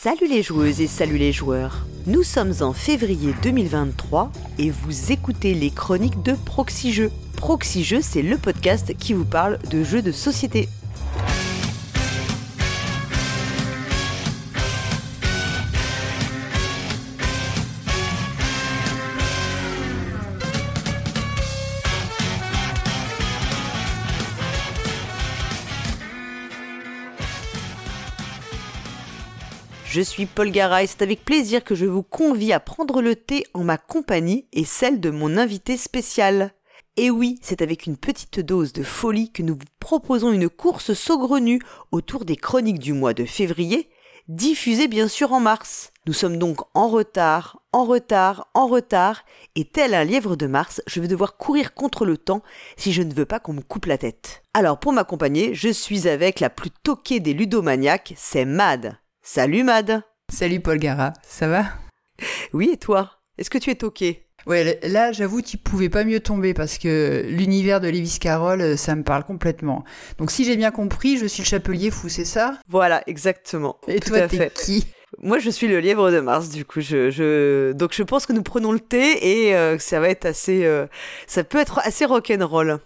Salut les joueuses et salut les joueurs. Nous sommes en février 2023 et vous écoutez les chroniques de Proxy Jeux. C'est le podcast qui vous parle de jeux de société. Je suis Paul Garay, c'est avec plaisir que je vous convie à prendre le thé en ma compagnie et celle de mon invité spécial. Et oui, c'est avec une petite dose de folie que nous vous proposons une course saugrenue autour des chroniques du mois de février, diffusées bien sûr en mars. Nous sommes donc en retard, en retard, en retard, et tel un lièvre de mars, je vais devoir courir contre le temps si je ne veux pas qu'on me coupe la tête. Alors pour m'accompagner, je suis avec la plus toquée des ludomaniaques, c'est Mad. Salut Mad Salut Paul Gara, ça va? Oui et toi? Est-ce que tu es toqué? Ouais, là j'avoue tu pouvais pas mieux tomber parce que l'univers de Lewis Carroll, euh, ça me parle complètement. Donc si j'ai bien compris, je suis le chapelier fou, c'est ça? Voilà, exactement. Et Tout toi à t'es qui? Moi je suis le lièvre de Mars du coup. Je, je... Donc je pense que nous prenons le thé et euh, ça va être assez... euh, Ça peut être assez rock'n'roll.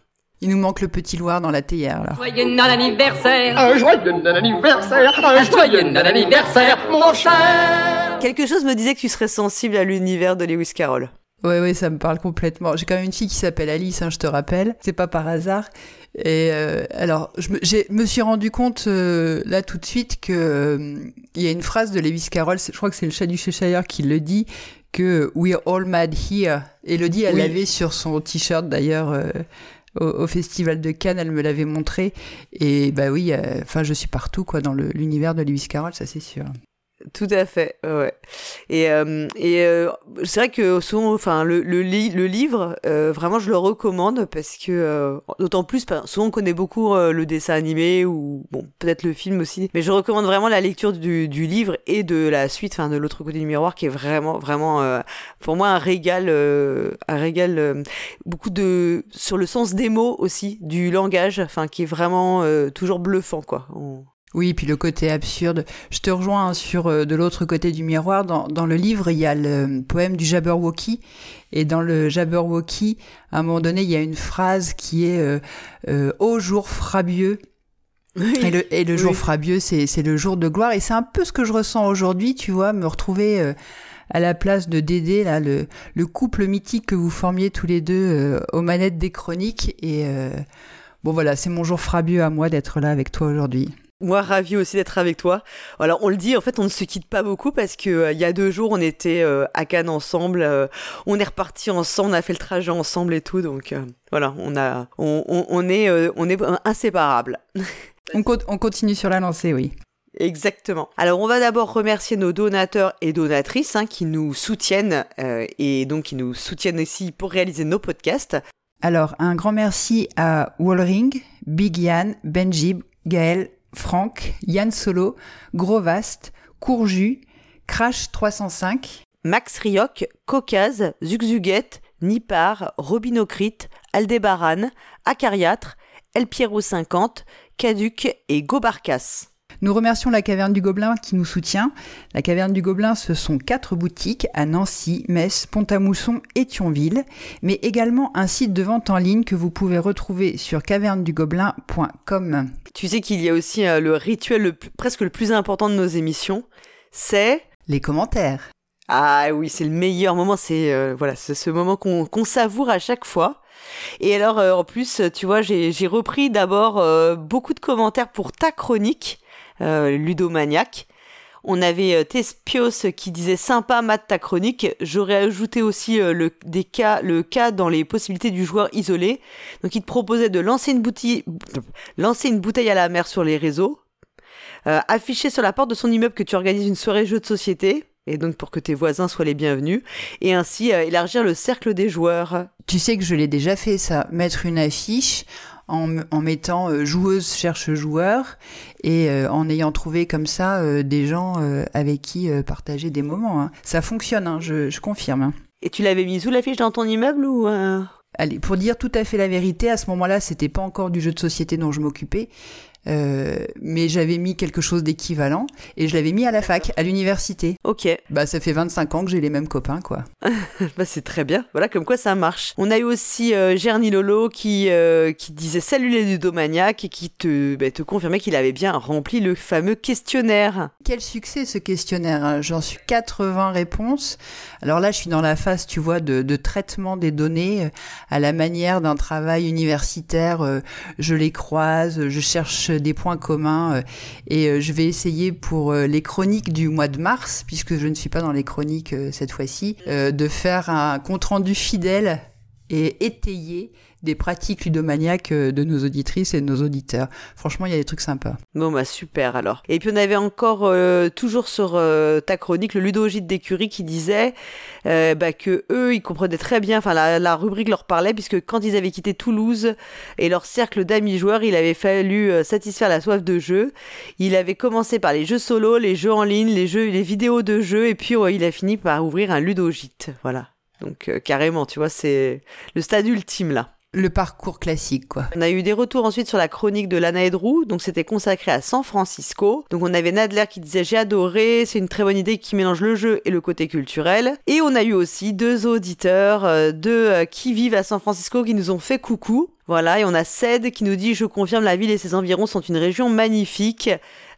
Il nous manque le petit Loir dans la théière là. Joyeux Noël anniversaire Un joyeux anniversaire, un Joyeux Noël anniversaire, mon cher Quelque chose me disait que tu serais sensible à l'univers de Lewis Carroll. Ouais ouais, ça me parle complètement. J'ai quand même une fille qui s'appelle Alice, hein, je te rappelle. C'est pas par hasard. Et euh, alors, je me, j'ai- me suis rendu compte euh, là tout de suite que euh, il y a une phrase de Lewis Carroll, je crois que c'est le chat du Cheshire qui le dit, que We're all mad here. Elodie, elle Oui. l'avait sur son t-shirt d'ailleurs euh, au, au festival de Cannes, elle me l'avait montré. Et bah oui, euh, enfin je suis partout quoi dans l'univers de Lewis Carroll, ça c'est sûr. Tout à fait, ouais. Et, euh, et euh, c'est vrai que souvent, enfin, le, le, le livre, euh, vraiment, je le recommande parce que, euh, d'autant plus, souvent on connaît beaucoup euh, le dessin animé ou, bon, peut-être le film aussi, mais je recommande vraiment la lecture du, du livre et de la suite, enfin, de l'autre côté du miroir, qui est vraiment, vraiment, euh, pour moi, un régal, un régal, beaucoup de, sur le sens des mots aussi, du langage, enfin, qui est vraiment toujours bluffant, quoi. Oui, puis le côté absurde. Je te rejoins sur euh, de l'autre côté du miroir. Dans, dans le livre, il y a le poème du Jabberwocky. Et dans le Jabberwocky, à un moment donné, il y a une phrase qui est euh, euh, Ô jour frabieux. Et le, et le jour frabieux, c'est c'est le jour de gloire. Et c'est un peu ce que je ressens aujourd'hui, tu vois, me retrouver euh, à la place de Dédé, là, le, le couple mythique que vous formiez tous les deux euh, aux manettes des chroniques. Et euh, bon, voilà, c'est mon jour frabieux à moi d'être là avec toi aujourd'hui. Moi, ravi aussi d'être avec toi. Alors, on le dit, en fait, on ne se quitte pas beaucoup parce que euh, il y a deux jours, on était euh, à Cannes ensemble. euh, on est reparti ensemble, on a fait le trajet ensemble et tout. Donc, voilà, on a, on, on, on est, on est inséparables. On, co- on continue sur la lancée, oui. Exactement. Alors, on va d'abord remercier nos donateurs et donatrices hein, qui nous soutiennent et donc qui nous soutiennent ici pour réaliser nos podcasts. Alors, un grand merci à Wallring, Big Yann, Benjib, Gaël, Franck, Yann Solo, Grovast, Courju, Crash 305, Max Rioc, Caucase, Zugzuguette, Nipar, Robinocrite, Aldébaran, Acariâtre, El Piero 50, Caduc et Gobarcas. Nous remercions la Caverne du Gobelin qui nous soutient. La Caverne du Gobelin, ce sont quatre boutiques à Nancy, Metz, Pont-à-Mousson et Thionville, mais également un site de vente en ligne que vous pouvez retrouver sur cavernedugobelin.com. Tu sais qu'il y a aussi euh, le rituel le plus- presque le plus important de nos émissions, c'est Les commentaires. ah oui, c'est le meilleur moment, c'est euh, voilà, c'est ce moment qu'on savoure à chaque fois. Et alors euh, en plus, tu vois, j'ai j'ai repris d'abord euh, beaucoup de commentaires pour ta chronique euh, Ludomaniac. On avait euh, Tespios qui disait sympa Matt ta chronique. J'aurais ajouté aussi euh, le des cas le cas dans les possibilités du joueur isolé. Donc il te proposait de lancer une bouteille lancer une bouteille à la mer sur les réseaux, afficher sur la porte de son immeuble que tu organises une soirée jeu de société et donc pour que tes voisins soient les bienvenus et ainsi élargir le cercle des joueurs. Tu sais que je l'ai déjà fait ça, mettre une affiche en, mettant euh, joueuse cherche joueur et euh, en ayant trouvé comme ça euh, des gens avec qui partager des moments. hein. Ça fonctionne, hein, je, je confirme. hein. Et tu l'avais mis sous l'affiche dans ton immeuble ou Allez, pour dire tout à fait la vérité, à ce moment-là, c'était pas encore du jeu de société dont je m'occupais. Euh, mais j'avais mis quelque chose d'équivalent et je l'avais mis à la fac, à l'université. Ok, Bah ça fait 25 ans que j'ai les mêmes copains quoi. bah c'est très bien. Voilà, comme quoi ça marche. On a eu aussi euh, Gerny Lolo qui euh, qui disait salut les ludomaniacs et qui te bah, te confirmait qu'il avait bien rempli le fameux questionnaire. Quel succès ce questionnaire hein? J'en suis 80 réponses. Alors là je suis dans la phase tu vois de, de traitement des données euh, à la manière d'un travail universitaire. euh, je les croise, je cherche des points communs euh, et euh, je vais essayer pour euh, les chroniques du mois de mars, puisque je ne suis pas dans les chroniques euh, cette fois-ci, euh, de faire un compte-rendu fidèle et étayé des pratiques ludomaniaques euh, de nos auditrices et de nos auditeurs. Franchement, il y a des trucs sympas. Bon bah super alors. Et puis on avait encore euh, toujours sur euh, ta chronique le ludogite d'écurie qui disait euh, bah, que eux ils comprenaient très bien, enfin la, la rubrique leur parlait puisque quand ils avaient quitté Toulouse et leur cercle d'amis joueurs, il avait fallu euh, satisfaire la soif de jeu. Il avait commencé par les jeux solo, les jeux en ligne, les jeux, les vidéos de jeux et puis ouais, il a fini par ouvrir un ludogite. Voilà. Donc euh, carrément, tu vois, c'est le stade ultime là. Le parcours classique, quoi. On a eu des retours ensuite sur la chronique de Lana Edrou, donc c'était consacré à San Francisco. Donc on avait Nadler qui disait j'ai adoré, c'est une très bonne idée qui mélange le jeu et le côté culturel. Et on a eu aussi deux auditeurs, euh, deux euh, qui vivent à San Francisco qui nous ont fait coucou. Voilà, et on a Ced qui nous dit je confirme la ville et ses environs sont une région magnifique.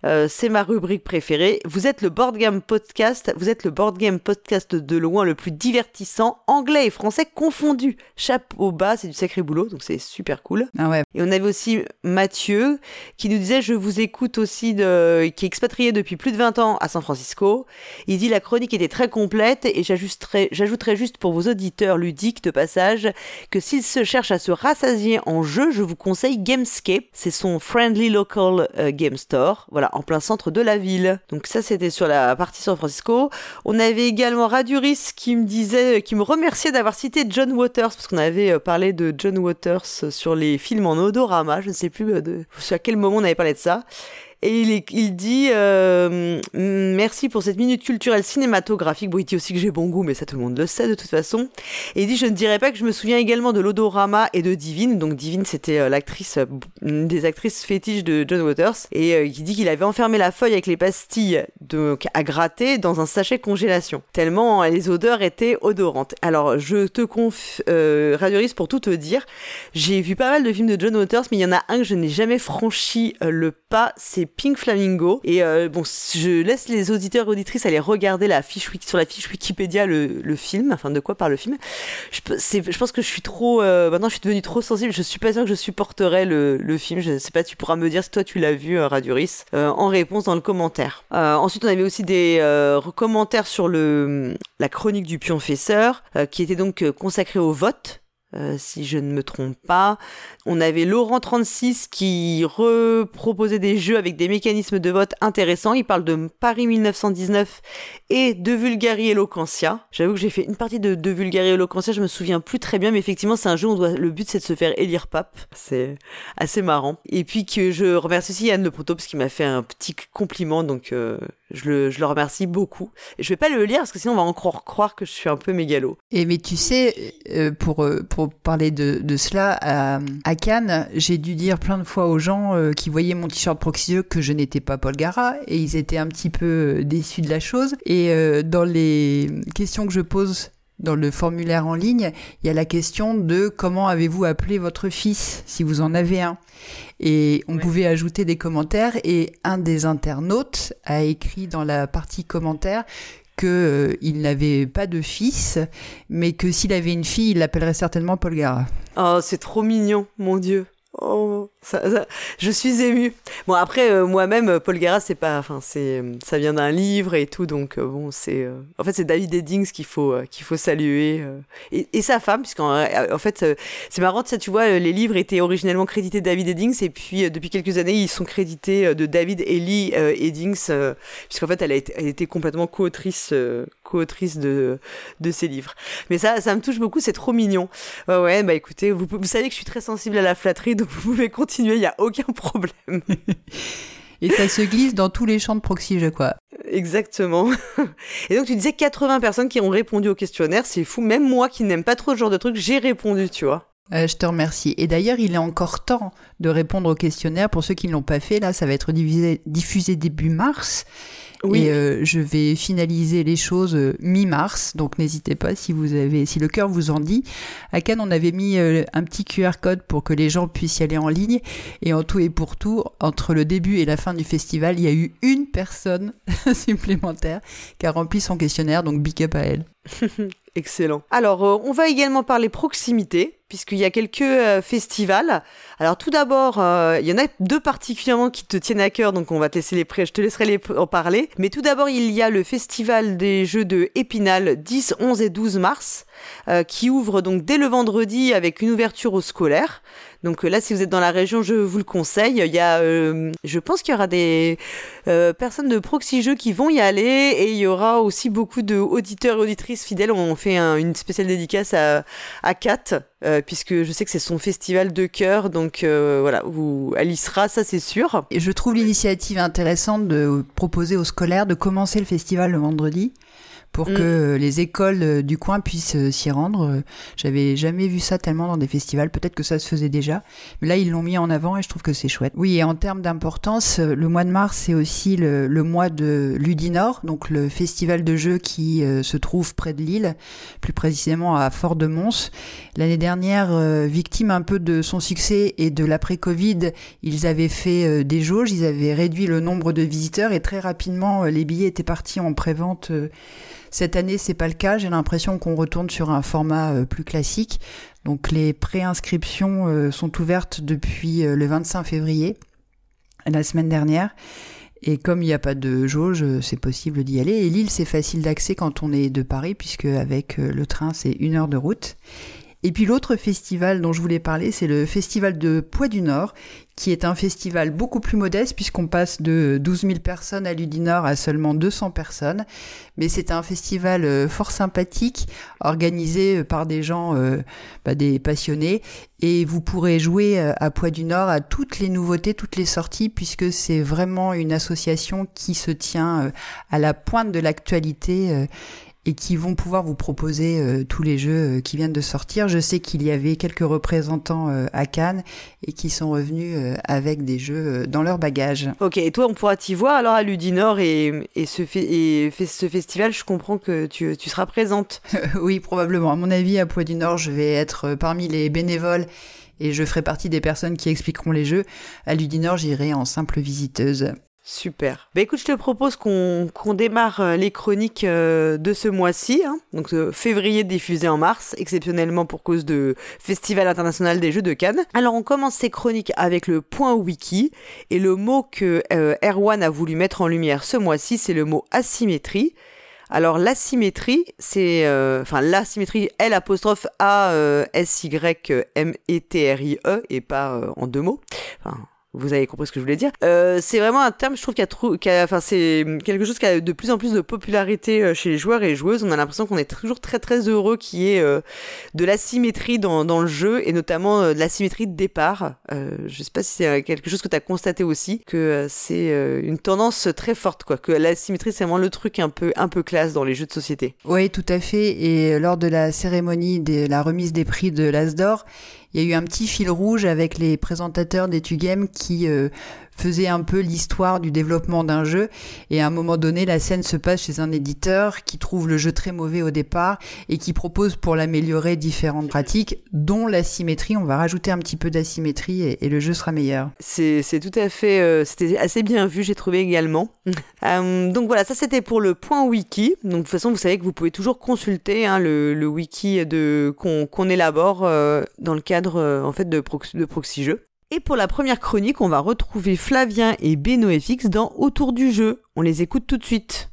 Euh, c'est ma rubrique préférée. Vous êtes le board game podcast. Vous êtes le board game podcast de loin le plus divertissant, anglais et français confondus. Chapeau bas, c'est du sacré boulot, donc c'est super cool. Ah ouais. Et on avait aussi Mathieu qui nous disait je vous écoute aussi de qui est expatrié depuis plus de 20 ans à San Francisco. Il dit la chronique était très complète et j'ajusterai j'ajouterai juste pour vos auditeurs ludiques de passage que s'ils se cherchent à se rassasier en jeu, je vous conseille Gamescape. C'est son friendly local euh, game store. Voilà, en plein centre de la ville. Donc ça c'était sur la partie San Francisco. On avait également Raduris qui me disait qui me remerciait d'avoir cité John Waters parce qu'on avait euh, parlé de John Waters sur les films en odorama, je ne sais plus euh, de, à quel moment on avait parlé de ça. Et il, dit euh, merci pour cette minute culturelle cinématographique. Bon, il dit aussi que j'ai bon goût, mais ça tout le monde le sait de toute façon. Et il dit je ne dirais pas que je me souviens également de l'odorama et de Divine. Donc Divine, c'était euh, l'actrice, euh, des actrices fétiches de John Waters. Et euh, il dit qu'il avait enfermé la feuille avec les pastilles de, à gratter dans un sachet congélation. Tellement les odeurs étaient odorantes. Alors je te conf, euh, pour tout te dire, j'ai vu pas mal de films de John Waters, mais il y en a un que je n'ai jamais franchi le pas, c'est Pink Flamingo. Et euh, bon, je laisse les auditeurs et auditrices aller regarder la fiche sur la fiche Wikipédia le, le film, enfin de quoi parle le film? Je, je pense que je suis trop, euh, maintenant je suis devenue trop sensible. Je suis pas sûre que je supporterais le, le film. Je sais pas, tu pourras me dire si toi tu l'as vu, euh, Radioris, euh, en réponse dans le commentaire. Euh, ensuite, on avait aussi des commentaires sur le la chronique du pionfesseur, euh, qui était donc consacrée au vote. Euh, si je ne me trompe pas. On avait Laurent36 qui reproposait des jeux avec des mécanismes de vote intéressants. Il parle de Paris 1919 et de Vulgari Eloquentia. J'avoue que j'ai fait une partie de, de Vulgari Eloquentia, je me souviens plus très bien, mais effectivement, c'est un jeu où le but c'est de se faire élire pape. C'est assez marrant. Et puis que je remercie aussi Yann Le Proto parce qu'il m'a fait un petit compliment, donc euh, je, le, je le remercie beaucoup. Et je vais pas le lire parce que sinon on va encore croire que je suis un peu mégalo. Et mais tu sais, euh, pour euh, pour parler de, de cela à, à Cannes, j'ai dû dire plein de fois aux gens euh, qui voyaient mon t-shirt Proxy que je n'étais pas Paul Gara et ils étaient un petit peu déçus de la chose. Et dans les questions que je pose dans le formulaire en ligne, il y a la question de comment avez-vous appelé votre fils, si vous en avez un. Et on pouvait ajouter des commentaires et un des internautes a écrit dans la partie commentaires que euh, il n'avait pas de fils, mais que s'il avait une fille, il l'appellerait certainement Paul Gara. Oh, c'est trop mignon, mon Dieu. Oh, ça, ça- je suis émue. Bon après euh, moi-même euh, Paul Gara c'est pas enfin c'est euh, ça vient d'un livre et tout donc euh, bon c'est euh, en fait c'est David Eddings qu'il faut qu'il faut saluer et, et sa femme puisqu'en en fait c'est marrant ça tu vois les livres étaient originellement crédités David Eddings et puis depuis quelques années ils sont crédités de David Ellie Eddings puisqu'en fait elle a été, elle était complètement co-autrice co-autrice de de ces livres. Mais ça ça me touche beaucoup, c'est trop mignon. Ouais, ouais, bah écoutez, vous, vous savez que je suis très sensible à la flatterie, donc vous pouvez continuer, il n'y a aucun problème. Et ça se glisse dans tous les champs de proxy, je crois. Exactement. Et donc tu disais 80 personnes qui ont répondu au questionnaire, c'est fou. Même moi qui n'aime pas trop ce genre de truc, j'ai répondu, tu vois. Euh, je te remercie. Et d'ailleurs, il est encore temps de répondre au questionnaire. Pour ceux qui ne l'ont pas fait, là, ça va être diffusé, diffusé début mars. Oui. Et euh, je vais finaliser les choses euh, mi-mars, donc n'hésitez pas si vous avez, si le cœur vous en dit. À Cannes, on avait mis un petit QR code pour que les gens puissent y aller en ligne. Et en tout et pour tout, entre le début et la fin du festival, il y a eu une personne supplémentaire qui a rempli son questionnaire, donc big up à elle. Excellent. Alors, euh, on va également parler proximité, puisqu'il y a quelques euh, festivals. Alors, tout d'abord, euh, il y en a deux particulièrement qui te tiennent à cœur, donc on va te laisser les pré- je te laisserai les en parler. Mais tout d'abord, il y a le festival des jeux de Épinal 10, 11 et 12 mars, qui ouvre donc dès le vendredi avec une ouverture aux scolaires. Donc euh, là, si vous êtes dans la région, je vous le conseille. Il y a, euh, je pense qu'il y aura des euh, personnes de Proxy qui vont y aller et il y aura aussi beaucoup de auditeurs et auditrices fidèles. On fait un- une spéciale dédicace à, à Kat, euh, puisque je sais que c'est son festival de cœur. Donc voilà, vous, elle y sera, ça c'est sûr. Je trouve l'initiative intéressante de proposer aux scolaires de commencer le festival le vendredi pour Mm. que euh, les écoles euh, du coin puissent euh, s'y rendre. J'avais jamais vu ça tellement dans des festivals. Peut-être que ça se faisait déjà, mais là ils l'ont mis en avant et je trouve que c'est chouette. Oui, et en termes d'importance, le mois de mars c'est aussi le, le mois de Ludinor, donc le festival de jeux qui se trouve près de Lille, plus précisément à Fort-de-Mons. L'année dernière, victime un peu de son succès et de l'après-Covid, ils avaient fait des jauges, ils avaient réduit le nombre de visiteurs et très rapidement les billets étaient partis en prévente. Cette année, c'est pas le cas. J'ai l'impression qu'on retourne sur un format euh, plus classique. Donc les préinscriptions euh, sont ouvertes depuis euh, le 25 février, la semaine dernière. Et comme il n'y a pas de jauge, c'est possible d'y aller. Et Lille, c'est facile d'accès quand on est de Paris, puisque avec le train, c'est une heure de route. Et puis l'autre festival dont je voulais parler, c'est le festival de Poix du Nord, qui est un festival beaucoup plus modeste puisqu'on passe de 12 000 personnes à Ludinor à seulement 200 personnes. Mais c'est un festival euh, fort sympathique, organisé euh, par des gens, euh, bah, des passionnés. Et vous pourrez jouer à Poix du Nord à toutes les nouveautés, toutes les sorties, puisque c'est vraiment une association qui se tient à la pointe de l'actualité. Et qui vont pouvoir vous proposer euh, tous les jeux euh, qui viennent de sortir. Je sais qu'il y avait quelques représentants euh, à Cannes et qui sont revenus avec des jeux dans leur bagage. Ok, et toi, on pourra t'y voir alors à Ludinor et, et, ce, et ce festival, je comprends que tu, tu seras présente. oui, probablement. À mon avis, à Poix du Nord, je vais être parmi les bénévoles et je ferai partie des personnes qui expliqueront les jeux. À Ludinor, j'irai en simple visiteuse. Super. Bah écoute, je te propose qu'on démarre euh, les chroniques euh, de ce mois-ci, hein. donc euh, février diffusé en mars, exceptionnellement pour cause de Festival international des Jeux de Cannes. Alors on commence ces chroniques avec le point wiki, et le mot que euh, Erwan a voulu mettre en lumière ce mois-ci, c'est le mot asymétrie. Alors l'asymétrie, c'est enfin l'asymétrie L A S Y M E T R I E et pas en deux mots. Enfin, vous avez compris ce que je voulais dire. Euh, c'est vraiment un terme, je trouve, qui a, qui a- enfin, c'est quelque chose qui a de plus en plus de popularité euh, chez les joueurs et les joueuses. On a l'impression qu'on est toujours très très heureux qu'il y ait euh, de l'asymétrie dans, dans le jeu et notamment euh, de l'asymétrie de départ. Euh, je sais pas si c'est euh, quelque chose que tu as constaté aussi, que c'est une tendance très forte, quoi. Que l'asymétrie, c'est vraiment le truc un peu, un peu classe dans les jeux de société. Oui, tout à fait. Et lors de la cérémonie de la remise des prix de l'Asdor, il y a eu un petit fil rouge avec les présentateurs d'EtuGame qui faisaient un peu l'histoire du développement d'un jeu. Et à un moment donné, la scène se passe chez un éditeur qui trouve le jeu très mauvais au départ et qui propose pour l'améliorer différentes pratiques, dont l'asymétrie. On va rajouter un petit peu d'asymétrie et, et le jeu sera meilleur. C'est tout à fait, euh, c'était assez bien vu, j'ai trouvé également. Euh, donc voilà, ça c'était pour le point wiki. Donc de toute façon, vous savez que vous pouvez toujours consulter hein, le, le wiki de qu'on élabore euh, dans le cadre en fait de, prox- de proxy jeux. Et pour la première chronique, on va retrouver Flavien et BenoFX dans Autour du jeu. On les écoute tout de suite.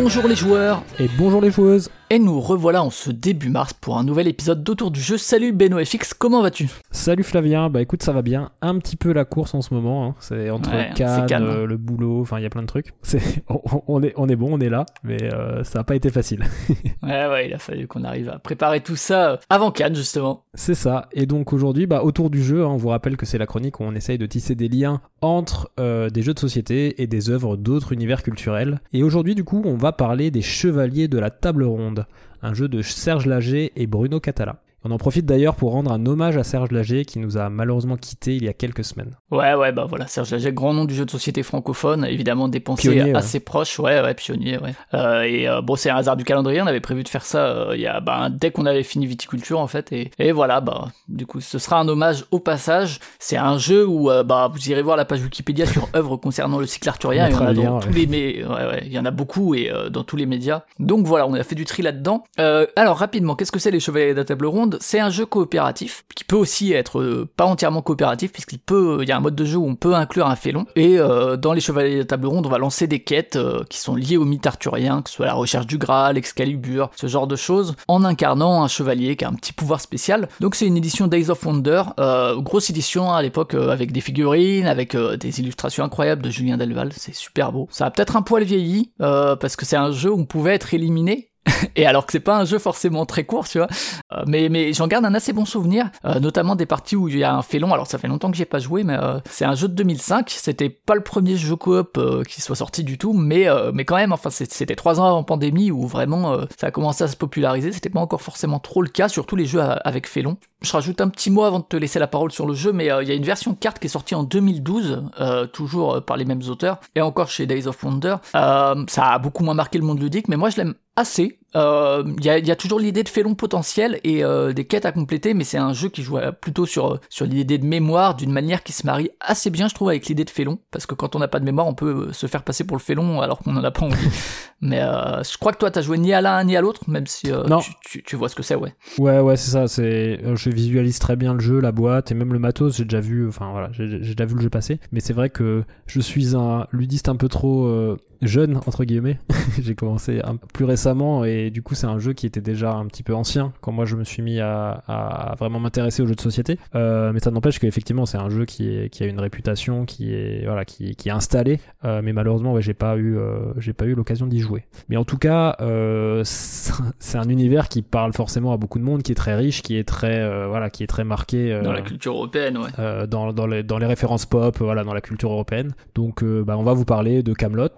Bonjour les joueurs et bonjour les joueuses. Et nous revoilà en ce début mars pour un nouvel épisode d'Autour du jeu. Salut Beno FX, comment vas-tu? Salut Flavien, bah écoute ça va bien, un petit peu la course en ce moment, hein. c'est entre Ouais, Cannes, Cannes, hein. euh, le boulot, enfin il y a plein de trucs. On, est, on est bon, on est là, mais euh, ça n'a pas été facile. Ouais, ouais, il a fallu qu'on arrive à préparer tout ça euh, avant Cannes, justement. c'est ça, et donc aujourd'hui, bah, autour du jeu, hein, on vous rappelle que c'est la chronique où on essaye de tisser des liens entre euh, des jeux de société et des œuvres d'autres univers culturels. Et aujourd'hui du coup, on va parler des Chevaliers de la Table Ronde, un jeu de Serge Lager et Bruno Catala. On en profite d'ailleurs pour rendre un hommage à Serge Lager qui nous a malheureusement quittés il y a quelques semaines. Ouais, ouais, bah voilà, Serge Laget, grand nom du jeu de société francophone, évidemment dépensé Pionnier, ouais. assez proche, ouais, ouais, pionnier, ouais. Euh, et euh, bon, c'est un hasard du calendrier, on avait prévu de faire ça euh, il y a, bah, dès qu'on avait fini viticulture en fait, et, et voilà, bah, du coup, ce sera un hommage au passage. C'est un jeu où, bah, vous irez voir la page Wikipédia sur œuvres concernant le cycle arthurien, On il y en mettra a dans tous ouais. les, mais, ouais, ouais, il y en a beaucoup et dans tous les médias. Donc voilà, on a fait du tri là-dedans. Euh, alors rapidement, qu'est-ce que c'est les Chevaliers de la Table Ronde C'est un jeu coopératif qui peut aussi être euh, pas entièrement coopératif puisqu'il peut, il y a un mode de jeu où on peut inclure un félon. Et euh, dans les Chevaliers de la Table Ronde, on va lancer des quêtes euh, qui sont liées au mythe arthurien, que ce soit la recherche du Graal, Excalibur, ce genre de choses, en incarnant un chevalier qui a un petit pouvoir spécial. Donc c'est une édition Days of Wonder, euh, grosse édition à l'époque euh, avec des figurines, avec euh, des illustrations incroyables de Julien Delval, c'est super beau. Ça a peut-être un poil vieilli euh, parce que c'est un jeu où on pouvait être éliminé et alors que c'est pas un jeu forcément très court, tu vois. Euh, mais mais j'en garde un assez bon souvenir, euh, notamment des parties où il y a un félon. Alors ça fait longtemps que j'ai pas joué, mais euh, c'est un jeu de 2005. C'était pas le premier jeu coop qui soit sorti du tout, mais mais quand même, enfin c'était trois ans avant pandémie où vraiment ça a commencé à se populariser. C'était pas encore forcément trop le cas, surtout les jeux avec félon. Je rajoute un petit mot avant de te laisser la parole sur le jeu, mais euh, il y a une version carte qui est sortie en 2012, euh, toujours euh, par les mêmes auteurs, et encore chez Days of Wonder. Ça a beaucoup moins marqué le monde ludique, mais moi je l'aime assez. Euh, Il y, a, y a toujours l'idée de félon potentiel et euh, des quêtes à compléter, mais c'est un jeu qui joue euh, plutôt sur, euh, sur l'idée de mémoire d'une manière qui se marie assez bien, je trouve, avec l'idée de félon, parce que quand on n'a pas de mémoire, on peut euh, se faire passer pour le félon alors qu'on n'en a pas envie. mais euh, je crois que toi, t'as joué ni à l'un ni à l'autre, même si euh, Non. tu, tu, tu vois ce que c'est, ouais. Ouais, ouais, c'est ça. C'est, euh, je visualise très bien le jeu, la boîte et même le matos. J'ai déjà vu, enfin voilà, j'ai j'ai déjà vu le jeu passer. Mais c'est vrai que je suis un ludiste un peu trop euh, jeune entre guillemets. j'ai commencé un plus récemment et du coup c'est un jeu qui était déjà un petit peu ancien quand moi je me suis mis à, à vraiment m'intéresser aux jeux de société. Euh, mais ça n'empêche qu'effectivement c'est un jeu qui, est, qui a une réputation qui est voilà qui, qui est installée. Euh, mais malheureusement ouais, j'ai pas eu euh, j'ai pas eu l'occasion d'y jouer. Mais en tout cas euh, c'est un univers qui parle forcément à beaucoup de monde, qui est très riche, qui est très euh, voilà qui est très marqué. euh, Dans la culture européenne, ouais. euh, dans, dans, les, dans les références pop, voilà, dans la culture européenne. Donc, bah, on va vous parler de Camelot.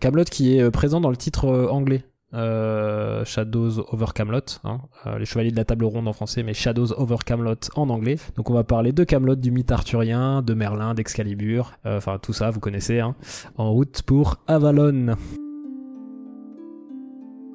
Camelot qui est euh, présent dans le titre euh, anglais. Euh, Shadows over Camelot, hein, les chevaliers de la table ronde en français, mais Shadows over Camelot en anglais. Donc on va parler de Camelot, du mythe arthurien, de Merlin, d'Excalibur, enfin tout ça vous connaissez. Hein, en route pour Avalon.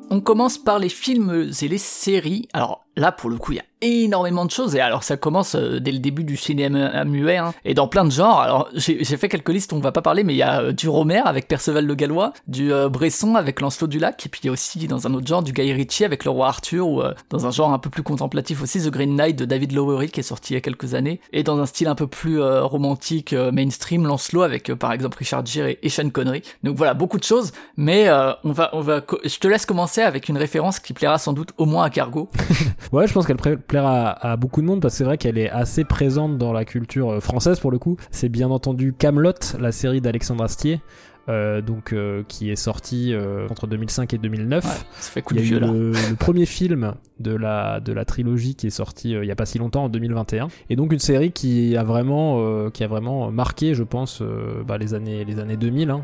On commence par les films et les séries. Alors là, pour le coup, il y a énormément de choses. Et alors, ça commence euh, dès le début du cinéma muet, hein, et dans plein de genres. Alors, j'ai fait quelques listes, on va pas parler, mais il y a euh, du Romer avec Perceval le Gallois, du euh, Bresson avec Lancelot du Lac, et puis il y a aussi, dans un autre genre, du Guy Ritchie avec le roi Arthur, ou euh, dans un genre un peu plus contemplatif aussi, The Green Knight de David Lowery, qui est sorti il y a quelques années, et dans un style un peu plus romantique, mainstream, Lancelot avec, par exemple, Richard Gere et, Sean Connery. Donc voilà, beaucoup de choses, mais on va, on va, je te laisse commencer avec une référence qui plaira sans doute au moins à Cargo. Ouais, je pense qu'elle pla- plaira à, à beaucoup de monde parce que c'est vrai qu'elle est assez présente dans la culture euh, française pour le coup. C'est bien entendu Camelot, la série d'Alexandre Astier, euh, donc euh, qui est sortie euh, entre 2005 et 2009. Ouais, ça fait coup Il y de a vieux eu là. le, le premier film de la, de la trilogie qui est sorti il y a pas si longtemps en 2021 et donc une série qui a vraiment qui a vraiment marqué je pense bah, les années les années 2000 hein,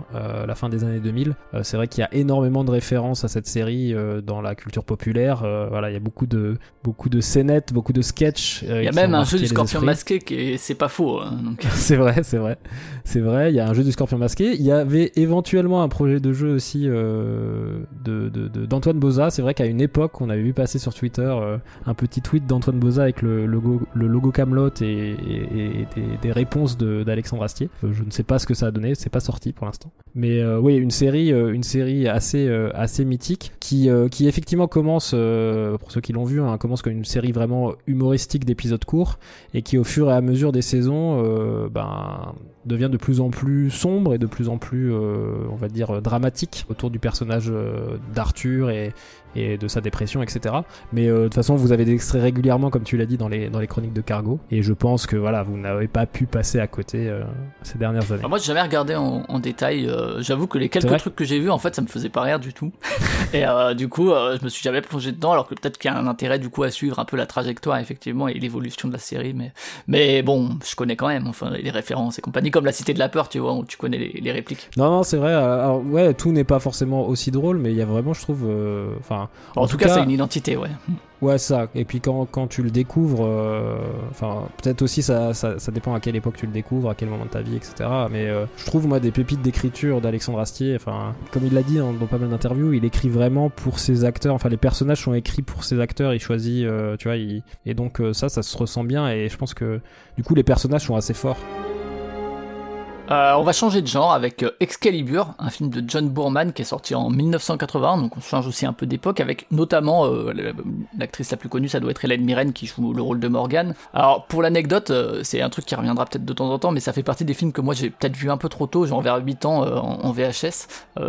la fin des années 2000 Euh, c'est vrai qu'il y a énormément de références à cette série dans la culture populaire voilà il y a beaucoup de beaucoup de scénettes beaucoup de sketchs Il y a même un jeu du scorpion esprits. masqué qui est, c'est pas faux. hein, donc. C'est vrai, c'est vrai. C'est vrai, il y a un jeu du scorpion masqué. Il y avait éventuellement un projet de jeu aussi euh, de, d'Antoine Boza. C'est vrai qu'à une époque, on avait vu passer sur Twitter euh, un petit tweet d'Antoine Boza avec le logo, le logo Camelot et, des, réponses de, d'Alexandre Astier. Euh, je ne sais pas ce que ça a donné, c'est pas sorti pour l'instant. Mais oui, une série, une série assez, assez mythique qui, qui effectivement commence, pour ceux qui l'ont vu, hein, commence comme une série vraiment humoristique d'épisodes courts et qui au fur et à mesure des saisons ben, devient de plus en plus sombre et de plus en plus, on va dire, dramatique autour du personnage euh, d'Arthur et, et de sa dépression, etc. Mais euh, de toute façon, vous avez des extraits régulièrement, comme tu l'as dit, dans les, dans les chroniques de Cargo. Et je pense que voilà, vous n'avez pas pu passer à côté euh, ces dernières années. Alors moi, j'ai jamais regardé en, en détail. euh, J'avoue que les quelques trucs que j'ai vus, en fait, ça me faisait pas rire du tout. et du coup, je me suis jamais plongé dedans, alors que peut-être qu'il y a un intérêt du coup à suivre un peu la trajectoire, effectivement, et l'évolution de la série. Mais, mais bon, je connais quand même, enfin, les références et compagnie, comme la Cité de la Peur, tu vois, où tu connais les, les répliques. Non, non, c'est vrai. Alors, ouais, tout n'est pas forcément aussi drôle, mais il y a vraiment, je trouve. euh, Enfin, En, tout cas, c'est une identité, ouais. Ouais, ça. Et puis quand, quand tu le découvres, euh, enfin, peut-être aussi ça, ça, ça dépend à quelle époque tu le découvres, à quel moment de ta vie, etc. Mais euh, je trouve, moi, des pépites d'écriture d'Alexandre Astier, enfin, comme il l'a dit dans, dans pas mal d'interviews, il écrit vraiment pour ses acteurs. Enfin, les personnages sont écrits pour ses acteurs, il choisit, euh, tu vois, il... et donc ça, ça se ressent bien. Et je pense que, du coup, les personnages sont assez forts. Euh, on va changer de genre avec euh, Excalibur, un film de John Boorman qui est sorti en 1980, donc on change aussi un peu d'époque avec notamment euh, la- l'actrice la plus connue, ça doit être Hélène Mirren qui joue le rôle de Morgan. Alors pour l'anecdote, c'est un truc qui reviendra peut-être de temps en temps, mais ça fait partie des films que moi j'ai peut-être vu un peu trop tôt, genre vers 8 ans en, VHS,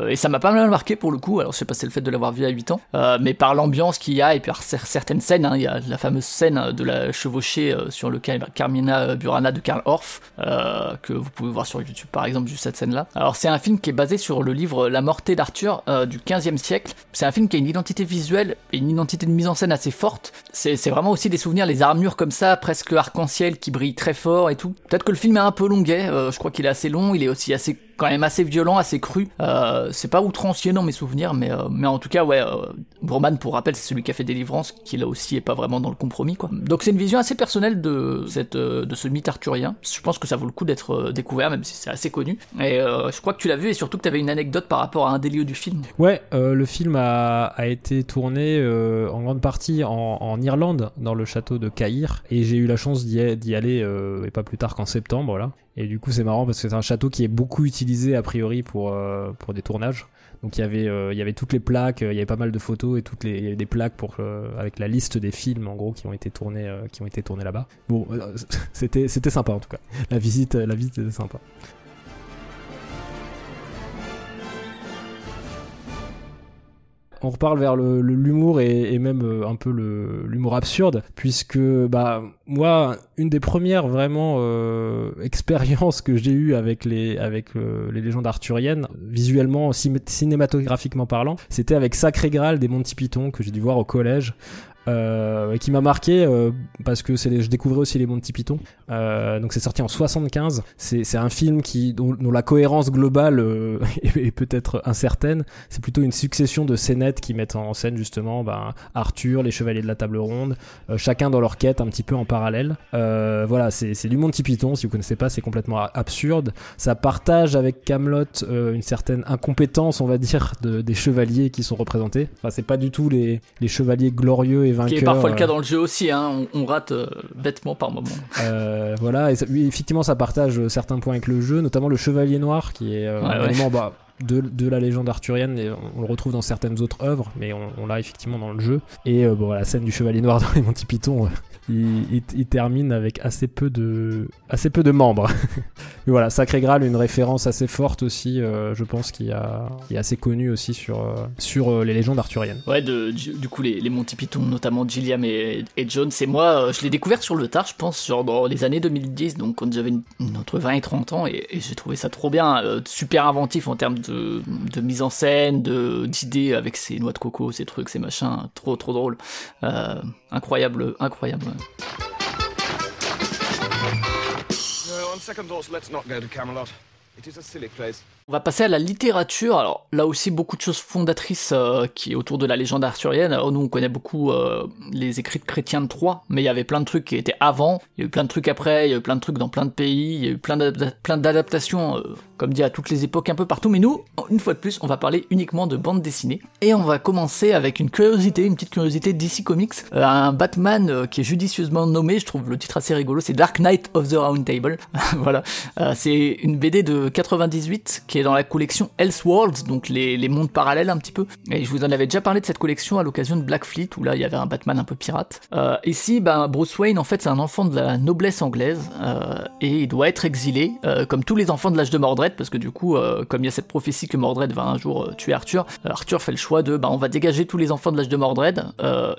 et ça m'a pas mal marqué pour le coup. Alors je sais pas si c'est le fait de l'avoir vu à 8 ans, mais par l'ambiance qu'il y a et par cer- certaines scènes, hein, il y a la fameuse scène de la chevauchée sur le Car- Carmina Burana de Karl Orff que vous pouvez voir sur YouTube par exemple juste cette scène là alors c'est un film qui est basé sur le livre La Mortée d'Arthur euh, du 15e siècle. C'est un film qui a une identité visuelle et une identité de mise en scène assez forte. C'est c'est vraiment aussi des souvenirs les armures comme ça presque arc-en-ciel qui brillent très fort et tout. Peut-être que le film est un peu longuet euh, je crois qu'il est assez long il est aussi assez quand même assez violent, assez cru. Euh, c'est pas outrancier dans mes souvenirs, mais, euh, mais en tout cas, ouais, euh, Bourman, pour rappel, c'est celui qui a fait Délivrance, qui là aussi est pas vraiment dans le compromis, quoi. Donc c'est une vision assez personnelle de, cette, euh, de ce mythe arthurien. Je pense que ça vaut le coup d'être découvert, même si c'est assez connu. Et je crois que tu l'as vu, et surtout que tu avais une anecdote par rapport à un des lieux du film. Ouais, le film a, a été tourné en grande partie en, en Irlande, dans le château de Caïr, et j'ai eu la chance d'y aller, et pas plus tard qu'en septembre, là. Et du coup, c'est marrant parce que c'est un château qui est beaucoup utilisé a priori pour euh, pour des tournages. Donc il y avait euh, il y avait toutes les plaques, euh, il y avait pas mal de photos et toutes les il y avait des plaques pour avec la liste des films en gros qui ont été tournés qui ont été tournés là-bas. Bon, c'était c'était sympa en tout cas. La visite la visite était sympa. On reparle vers le le- l'humour et, même euh, un peu l'humour absurde, puisque bah moi, une des premières vraiment euh, expériences que j'ai eues avec les avec euh, les légendes arthuriennes, visuellement, cinématographiquement parlant, c'était avec Sacré Graal des Monty Python que j'ai dû voir au collège. Euh, qui m'a marqué euh, parce que je découvrais aussi les Monty Python. Euh, donc c'est sorti en 75. C'est un film dont, la cohérence globale euh, est, peut-être incertaine. C'est plutôt une succession de scénettes qui mettent en scène justement ben, Arthur, les Chevaliers de la Table Ronde, euh, chacun dans leur quête un petit peu en parallèle. Voilà, c'est du Monty Python. Si vous connaissez pas, c'est complètement absurde. Ça partage avec Camelot une certaine incompétence, on va dire, de, des chevaliers qui sont représentés. Enfin, c'est pas du tout les, les chevaliers glorieux et vainqueurs. Qui est parfois le euh, cas dans le jeu aussi, hein. on, on rate euh, bêtement par moment. euh, voilà, et ça- oui, effectivement, ça partage euh, certains points avec le jeu, notamment le Chevalier Noir, qui est euh, Ouais, un ouais. élément bah, de, de la légende arthurienne, et on, on le retrouve dans certaines autres œuvres, mais on, on l'a effectivement dans le jeu. Et euh, bon, la scène du Chevalier Noir dans les Monty Python, euh, il, termine avec assez peu de, assez peu de membres. mais voilà, Sacré Graal, une référence assez forte aussi, euh, je pense, qui, est assez connue aussi sur, euh, sur euh, les légendes arthuriennes. Ouais, du, coup, les, les Monty Python, notamment Gilliam et, et Jones, et moi, je l'ai découvert sur le tard, je pense, genre dans les années 2010, donc quand j'avais entre 20 et 30 ans, et, j'ai trouvé ça trop bien, super inventif en termes de, mise en scène, d'idées avec ses noix de coco, ces trucs, ces machins, trop trop drôle. Euh, incroyable, incroyable. No, on second thoughts, let's not go to Camelot. It is a silly place. On va passer à la littérature. Alors là aussi beaucoup de choses fondatrices euh, qui autour de la légende arthurienne. Alors nous on connaît beaucoup euh, les écrits de Chrétien de Troyes, mais il y avait plein de trucs qui étaient avant. Il y a eu plein de trucs après. Il y a eu plein de trucs dans plein de pays. Il y a eu plein d'adapta- plein d'adaptations, euh, comme dit à toutes les époques, un peu partout. Mais nous, une fois de plus, on va parler uniquement de bande dessinée. Et on va commencer avec une curiosité, une petite curiosité DC Comics, Euh, un Batman qui est judicieusement nommé. Je trouve le titre assez rigolo. C'est Dark Knight of the Round Table. voilà, c'est une BD de 98 qui est dans la collection Elseworlds, donc les, les mondes parallèles un petit peu. Et je vous en avais déjà parlé de cette collection à l'occasion de Black Fleet, où là il y avait un Batman un peu pirate. Euh, ici, ben, Bruce Wayne, en fait, c'est un enfant de la noblesse anglaise, euh, et il doit être exilé, euh, comme tous les enfants de l'âge de Mordred, parce que du coup, euh, comme il y a cette prophétie que Mordred va un jour tuer Arthur, Arthur fait le choix de, ben, on va dégager tous les enfants de l'âge de Mordred,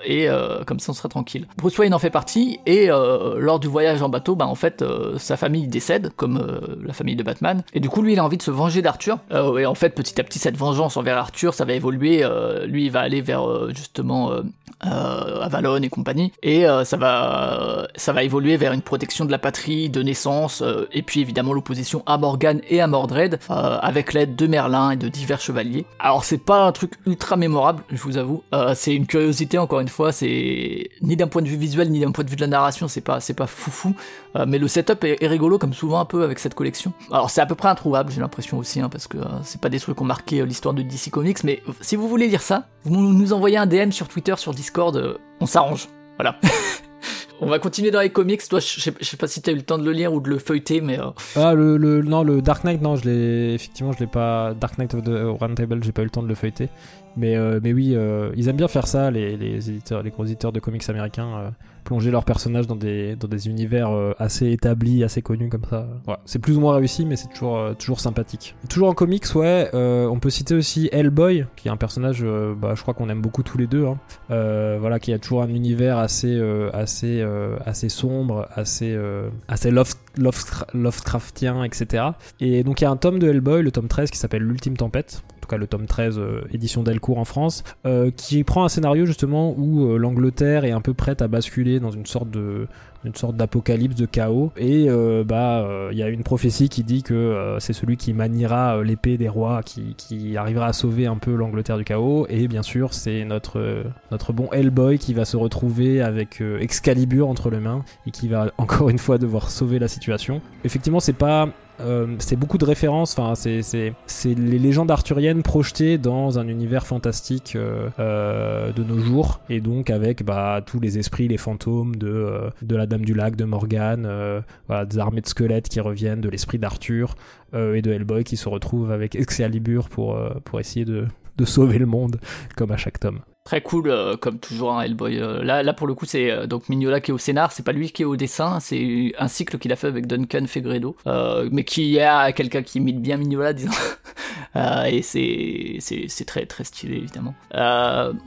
et comme ça on sera tranquille. Bruce Wayne en fait partie, et lors du voyage en bateau, ben, en fait, sa famille décède, comme la famille de Batman, et du coup, lui, il a envie de se venger d'Arthur, Euh, et en fait, petit à petit, cette vengeance envers Arthur, ça va évoluer, euh, lui, il va aller vers, euh, justement, euh, Avalon et compagnie, et ça va, ça va évoluer vers une protection de la patrie, de naissance, et puis évidemment l'opposition à Morgan et à Mordred, avec l'aide de Merlin et de divers chevaliers. Alors c'est pas un truc ultra mémorable, je vous avoue, c'est une curiosité encore une fois, c'est ni d'un point de vue visuel ni d'un point de vue de la narration, c'est pas, pas foufou, mais le setup est, est rigolo comme souvent un peu avec cette collection. Alors c'est à peu près introuvable, j'ai l'impression aussi, hein, parce que euh, c'est pas des trucs qui ont marqué euh, l'histoire de DC Comics, mais si vous voulez lire ça, vous nous envoyez un DM sur Twitter, sur Discord, euh, on s'arrange. Voilà. On va continuer dans les comics. Toi, je sais, pas si t'as eu le temps de le lire ou de le feuilleter, mais euh, Ah le, le non le Dark Knight non je l'ai effectivement je l'ai pas Dark Knight of the Round Table j'ai pas eu le temps de le feuilleter mais euh, mais oui euh, ils aiment bien faire ça les, les éditeurs les gros éditeurs de comics américains euh, plonger leurs personnages dans des dans des univers euh, assez établis assez connus comme ça. C'est plus ou moins réussi mais c'est toujours euh, toujours sympathique. Toujours en comics ouais euh, on peut citer aussi Hellboy qui est un personnage euh, bah, je crois qu'on aime beaucoup tous les deux hein. Euh, voilà qui a toujours un univers assez assez assez sombre assez assez Loft, Loft- Lovecraftien etc et donc il y a un tome de Hellboy le tome 13 qui s'appelle l'ultime tempête tout cas le tome 13 euh, édition Delcourt en France euh, qui prend un scénario justement où euh, l'Angleterre est un peu prête à basculer dans une sorte de une sorte d'apocalypse de chaos. Et bah il y a une prophétie qui dit que c'est celui qui maniera l'épée des rois qui, qui arrivera à sauver un peu l'Angleterre du chaos. Et bien sûr c'est notre notre bon Hellboy qui va se retrouver avec Excalibur entre les mains et qui va encore une fois devoir sauver la situation. Effectivement c'est pas euh, c'est beaucoup de références, enfin c'est les légendes arthuriennes projetées dans un univers fantastique euh, euh, de nos jours et donc avec bah tous les esprits, les fantômes de la Dame du Lac, de Morgane, des armées de squelettes qui reviennent, de l'esprit d'Arthur et de Hellboy qui se retrouvent avec Excalibur pour essayer de sauver le monde comme à chaque tome. Très cool, euh, comme toujours un Hellboy. Euh, là, là, pour le coup, c'est euh, donc Mignola qui est au scénar, c'est pas lui qui est au dessin, c'est un cycle qu'il a fait avec Duncan Fegredo, mais qui a quelqu'un qui imite bien Mignola, disons. Et c'est très très stylé évidemment.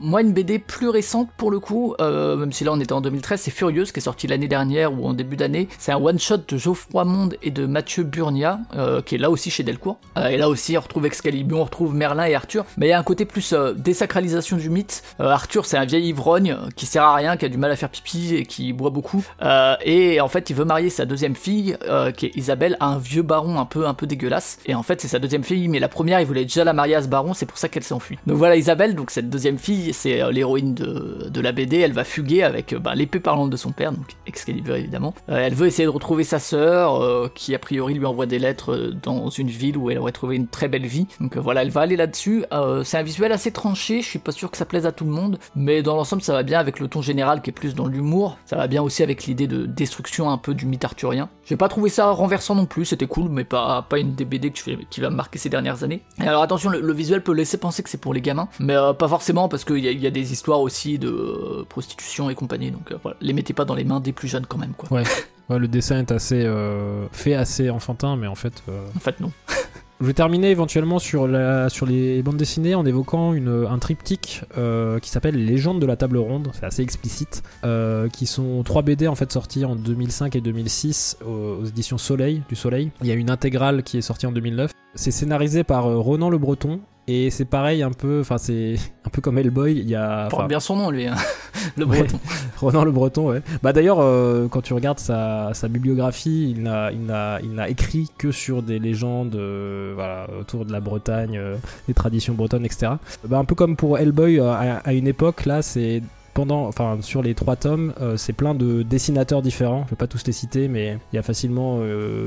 Moi une BD plus récente pour le coup, même si là on était en 2013, c'est Furieuse qui est sorti l'année dernière ou en début d'année. C'est un one shot de Geoffroy Monde et de Mathieu Burnia qui est là aussi chez Delcourt. Et là aussi on retrouve Excalibur, on retrouve Merlin et Arthur, mais il y a un côté plus désacralisation du mythe. Euh, Arthur c'est un vieil ivrogne qui sert à rien, qui a du mal à faire pipi et qui boit beaucoup. Euh, et en fait il veut marier sa deuxième fille euh, qui est Isabelle à un vieux baron un peu un peu dégueulasse. Et en fait c'est sa deuxième fille, mais la première il voulait déjà la marier à ce baron, c'est pour ça qu'elle s'enfuit. Donc voilà Isabelle, donc cette deuxième fille, c'est l'héroïne de, de la BD, elle va fuguer avec bah, l'épée parlante de son père, donc Excalibur évidemment. Elle veut essayer de retrouver sa sœur, qui a priori lui envoie des lettres dans une ville où elle aurait trouvé une très belle vie. Donc voilà, elle va aller là-dessus. C'est un visuel assez tranché, je suis pas sûr que ça plaise à tout le monde, mais dans l'ensemble ça va bien avec le ton général qui est plus dans l'humour. Ça va bien aussi avec l'idée de destruction un peu du mythe arthurien. J'ai pas trouvé ça renversant non plus, c'était cool, mais pas, pas une des BD que je fais- qui va marquer ces dernières années. Et alors attention, le, le visuel peut laisser penser que c'est pour les gamins, mais euh, pas forcément parce qu'il y, a- il y a des histoires aussi de euh, prostitution et compagnie, donc euh, voilà, les mettez pas dans les mains des plus jeunes quand même quoi. Ouais. Ouais, le dessin est assez euh, fait assez enfantin mais en fait euh, En fait non. Je vais terminer éventuellement sur, les bandes dessinées en évoquant un triptyque euh, qui s'appelle Légende de la table ronde, c'est assez explicite, euh, qui sont trois BD en fait sortis en 2005 et 2006 aux, aux éditions Soleil, du Soleil. Il y a une intégrale qui est sortie en 2009. C'est scénarisé par euh, Ronan Le Breton. Et c'est pareil un peu, enfin c'est un peu comme Hellboy, il y a... Porte bien son nom lui, hein. le breton. Ronan le Breton, ouais. Bah d'ailleurs, euh, quand tu regardes sa, sa bibliographie, il n'a, il n'a, il n'a écrit que sur des légendes, euh, voilà, autour de la Bretagne, euh, des traditions bretonnes, etc. Bah un peu comme pour Hellboy à, à une époque, là, c'est pendant, sur les trois tomes, euh, c'est plein de dessinateurs différents. Je vais pas tous les citer, mais il y a facilement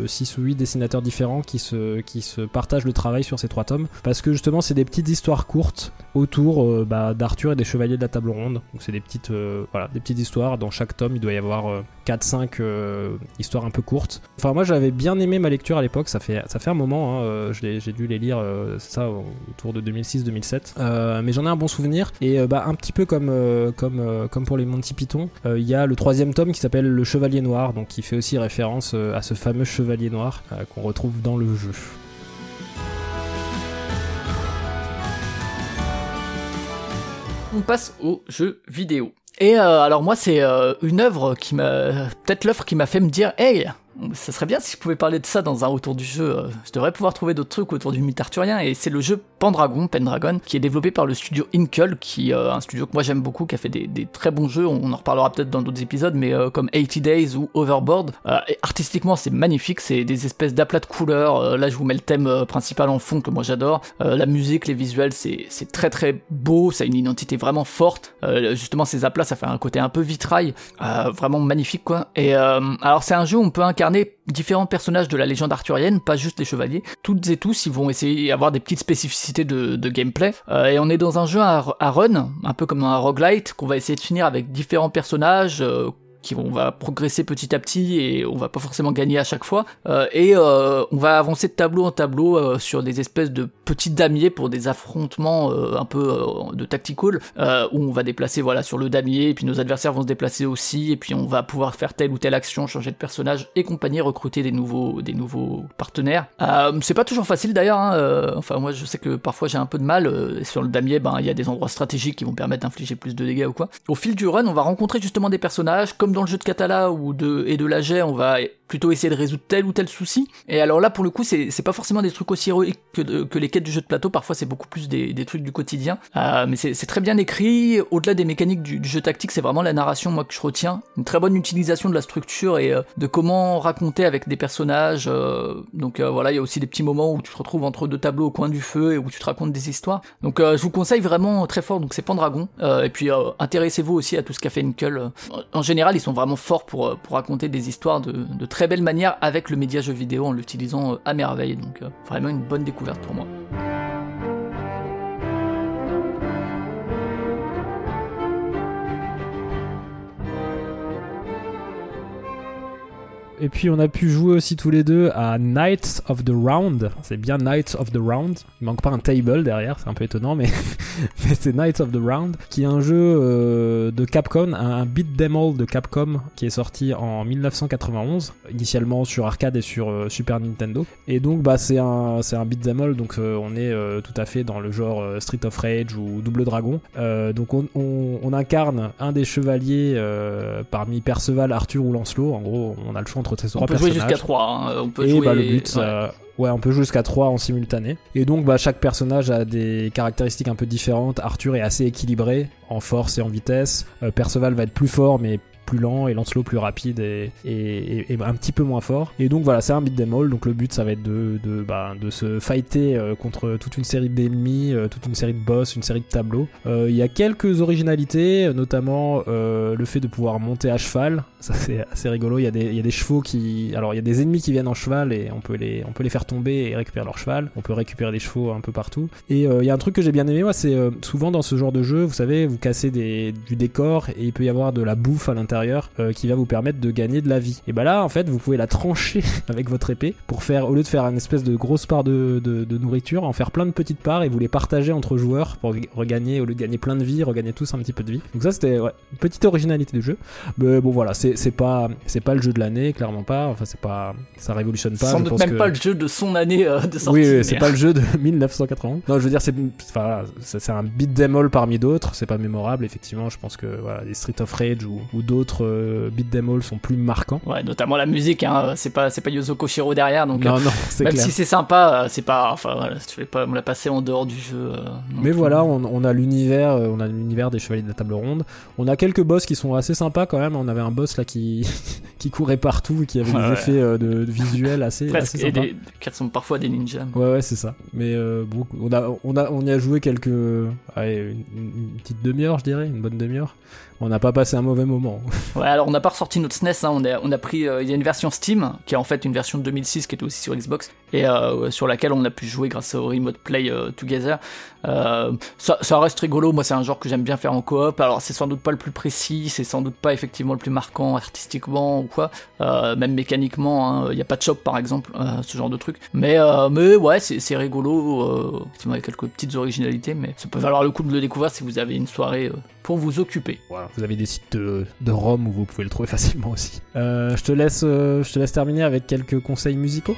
6 ou 8 dessinateurs différents qui se, partagent le travail sur ces trois tomes. Parce que justement, c'est des petites histoires courtes autour euh, bah, d'Arthur et des chevaliers de la table ronde. Donc c'est des petites, euh, histoires. Dans chaque tome, il doit y avoir 4-5 histoires un peu courtes. Enfin, moi j'avais bien aimé ma lecture à l'époque. Ça fait, un moment. Hein, j'ai dû les lire, euh, ça, autour de 2006-2007. Euh, mais j'en ai un bon souvenir. Et euh, bah, un petit peu comme, euh, comme, euh, comme pour les Monty Python, euh, il y a le troisième tome qui s'appelle Le Chevalier Noir, donc qui fait aussi référence euh, à ce fameux Chevalier Noir qu'on retrouve dans le jeu. On passe aux jeux vidéo. Et alors moi c'est une œuvre qui m'a peut-être l'œuvre qui m'a fait me dire hey ça serait bien si je pouvais parler de ça dans un autour du jeu. euh, Je devrais pouvoir trouver d'autres trucs autour du mythe arthurien et c'est le jeu Pendragon, Pendragon, qui est développé par le studio Inkle, qui euh, un studio que moi j'aime beaucoup, qui a fait des, très bons jeux. On en reparlera peut-être dans d'autres épisodes, mais euh, comme 80 Days ou Overboard. Artistiquement c'est magnifique, c'est des espèces d'aplats de couleurs. Là je vous mets le thème principal en fond que moi j'adore. La musique, les visuels, c'est très très beau, ça a une identité vraiment forte. Justement ces aplats, ça fait un côté un peu vitrail, vraiment magnifique quoi. Et alors c'est un jeu où on peut incarner différents personnages de la légende arthurienne, pas juste les chevaliers. Toutes et tous, ils vont essayer d'avoir des petites spécificités de, gameplay. Euh, et on est dans un jeu à, à run, un peu comme dans un roguelite, qu'on va essayer de finir avec différents personnages. euh, qui on va progresser petit à petit et on va pas forcément gagner à chaque fois. Euh, et euh, on va avancer de tableau en tableau euh, sur des espèces de petits damiers pour des affrontements un peu de tactical, où on va déplacer voilà sur le damier et puis nos adversaires vont se déplacer aussi et puis on va pouvoir faire telle ou telle action, changer de personnage et compagnie, recruter des nouveaux des nouveaux partenaires. C'est pas toujours facile d'ailleurs. Hein, enfin moi je sais que parfois j'ai un peu de mal sur le damier. Ben il y a des endroits stratégiques qui vont permettre d'infliger plus de dégâts ou quoi. Au fil du run, on va rencontrer justement des personnages comme dans le jeu de Catala ou de et de on va plutôt essayer de résoudre tel ou tel souci. Et alors là, pour le coup, c'est pas forcément des trucs aussi héroïques que, que les quêtes du jeu de plateau. Parfois, c'est beaucoup plus des, des trucs du quotidien. Euh, mais c'est très bien écrit. Au-delà des mécaniques du, jeu tactique, c'est vraiment la narration, moi, que je retiens. Une très bonne utilisation de la structure et euh, de comment raconter avec des personnages. euh, donc voilà, il y a aussi des petits moments où tu te retrouves entre deux tableaux au coin du feu et où tu te racontes des histoires. Donc je vous conseille vraiment très fort. Donc c'est Pendragon. Et puis intéressez-vous aussi à tout ce qu'a fait Nickel. En général, ils sont vraiment forts pour, euh, pour raconter des histoires de, de très belle manière avec le média jeu vidéo en l'utilisant euh, à merveille. Donc euh, vraiment une bonne découverte pour moi. Et puis on a pu jouer aussi tous les deux à Knights of the Round. C'est bien Knights of the Round. Il manque pas un table derrière, c'est un peu étonnant, mais, c'est Knights of the Round, qui est un jeu euh, de Capcom, un, beat them all de Capcom qui est sorti en 1991, initialement sur arcade et sur euh, Super Nintendo. Et donc bah c'est un c'est beat them all, donc euh, on est tout à fait dans le genre Street of Rage ou Double Dragon. Donc on, on, incarne un des chevaliers parmi Perceval, Arthur ou Lancelot. En gros, on a le choix entre ces trois On peut jouer jusqu'à 3. On peut Et jouer... bah, le but, ouais. ça- ouais, on peut jouer jusqu'à 3 en simultané. Et donc, bah, chaque personnage a des caractéristiques un peu différentes. Arthur est assez équilibré en force et en vitesse. Euh, Perceval va être plus fort, mais lent et Lancelot plus rapide et, et, un petit peu moins fort. Et donc voilà, c'est un beat them all. Donc le but, ça va être de, de, bah, de se fighter euh, contre toute une série d'ennemis, euh, toute une série de boss, une série de tableaux. Euh, Il y a quelques originalités, notamment le fait de pouvoir monter à cheval. Ça c'est assez rigolo. Il y, a des, y a des chevaux qui, alors il y a des ennemis qui viennent en cheval et on peut les, on peut les faire tomber et récupérer leur cheval. On peut récupérer des chevaux un peu partout. Et il y a un truc que j'ai bien aimé, moi, c'est souvent dans ce genre de jeu, vous savez, vous cassez des, du décor et il peut y avoir de la bouffe à l'intérieur euh, qui va vous permettre de gagner de la vie. Et bah là, en fait, vous pouvez la trancher avec votre épée pour faire, au lieu de faire une espèce de grosse part de, de, de nourriture, en faire plein de petites parts et vous les partager entre joueurs pour regagner, au lieu de gagner plein de vie, regagner tous un petit peu de vie. Donc ça, c'était ouais, une petite originalité du jeu. Mais bon, voilà, c'est pas, c'est pas le jeu de l'année, clairement pas. Enfin, c'est pas, ça révolutionne pas. Sans je doute pense même que- pas le jeu de son année euh, de sortie. oui, oui, c'est pas le jeu de 1991. Non, je veux dire, c'est enfin, un beat them all parmi d'autres. C'est pas mémorable, effectivement. Je pense que voilà, les Street of Rage ou, ou d'autres autres euh, beat them all sont plus marquants. Ouais, notamment la musique, hein, c'est pas, c'est pas Yuzo Koshiro derrière, donc non, euh, non, même clair. si c'est sympa, euh, c'est pas, enfin, voilà, tu fais pas me la passer en dehors du jeu. euh, Mais voilà, on, on a l'univers, on a l'univers des chevaliers de la table ronde. On a quelques boss qui sont assez sympas quand même. On avait un boss là qui qui courait partout et qui avait Ouais, des ouais. effets de, de visuels assez, presque, assez et sympas. des, qui sont parfois des ninjas. Ouais ouais c'est ça. Mais beaucoup- on a on a on y a joué quelques allez, une, une petite demi-heure je dirais, une bonne demi-heure. On n'a pas passé un mauvais moment. Ouais, alors on n'a pas ressorti notre SNES, hein, on, a, on a pris, euh, il y a une version Steam, qui est en fait une version de 2006 qui était aussi sur Xbox, et euh, sur laquelle on a pu jouer grâce au Remote Play euh, Together. Euh, ça, reste rigolo, moi c'est un genre que j'aime bien faire en coop, alors c'est sans doute pas le plus précis, c'est sans doute pas effectivement le plus marquant artistiquement ou quoi, même mécaniquement, il n'y a pas de shop par exemple, ce genre de truc. Mais, mais ouais, c'est rigolo, effectivement il y a quelques petites originalités, mais ça peut valoir le coup de le découvrir si vous avez une soirée pour vous occuper. Voilà. Vous avez des sites de, de ROM où vous pouvez le trouver facilement aussi. Je te laisse je te laisse terminer avec quelques conseils musicaux.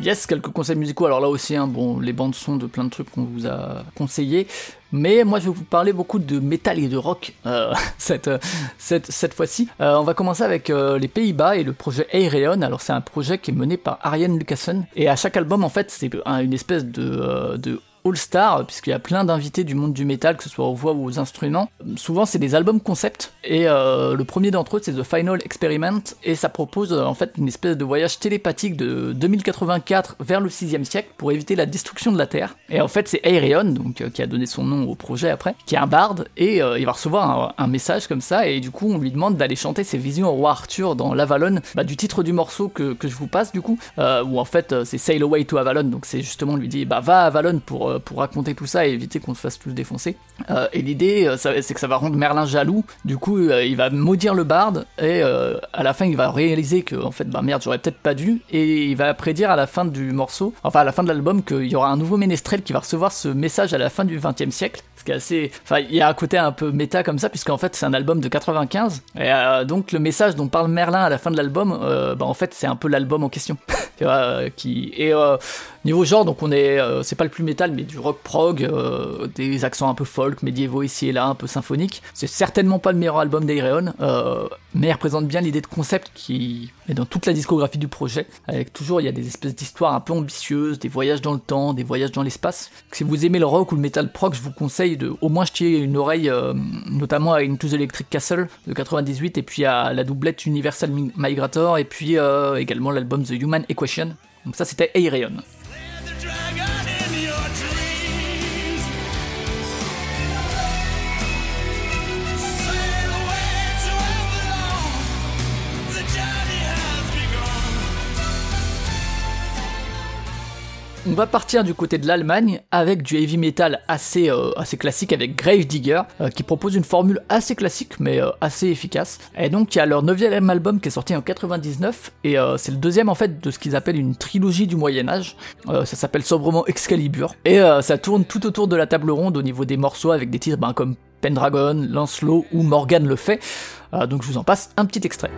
Yes, quelques conseils musicaux. Alors là aussi, hein, bon, les bandes son de plein de trucs qu'on vous a conseillés. Mais moi, je vais vous parler beaucoup de métal et de rock euh, cette, euh, cette, cette fois-ci. Euh, on va commencer avec les Pays-Bas et le projet Aereon. Alors c'est un projet qui est mené par Ariane Lucassen. Et à chaque album, en fait, c'est un- une espèce de, de all-star, puisqu'il y a plein d'invités du monde du métal, que ce soit aux voix ou aux instruments. Souvent, c'est des albums concept, et euh, le premier d'entre eux, c'est The Final Experiment, et ça propose euh, en fait une espèce de voyage télépathique de 2084 vers le 6 siècle pour éviter la destruction de la Terre. Et en fait, c'est Aereon, donc, euh, qui a donné son nom au projet après, qui est un barde, et il va recevoir un, message comme ça, et du coup, on lui demande d'aller chanter ses visions au roi Arthur dans l'Avalon, bah, du titre du morceau que, que je vous passe, du coup, où en fait, c'est Sail Away to Avalon, donc c'est justement, lui dit, bah va à Avalon pour, euh, pour raconter tout ça et éviter qu'on se fasse tous défoncer. Euh, et l'idée, euh, c'est que ça va rendre Merlin jaloux. Du coup, il va maudire le barde et à la fin, il va réaliser que en fait, bah merde, j'aurais peut-être pas dû. Et il va prédire à la fin du morceau, enfin à la fin de l'album, qu'il y aura un nouveau ménestrel qui va recevoir ce message à la fin du 20 e siècle. Ce qui est assez, enfin, il y a un côté un peu méta comme ça, puisqu'en fait, c'est un album de 95. Et donc, le message dont parle Merlin à la fin de l'album, bah en fait, c'est un peu l'album en question. tu vois, qui et Niveau genre, donc on est, euh, c'est pas le plus métal, mais du rock prog, euh, des accents un peu folk, médiévaux ici et là, un peu symphoniques. C'est certainement pas le meilleur album d'Aereon, euh, mais il représente bien l'idée de concept qui est dans toute la discographie du projet. Avec toujours, il y a des espèces d'histoires un peu ambitieuses, des voyages dans le temps, des voyages dans l'espace. Si vous aimez le rock ou le metal prog, je vous conseille de au moins jeter une oreille, notamment à Into the Electric Castle de 98, et puis à la doublette Universal Migrator, et puis également l'album The Human Equation. Donc ça, c'était Aereon. The dragon On va partir du côté de l'Allemagne avec du heavy metal assez, euh, classique avec Gravedigger euh, qui propose une formule assez classique mais euh, assez efficace. Et donc il y a leur neuvième album qui est sorti en 99 et euh, c'est le deuxième en fait de ce qu'ils appellent une trilogie du Moyen Âge. Ça s'appelle sobrement Excalibur et ça tourne tout autour de la table ronde au niveau des morceaux avec des titres ben, comme Pendragon, Lancelot ou Morgan le fait. Donc je vous en passe un petit extrait.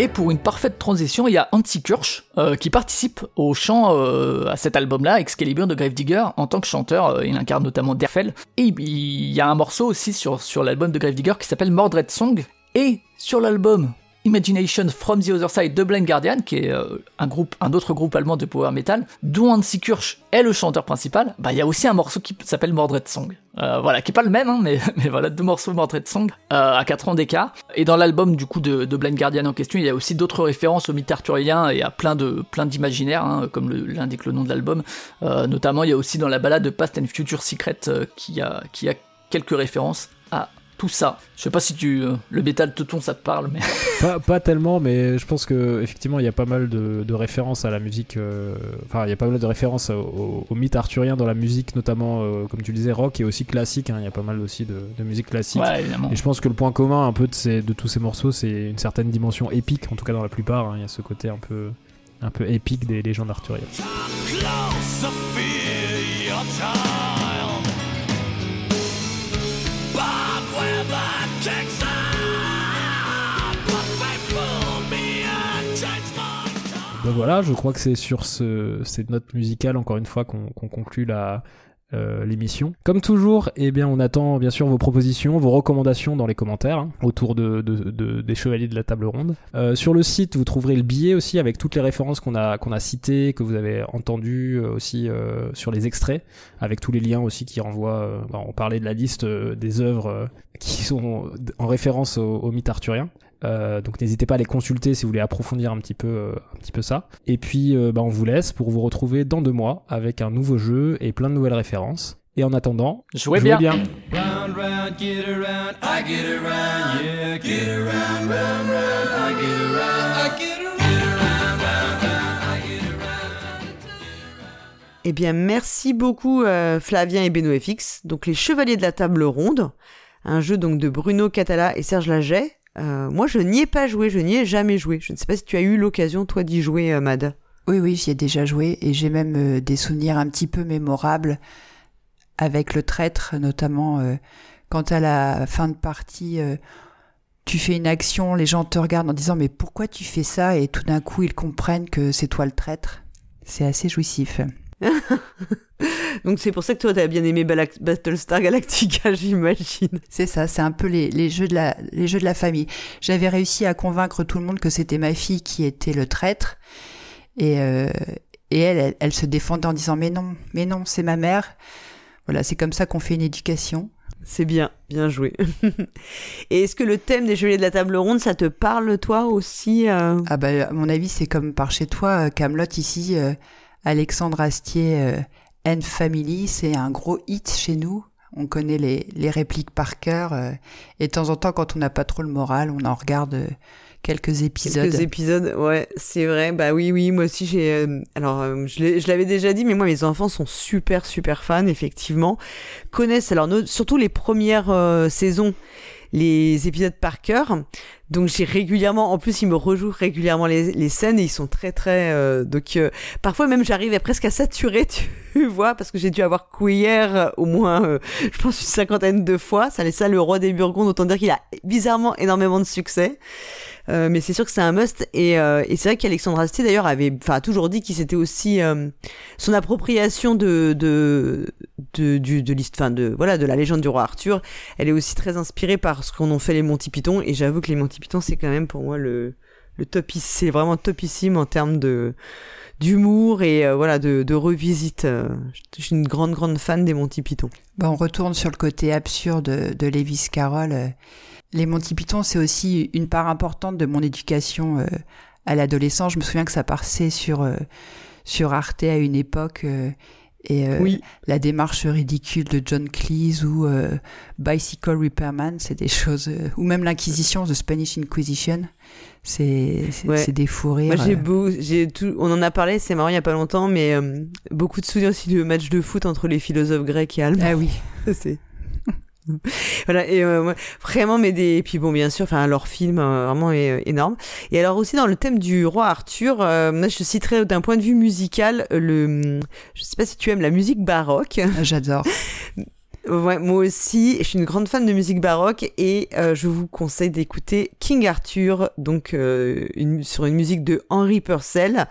Et pour une parfaite transition, il y a Hansi Kirsch euh, qui participe au chant euh, à cet album-là, Excalibur de Gravedigger, en tant que chanteur. euh, il incarne notamment Derfel. Et il- il y a un morceau aussi sur, sur l'album de Gravedigger qui s'appelle Mordred Song. Et sur l'album Imagination from the Other Side de Blind Guardian, qui est euh, un groupe, un autre groupe allemand de power metal, dont Hansi Kirsch est le chanteur principal, bah il y a aussi un morceau qui s'appelle Mordred Song. Euh, voilà, qui est pas le même, hein, mais, voilà, deux morceaux Mordred Song, euh, à 4 ans d'écart. Et dans l'album du coup de, de Blind Guardian en question, il y a aussi d'autres références au mythe arthurien et à plein de plein d'imaginaires, hein, comme l'indique le nom de l'album. Notamment, il y a aussi dans la balade de Past and Future Secret qui a qui a quelques références à tout ça. Je sais pas si tu euh, le métal teuton ça te parle, mais Pas, pas tellement, mais je pense que effectivement il y a pas mal de, de références à la musique. euh, Enfin, il y a pas mal de références au, mythe arthurien dans la musique, notamment euh, comme tu le disais rock et aussi classique. hein, Il y a pas mal aussi de, de musique classique. ouais évidemment. Et je pense que le point commun un peu de, ces, de tous ces morceaux, c'est une certaine dimension épique, en tout cas dans la plupart. hein. Il y a ce côté un peu, un peu épique des légendes arthuriennes. Ben voilà, je crois que c'est sur ce, cette note musicale, encore une fois, qu'on qu'on conclut la, euh, l'émission. Comme toujours, eh bien, on attend bien sûr vos propositions, vos recommandations dans les commentaires hein, autour de, de- de- des chevaliers de la table ronde. Euh, sur le site, vous trouverez le billet aussi avec toutes les références qu'on a citées, que vous avez entendues euh, aussi euh, sur les extraits, avec tous les liens aussi qui renvoient. bah, on parlait de la liste des œuvres qui sont en référence au, au mythe arthurien. Euh, donc n'hésitez pas à les consulter si vous voulez approfondir un petit peu, euh, un petit peu ça. Et puis euh, bah, on vous laisse pour vous retrouver dans deux mois avec un nouveau jeu et plein de nouvelles références. Et en attendant, Jouez jouez bien. bien. Round, round, get around, I get around, yeah, get around, round, round, I get around, I get around, get around, round, round, I get around. Eh bien, merci beaucoup euh, Flavien et Beno FX. Donc, les Chevaliers de la Table Ronde, un jeu donc de Bruno Catala et Serge Laget. Euh, moi, je n'y ai pas joué, je n'y ai jamais joué. Je ne sais pas si tu as eu l'occasion, toi, d'y jouer, euh, Mad. Oui, oui, j'y ai déjà joué et j'ai même euh, des souvenirs un petit peu mémorables avec le traître, notamment quand à la fin de partie, tu fais une action, les gens te regardent en disant mais pourquoi tu fais ça? Et tout d'un coup ils comprennent que c'est toi le traître. C'est assez jouissif. Donc, c'est pour ça que toi, t'as bien aimé Battlestar Galactica, j'imagine. C'est ça, c'est un peu les, les jeux de la, les jeux de la famille. J'avais réussi à convaincre tout le monde que c'était ma fille qui était le traître. Et, euh, et elle, elle, elle se défendait en disant mais non, mais non, c'est ma mère. Voilà, c'est comme ça qu'on fait une éducation. C'est bien, bien joué. et est-ce que le thème des Chevaliers de la Table Ronde, ça te parle, toi aussi euh? Ah bah à mon avis c'est comme par chez toi, Camelot ici, euh, Alexandre Astier, euh, N Family, c'est un gros hit chez nous. On connaît les, les répliques par cœur euh, et de temps en temps quand on n'a pas trop le moral, on en regarde euh, quelques épisodes. Quelques épisodes, ouais, c'est vrai. Bah oui, oui, moi aussi j'ai. alors, je l'avais déjà dit, mais moi mes enfants sont super, super fans, effectivement. Connaissent alors surtout les premières saisons, les épisodes par cœur. Donc j'ai régulièrement, en plus ils me rejouent régulièrement les, les scènes et ils sont très très. euh, donc euh, parfois même j'arrive à presque à saturer, tu vois, parce que j'ai dû avoir Queer euh, au moins, euh, je pense une cinquantaine de fois. Ça laisse le roi des Burgondes, autant dire qu'il a bizarrement énormément de succès. Euh, mais c'est sûr que c'est un must et, euh, et c'est vrai qu'Alexandre Astier d'ailleurs avait toujours dit qu'il c'était aussi euh, son appropriation de de de du de enfin de voilà de la légende du roi Arthur elle est aussi très inspirée par ce qu'on ont fait les Monty Python et j'avoue que les Monty Python c'est quand même pour moi le le top c'est vraiment topissime en termes de d'humour et euh, voilà de de revisite euh, je suis une grande grande fan des Monty Python Bah, on retourne sur le côté absurde de, de Lewis Carroll. euh. Les Monty Python, c'est aussi une part importante de mon éducation euh, à l'adolescence. Je me souviens que ça passait sur euh, sur Arte à une époque. euh, et euh, Oui. la démarche ridicule de John Cleese ou euh, Bicycle Repairman, c'est des choses, euh, ou même l'Inquisition, The Spanish Inquisition, c'est c'est Ouais. c'est des fous rires. Moi, j'ai beau, j'ai tout, on en a parlé, c'est marrant il y a pas longtemps, mais euh, beaucoup de souvenirs aussi du match de foot entre les philosophes grecs et allemands. Ah oui. c'est voilà et euh, vraiment mais des et puis bon bien sûr enfin leur film euh, vraiment est euh, énorme. Et alors aussi dans le thème du roi Arthur euh, moi je citerai d'un point de vue musical euh, le je sais pas si tu aimes la musique baroque. J'adore. Ouais, moi aussi, je suis une grande fan de musique baroque et euh, je vous conseille d'écouter King Arthur, donc euh, une, sur une musique de Henry Purcell,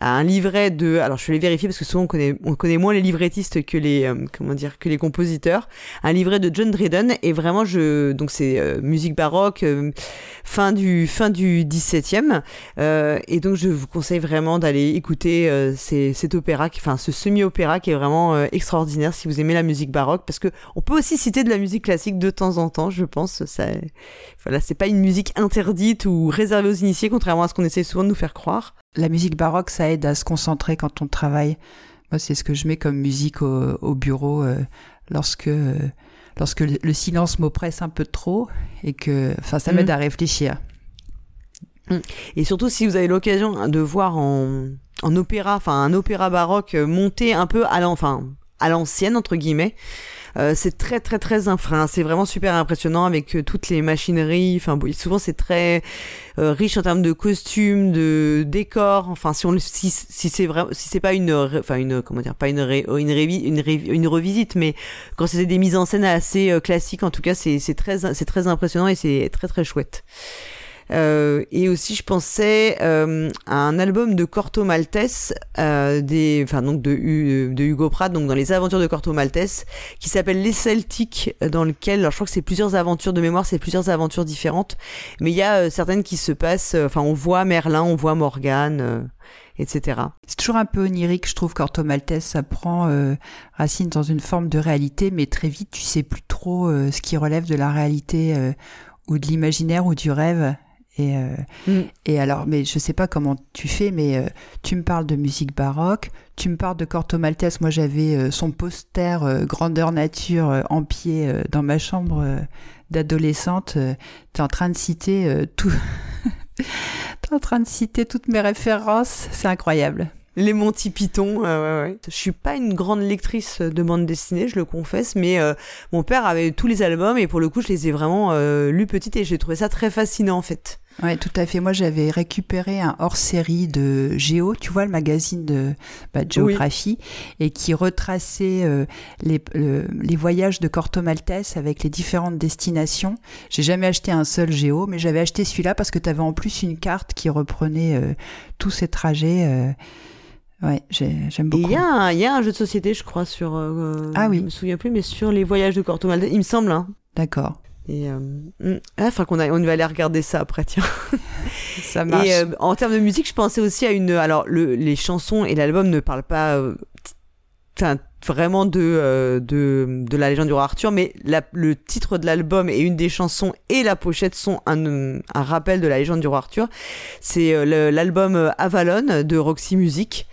un livret de, alors je vais les vérifier parce que souvent on connaît, on connaît moins les librettistes que les, euh, comment dire, que les compositeurs, un livret de John Dryden et vraiment je, donc c'est euh, musique baroque, euh, fin du fin du 17e euh, et donc je vous conseille vraiment d'aller écouter euh, ces- cet opéra, qui- enfin ce semi-opéra qui est vraiment euh, extraordinaire si vous aimez la musique baroque, parce que on peut aussi citer de la musique classique de temps en temps, je pense. Ça, voilà, c'est pas une musique interdite ou réservée aux initiés, contrairement à ce qu'on essaie souvent de nous faire croire. La musique baroque, ça aide à se concentrer quand on travaille. Moi, c'est ce que je mets comme musique au, au bureau euh, lorsque euh, lorsque le, le silence m'oppresse un peu trop et que, enfin, ça m'aide Mhm. à réfléchir. Et surtout si vous avez l'occasion hein, de voir en, en opéra, enfin un opéra baroque monté un peu à enfin, à l'ancienne entre guillemets. Euh, c'est très très très infra, c'est vraiment super impressionnant avec euh, toutes les machineries. Enfin, bon, souvent c'est très euh, riche en termes de costumes, de décors. Enfin, si on si, si c'est vrai, si c'est pas une, enfin une comment dire, pas une ré- une, révi- une, ré- une revisite, mais quand c'est des mises en scène assez euh, classiques, en tout cas, c'est c'est très c'est très impressionnant et c'est très très chouette. Euh, et aussi, je pensais euh, à un album de Corto Maltese, euh, des, enfin donc de, de Hugo Pratt, donc dans les aventures de Corto Maltese, qui s'appelle Les Celtiques, dans lequel, alors je crois que c'est plusieurs aventures de mémoire, c'est plusieurs aventures différentes, mais il y a certaines qui se passent, enfin on voit Merlin, on voit Morgane, etc. C'est toujours un peu onirique, je trouve, Corto Maltese. Ça prend euh, racine dans une forme de réalité, mais très vite, tu sais plus trop euh, ce qui relève de la réalité euh, ou de l'imaginaire ou du rêve. Et, euh, Mm. et alors, mais je sais pas comment tu fais, mais euh, tu me parles de musique baroque, tu me parles de Corto Maltese. Moi, j'avais euh, son poster grandeur nature en pied dans ma chambre d'adolescente. T'es en train de citer tout. T'es en train de citer toutes mes références. C'est incroyable. Les Monty Python, euh, ouais, ouais. Je suis pas une grande lectrice de bande dessinée, je le confesse, mais euh, mon père avait tous les albums et pour le coup, je les ai vraiment euh, lus petite et j'ai trouvé ça très fascinant en fait. Ouais, tout à fait. Moi, j'avais récupéré un hors-série de Géo, tu vois, le magazine de bah, de géographie, et qui retraçait euh, les, le- les voyages de Corto Maltese avec les différentes destinations. J'ai jamais acheté un seul Géo, mais j'avais acheté celui-là parce que tu avais en plus une carte qui reprenait euh, tous ces trajets. Ouais, j'ai- j'aime Et beaucoup. il y, a un- il y a un jeu de société, je crois, sur. euh, Ah oui. Je me souviens plus, mais sur les voyages de Corto Maltese, il me semble. Hein. D'accord. Et euh, mm. ah, enfin qu'on a, on va aller regarder ça après, tiens. Ça marche. Et euh, en termes de musique, je pensais aussi à une. Alors, le, les chansons et l'album ne parlent pas, vraiment de, euh, de de la légende du roi Arthur, mais la, le titre de l'album et une des chansons et la pochette sont un, un rappel de la légende du roi Arthur. C'est euh, l'album Avalon de Roxy Music.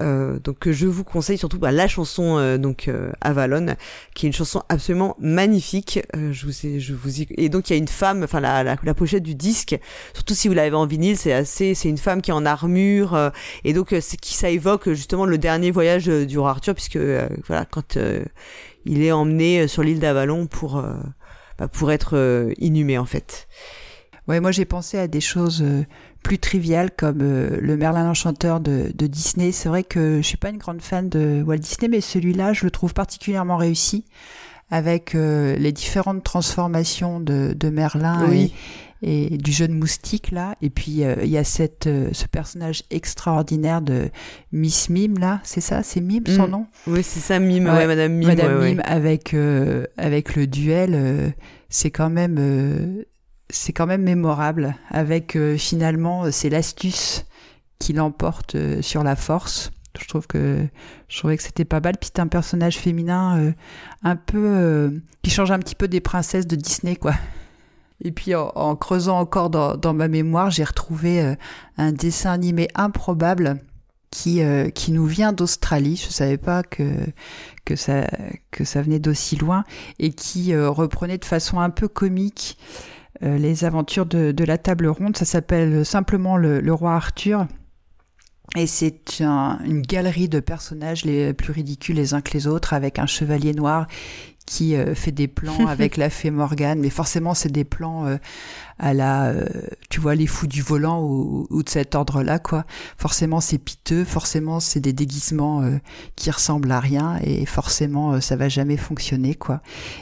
Euh, donc je vous conseille surtout bah, la chanson euh, donc euh, Avalon qui est une chanson absolument magnifique. Euh, je vous ai, je vous et donc il y a une femme enfin la, la, la pochette du disque surtout si vous l'avez en vinyle c'est assez c'est une femme qui est en armure euh, et donc euh, c'est qui ça évoque justement le dernier voyage du roi Arthur puisque voilà quand il est emmené sur l'île d'Avalon pour bah, pour être inhumé en fait. Ouais, moi j'ai pensé à des choses plus triviales comme euh, le Merlin l'Enchanteur de, de Disney. C'est vrai que je suis pas une grande fan de Walt Disney, mais celui-là, je le trouve particulièrement réussi avec euh, les différentes transformations de, de Merlin Oui. et, et du jeune moustique là. Et puis euh, il y a cette euh, ce personnage extraordinaire de Miss Mime là, c'est ça, c'est Mime son Mm. nom? oui c'est ça Mime Ouais, ouais, Madame Mime Madame ouais. Mime avec euh, avec le duel, c'est quand même euh, c'est quand même mémorable. Avec euh, finalement, euh, c'est l'astuce qui l'emporte euh, sur la force. Je trouve que je trouvais que c'était pas mal. Puis c'est un personnage féminin un peu qui change un petit peu des princesses de Disney, quoi. Et puis en, en creusant encore dans, dans ma mémoire, j'ai retrouvé un dessin animé improbable qui qui nous vient d'Australie. Je savais pas que que ça que ça venait d'aussi loin et qui reprenait de façon un peu comique les aventures de, de la table ronde. Ça s'appelle simplement le, le roi Arthur. Et c'est un- une galerie de personnages les plus ridicules les uns que les autres, avec un chevalier noir qui euh, fait des plans avec la fée Morgane, mais forcément c'est des plans euh, à la, euh, tu vois, les fous du volant ou, ou de cet ordre-là, quoi. Forcément c'est piteux, forcément c'est des déguisements euh, qui ressemblent à rien, et forcément euh, ça va jamais fonctionner, quoi.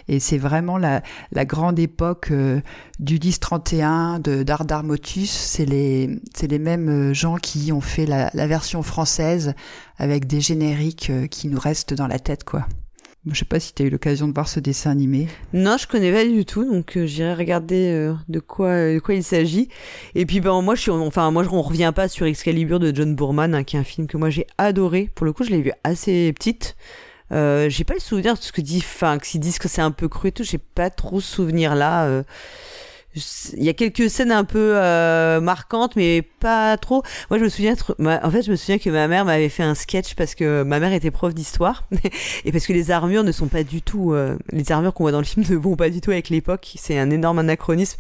Et c'est vraiment la, la grande époque euh, du 10-31, de Dardar Motus, c'est les, c'est les mêmes gens qui ont fait la, la version française avec des génériques qui nous restent dans la tête, quoi. Je sais pas si tu eu l'occasion de voir ce dessin animé. Non, je connais pas du tout, donc euh, j'irai regarder euh, de quoi euh, de quoi il s'agit. Et puis ben moi je suis enfin moi je on revient pas sur Excalibur de John Boorman, hein, qui est un film que moi j'ai adoré. Pour le coup, je l'ai vu assez petite. J'ai pas le souvenir de ce que dit, enfin s'ils disent que c'est un peu cru et tout, j'ai pas trop souvenir là. Il y a quelques scènes un peu euh, marquantes, mais pas trop. Moi, je me souviens, en fait, je me souviens que ma mère m'avait fait un sketch parce que ma mère était prof d'histoire et parce que les armures ne sont pas du tout, euh, les armures qu'on voit dans le film ne vont pas du tout avec l'époque. C'est un énorme anachronisme.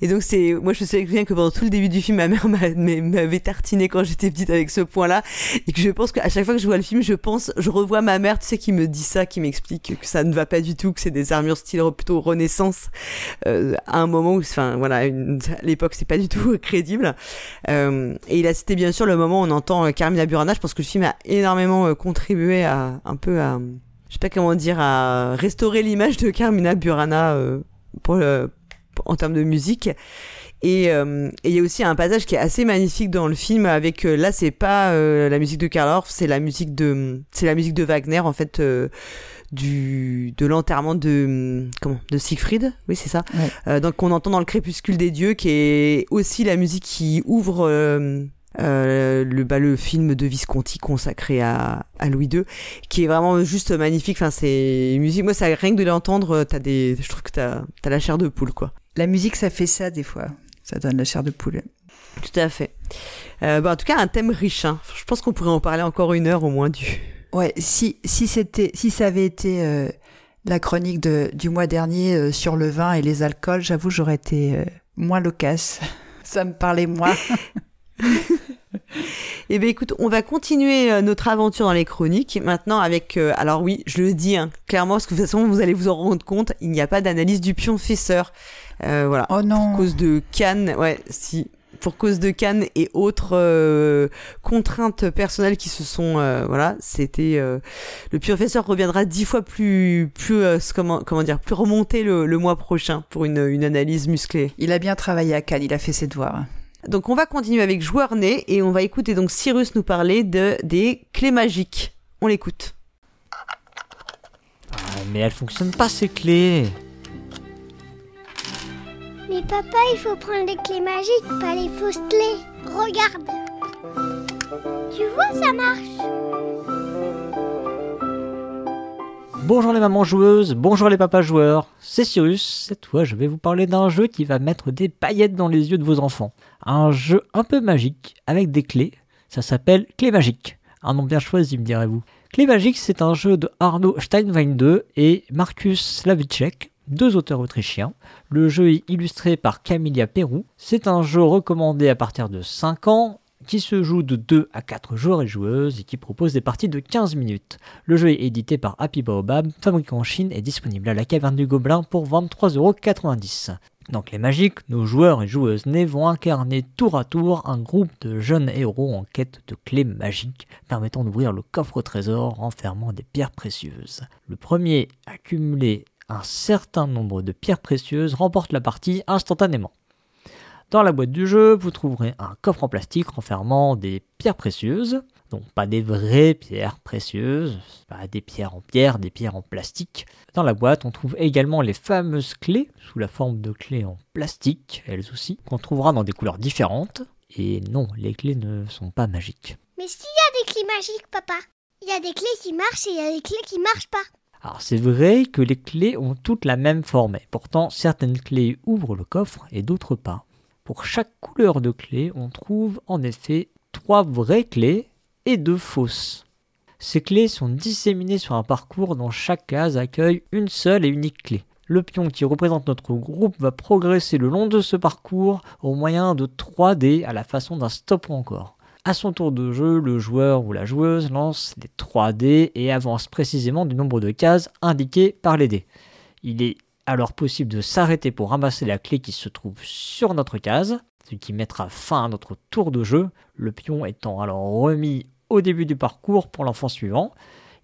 Et donc, c'est, moi, je me souviens que pendant tout le début du film, ma mère m'a- m'a- m'avait tartiné quand j'étais petite avec ce point-là et que je pense qu'à chaque fois que je vois le film, je pense, je revois ma mère, tu sais, qui me dit ça, qui m'explique que ça ne va pas du tout, que c'est des armures style plutôt Renaissance euh, à un moment où, enfin voilà, une- à l'époque c'est pas du tout crédible. Euh, et il a cité bien sûr le moment où on entend euh, Carmina Burana. Je pense que le film a énormément euh, contribué à un peu à, je sais pas comment dire, à restaurer l'image de Carmina Burana euh, pour en termes de musique. Et euh, il y a aussi un passage qui est assez magnifique dans le film avec euh, là c'est pas euh, la musique de Karl Orff, c'est la musique de c'est la musique de Wagner en fait euh, du de l'enterrement de comment de Siegfried, oui c'est ça. Ouais. Euh, donc qu'on entend dans le Crépuscule des dieux, qui est aussi la musique qui ouvre euh, euh, le bah, le film de Visconti consacré à, à Louis II, qui est vraiment juste magnifique. Enfin c'est musique, moi ça rien que de l'entendre, t'as des, je trouve que t'as t'as la chair de poule quoi. La musique, ça fait ça des fois. Ça donne la chair de poule. Tout à fait. Bah, en tout cas, un thème riche. Hein. Je pense qu'on pourrait en parler encore une heure au moins du. Ouais, si si c'était si ça avait été euh, la chronique de, du mois dernier euh, sur le vin et les alcools, j'avoue j'aurais été euh, moins loquace. Ça me parlait moins. Eh ben écoute, on va continuer notre aventure dans les chroniques maintenant avec. euh, alors oui, je le dis hein, clairement parce que de toute façon vous allez vous en rendre compte, il n'y a pas d'analyse du pionfesseur. Euh, voilà. Oh non. Pour cause de Cannes, ouais, si. Pour cause de Cannes et autres euh, contraintes personnelles qui se sont, euh, voilà, c'était euh, le pionfesseur reviendra dix fois plus, plus, euh, comment, comment dire, plus remonté le, le mois prochain pour une, une analyse musclée. Il a bien travaillé à Cannes, il a fait ses devoirs. Donc on va continuer avec Joueur Né et on va écouter donc Cyrus nous parler de des clés magiques. On l'écoute. Ah, mais elles fonctionnent pas ces clés. Mais papa, il faut prendre les clés magiques, pas les fausses clés. Regarde. Tu vois, ça marche. Bonjour les mamans joueuses, bonjour les papas joueurs. C'est Cyrus, cette fois je vais vous parler d'un jeu qui va mettre des paillettes dans les yeux de vos enfants. Un jeu un peu magique avec des clés. Ça s'appelle Clé Magique. Un nom bien choisi, me direz-vous. Clé Magique, c'est un jeu de Arno Steinwein II et Markus Slavicek, deux auteurs autrichiens. Le jeu est illustré par Camilla Perrou. C'est un jeu recommandé à partir de 5 ans qui se joue de 2 à 4 joueurs et joueuses et qui propose des parties de 15 minutes. Le jeu est édité par Happy Baobab, fabriqué en Chine et disponible à la caverne du Gobelin pour 23,90€. Dans Clé Magique, nos joueurs et joueuses nés vont incarner tour à tour un groupe de jeunes héros en quête de clés magiques permettant d'ouvrir le coffre au trésor renfermant des pierres précieuses. Le premier à cumuler un certain nombre de pierres précieuses remporte la partie instantanément. Dans la boîte du jeu, vous trouverez un coffre en plastique renfermant des pierres précieuses, donc pas des vraies pierres précieuses, pas des pierres en pierre, des pierres en plastique. Dans la boîte, on trouve également les fameuses clés, sous la forme de clés en plastique, elles aussi, qu'on trouvera dans des couleurs différentes. Et non, les clés ne sont pas magiques. Mais s'il y a des clés magiques, papa, il y a des clés qui marchent et il y a des clés qui marchent pas. Alors c'est vrai que les clés ont toutes la même forme, et pourtant certaines clés ouvrent le coffre et d'autres pas. Pour chaque couleur de clé, on trouve en effet trois vraies clés et deux fausses. Ces clés sont disséminées sur un parcours dont chaque case accueille une seule et unique clé. Le pion qui représente notre groupe va progresser le long de ce parcours au moyen de 3 dés à la façon d'un stop ou encore. À son tour de jeu, le joueur ou la joueuse lance les 3 dés et avance précisément du nombre de cases indiquées par les dés. Il est alors possible de s'arrêter pour ramasser la clé qui se trouve sur notre case, ce qui mettra fin à notre tour de jeu, le pion étant alors remis au début du parcours pour l'enfant suivant.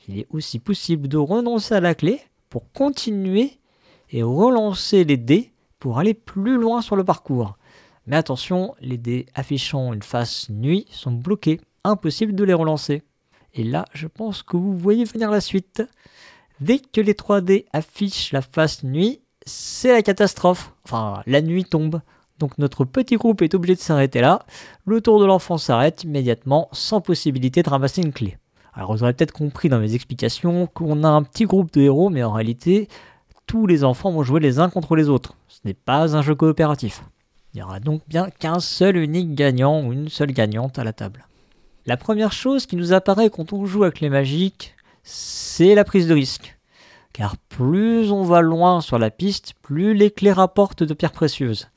Il est aussi possible de renoncer à la clé pour continuer et relancer les dés pour aller plus loin sur le parcours. Mais attention, les dés affichant une face nuit sont bloqués, impossible de les relancer. Et là, je pense que vous voyez venir la suite. Dès que les 3D affichent la face nuit, c'est la catastrophe. Enfin, la nuit tombe. Donc notre petit groupe est obligé de s'arrêter là. Le tour de l'enfant s'arrête immédiatement sans possibilité de ramasser une clé. Alors vous aurez peut-être compris dans mes explications qu'on a un petit groupe de héros, mais en réalité, tous les enfants vont jouer les uns contre les autres. Ce n'est pas un jeu coopératif. Il n'y aura donc bien qu'un seul unique gagnant ou une seule gagnante à la table. La première chose qui nous apparaît quand on joue avec les magiques, c'est la prise de risque. Car plus on va loin sur la piste, plus les clés rapportent de pierres précieuses.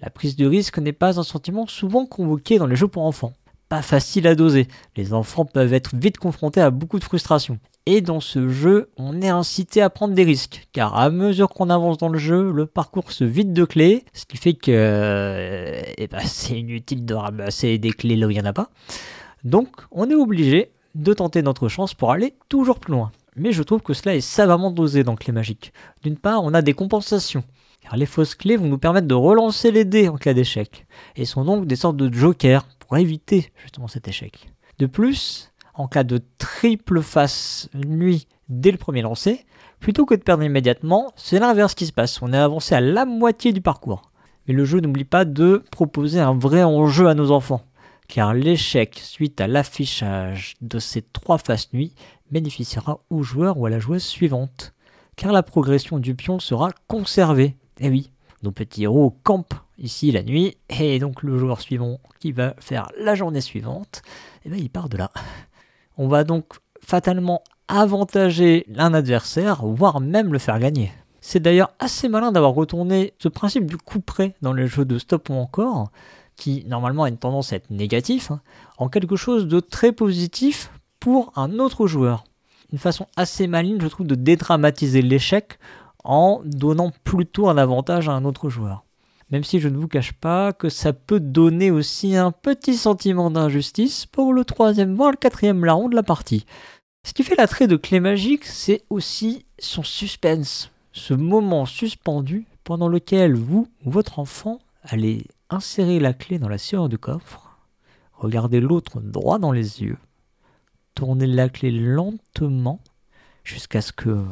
La prise de risque n'est pas un sentiment souvent convoqué dans les jeux pour enfants. Pas facile à doser, les enfants peuvent être vite confrontés à beaucoup de frustration. Et dans ce jeu, on est incité à prendre des risques, car à mesure qu'on avance dans le jeu, le parcours se vide de clés, ce qui fait que euh, eh ben, c'est inutile de ramasser des clés là où il n'y en a pas. Donc on est obligé de tenter notre chance pour aller toujours plus loin. Mais je trouve que cela est savamment dosé dans Clé Magique. D'une part, on a des compensations. Car les fausses clés vont nous permettre de relancer les dés en cas d'échec, et sont donc des sortes de jokers pour éviter justement cet échec. De plus, en cas de triple face nuit dès le premier lancer, plutôt que de perdre immédiatement, c'est l'inverse qui se passe. On est avancé à la moitié du parcours. Mais le jeu n'oublie pas de proposer un vrai enjeu à nos enfants, car l'échec suite à l'affichage de ces trois faces nuit bénéficiera au joueur ou à la joueuse suivante, car la progression du pion sera conservée. Eh oui, nos petits héros campent ici la nuit, et donc le joueur suivant qui va faire la journée suivante, eh ben, il part de là. On va donc fatalement avantager l'un adversaire, voire même le faire gagner. C'est d'ailleurs assez malin d'avoir retourné ce principe du coup près dans les jeux de stop ou encore, qui normalement a une tendance à être négatif, hein, en quelque chose de très positif pour un autre joueur. Une façon assez maligne, je trouve, de dédramatiser l'échec en donnant plutôt un avantage à un autre joueur. Même si je ne vous cache pas que ça peut donner aussi un petit sentiment d'injustice pour le troisième voire le quatrième larron de la partie. Ce qui fait l'attrait de Clé Magique, c'est aussi son suspense, ce moment suspendu pendant lequel vous ou votre enfant allez insérer la clé dans la serrure du coffre, regarder l'autre droit dans les yeux, tourner la clé lentement jusqu'à ce que...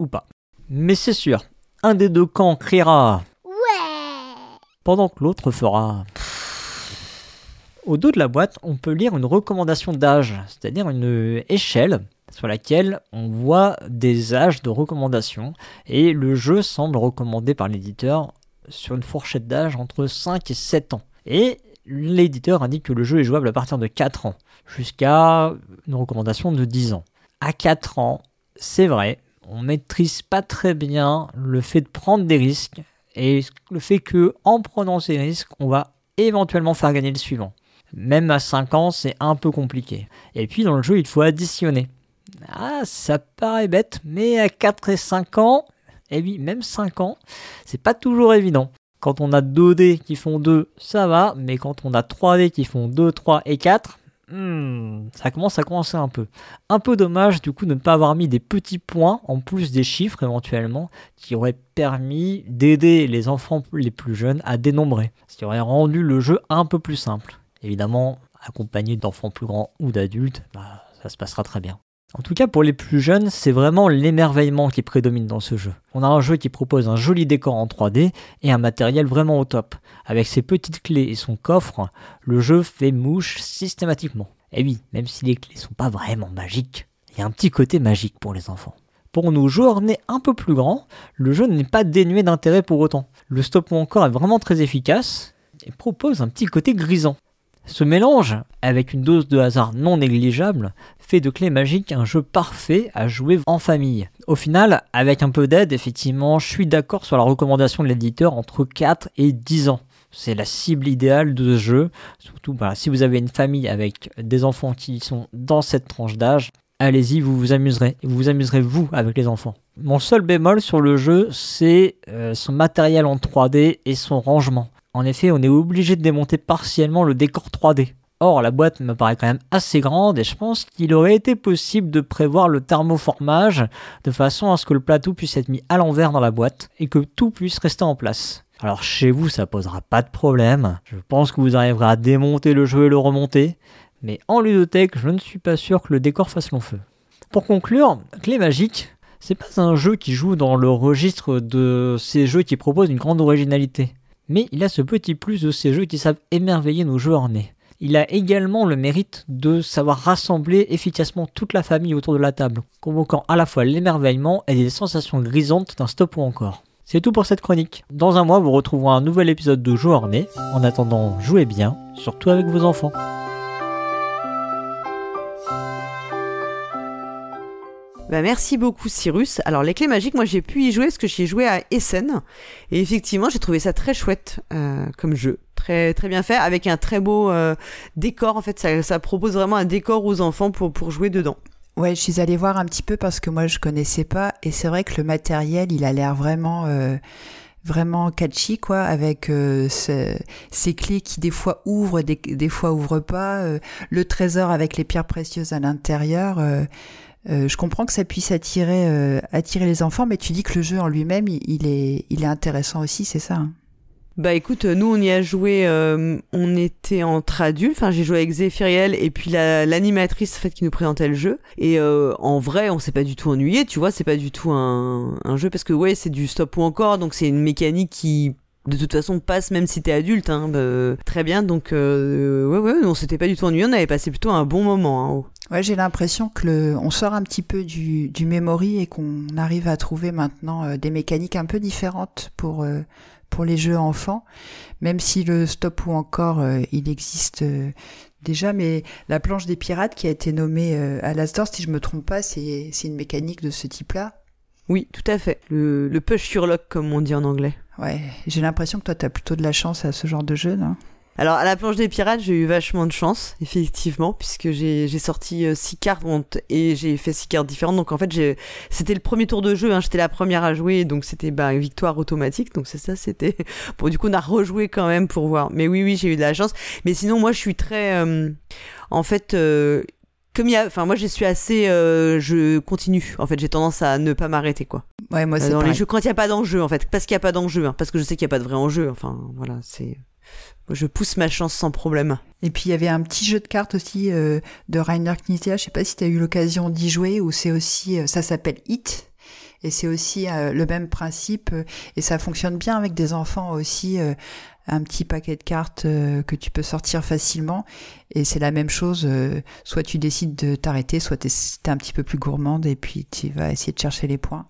ou pas. Mais c'est sûr, un des deux camps criera Ouais pendant que l'autre fera. Au dos de la boîte, on peut lire une recommandation d'âge, c'est-à-dire une échelle sur laquelle on voit des âges de recommandation, et le jeu semble recommandé par l'éditeur sur une fourchette d'âge entre 5 et 7 ans. Et l'éditeur indique que le jeu est jouable à partir de 4 ans, jusqu'à une recommandation de 10 ans. À 4 ans, c'est vrai, on maîtrise pas très bien le fait de prendre des risques, et le fait que en prenant ces risques, on va éventuellement faire gagner le suivant. Même à 5 ans, c'est un peu compliqué. Et puis dans le jeu, il faut additionner. Ah, ça paraît bête, mais à 4 et 5 ans, et oui, même 5 ans, c'est pas toujours évident. Quand on a 2 dés qui font 2, ça va, mais quand on a 3 dés qui font 2, 3 et 4, hmm, ça commence à coincer un peu. Un peu dommage du coup de ne pas avoir mis des petits points en plus des chiffres éventuellement qui auraient permis d'aider les enfants les plus jeunes à dénombrer, ce qui aurait rendu le jeu un peu plus simple. Évidemment, accompagné d'enfants plus grands ou d'adultes, bah, ça se passera très bien. En tout cas, pour les plus jeunes, c'est vraiment l'émerveillement qui prédomine dans ce jeu. On a un jeu qui propose un joli décor en 3D et un matériel vraiment au top. Avec ses petites clés et son coffre, le jeu fait mouche systématiquement. Et oui, même si les clés sont pas vraiment magiques, il y a un petit côté magique pour les enfants. Pour nos joueurs nés un peu plus grands, le jeu n'est pas dénué d'intérêt pour autant. Le stop encore est vraiment très efficace et propose un petit côté grisant. Ce mélange, avec une dose de hasard non négligeable, fait de Clé Magique un jeu parfait à jouer en famille. Au final, avec un peu d'aide, effectivement, je suis d'accord sur la recommandation de l'éditeur entre 4 et 10 ans. C'est la cible idéale de ce jeu, surtout si vous avez une famille avec des enfants qui sont dans cette tranche d'âge, allez-y, vous vous amuserez. Vous vous amuserez vous avec les enfants. Mon seul bémol sur le jeu, c'est euh, son matériel en 3D et son rangement. En effet, on est obligé de démonter partiellement le décor 3D. Or, la boîte me paraît quand même assez grande et je pense qu'il aurait été possible de prévoir le thermoformage de façon à ce que le plateau puisse être mis à l'envers dans la boîte et que tout puisse rester en place. Alors chez vous, ça posera pas de problème. Je pense que vous arriverez à démonter le jeu et le remonter. Mais en ludothèque, je ne suis pas sûr que le décor fasse long feu. Pour conclure, Clé Magique, c'est pas un jeu qui joue dans le registre de ces jeux qui proposent une grande originalité. Mais il a ce petit plus de ces jeux qui savent émerveiller nos joueurs nés. Il a également le mérite de savoir rassembler efficacement toute la famille autour de la table, convoquant à la fois l'émerveillement et des sensations grisantes d'un stop ou encore. C'est tout pour cette chronique. Dans un mois, vous retrouverez un nouvel épisode de Joueurs nés. En attendant, jouez bien, surtout avec vos enfants. Bah, merci beaucoup Cyrus. Alors les clés magiques, moi j'ai pu y jouer parce que j'y ai joué à Essen et effectivement j'ai trouvé ça très chouette euh, comme jeu, très très bien fait avec un très beau euh, décor. En fait, ça, propose vraiment un décor aux enfants pour pour jouer dedans. Ouais, je suis allée voir un petit peu parce que moi je connaissais pas et c'est vrai que le matériel, il a l'air vraiment euh, vraiment catchy quoi avec ce- ces clés qui des fois ouvrent des, des fois ouvrent pas le trésor avec les pierres précieuses à l'intérieur euh, Euh, je comprends que ça puisse attirer, euh, attirer les enfants, mais tu dis que le jeu en lui-même, il, est, il est intéressant aussi, c'est ça hein? Bah écoute, nous on y a joué, euh, on était entre adultes, enfin j'ai joué avec Zéphiriel et puis la- l'animatrice en fait qui nous présentait le jeu. Et euh, en vrai, on s'est pas du tout ennuyé, tu vois, c'est pas du tout un, un jeu parce que ouais, c'est du stop ou encore, donc c'est une mécanique qui de toute façon passe même si t'es adulte, hein, bah, très bien. Donc euh, ouais ouais, on s'était pas du tout ennuyé, on avait passé plutôt un bon moment. Hein. Ouais, j'ai l'impression que le, on sort un petit peu du, du memory et qu'on arrive à trouver maintenant euh, des mécaniques un peu différentes pour euh, pour les jeux enfants, même si le stop ou encore euh, il existe déjà, mais la planche des pirates qui a été nommée à l'Astor, si je me trompe pas, c'est c'est une mécanique de ce type-là. Oui, tout à fait. Le, le push sur lock comme on dit en anglais. Ouais, j'ai l'impression que toi t'as plutôt de la chance à ce genre de jeu, non? Alors à la planche des pirates, j'ai eu vachement de chance, effectivement, puisque j'ai sorti euh, six cartes et j'ai fait six cartes différentes. Donc en fait, c'était le premier tour de jeu, hein, j'étais la première à jouer, donc c'était bah, une victoire automatique. Donc c'est ça, c'était bon. Du coup, on a rejoué quand même pour voir. Mais oui, oui, j'ai eu de la chance. Mais sinon, moi, je suis très, euh, en fait. euh, comme il y a, enfin moi je suis assez, euh, je continue. En fait, j'ai tendance à ne pas m'arrêter quoi. Ouais, moi Euh, c'est dans les jeux quand il y a pas d'enjeu en fait, parce qu'il y a pas d'enjeu, hein, parce que je sais qu'il y a pas de vrai enjeu. Enfin voilà, c'est, je pousse ma chance sans problème. Et puis il y avait un petit jeu de cartes aussi euh, de Rainer Knizia, je sais pas si tu as eu l'occasion d'y jouer, où c'est aussi, euh, ça s'appelle Hit, et c'est aussi euh, le même principe, euh, et ça fonctionne bien avec des enfants aussi, euh, un petit paquet de cartes que tu peux sortir facilement, et c'est la même chose, soit tu décides de t'arrêter, soit tu es un petit peu plus gourmande, et puis tu vas essayer de chercher les points.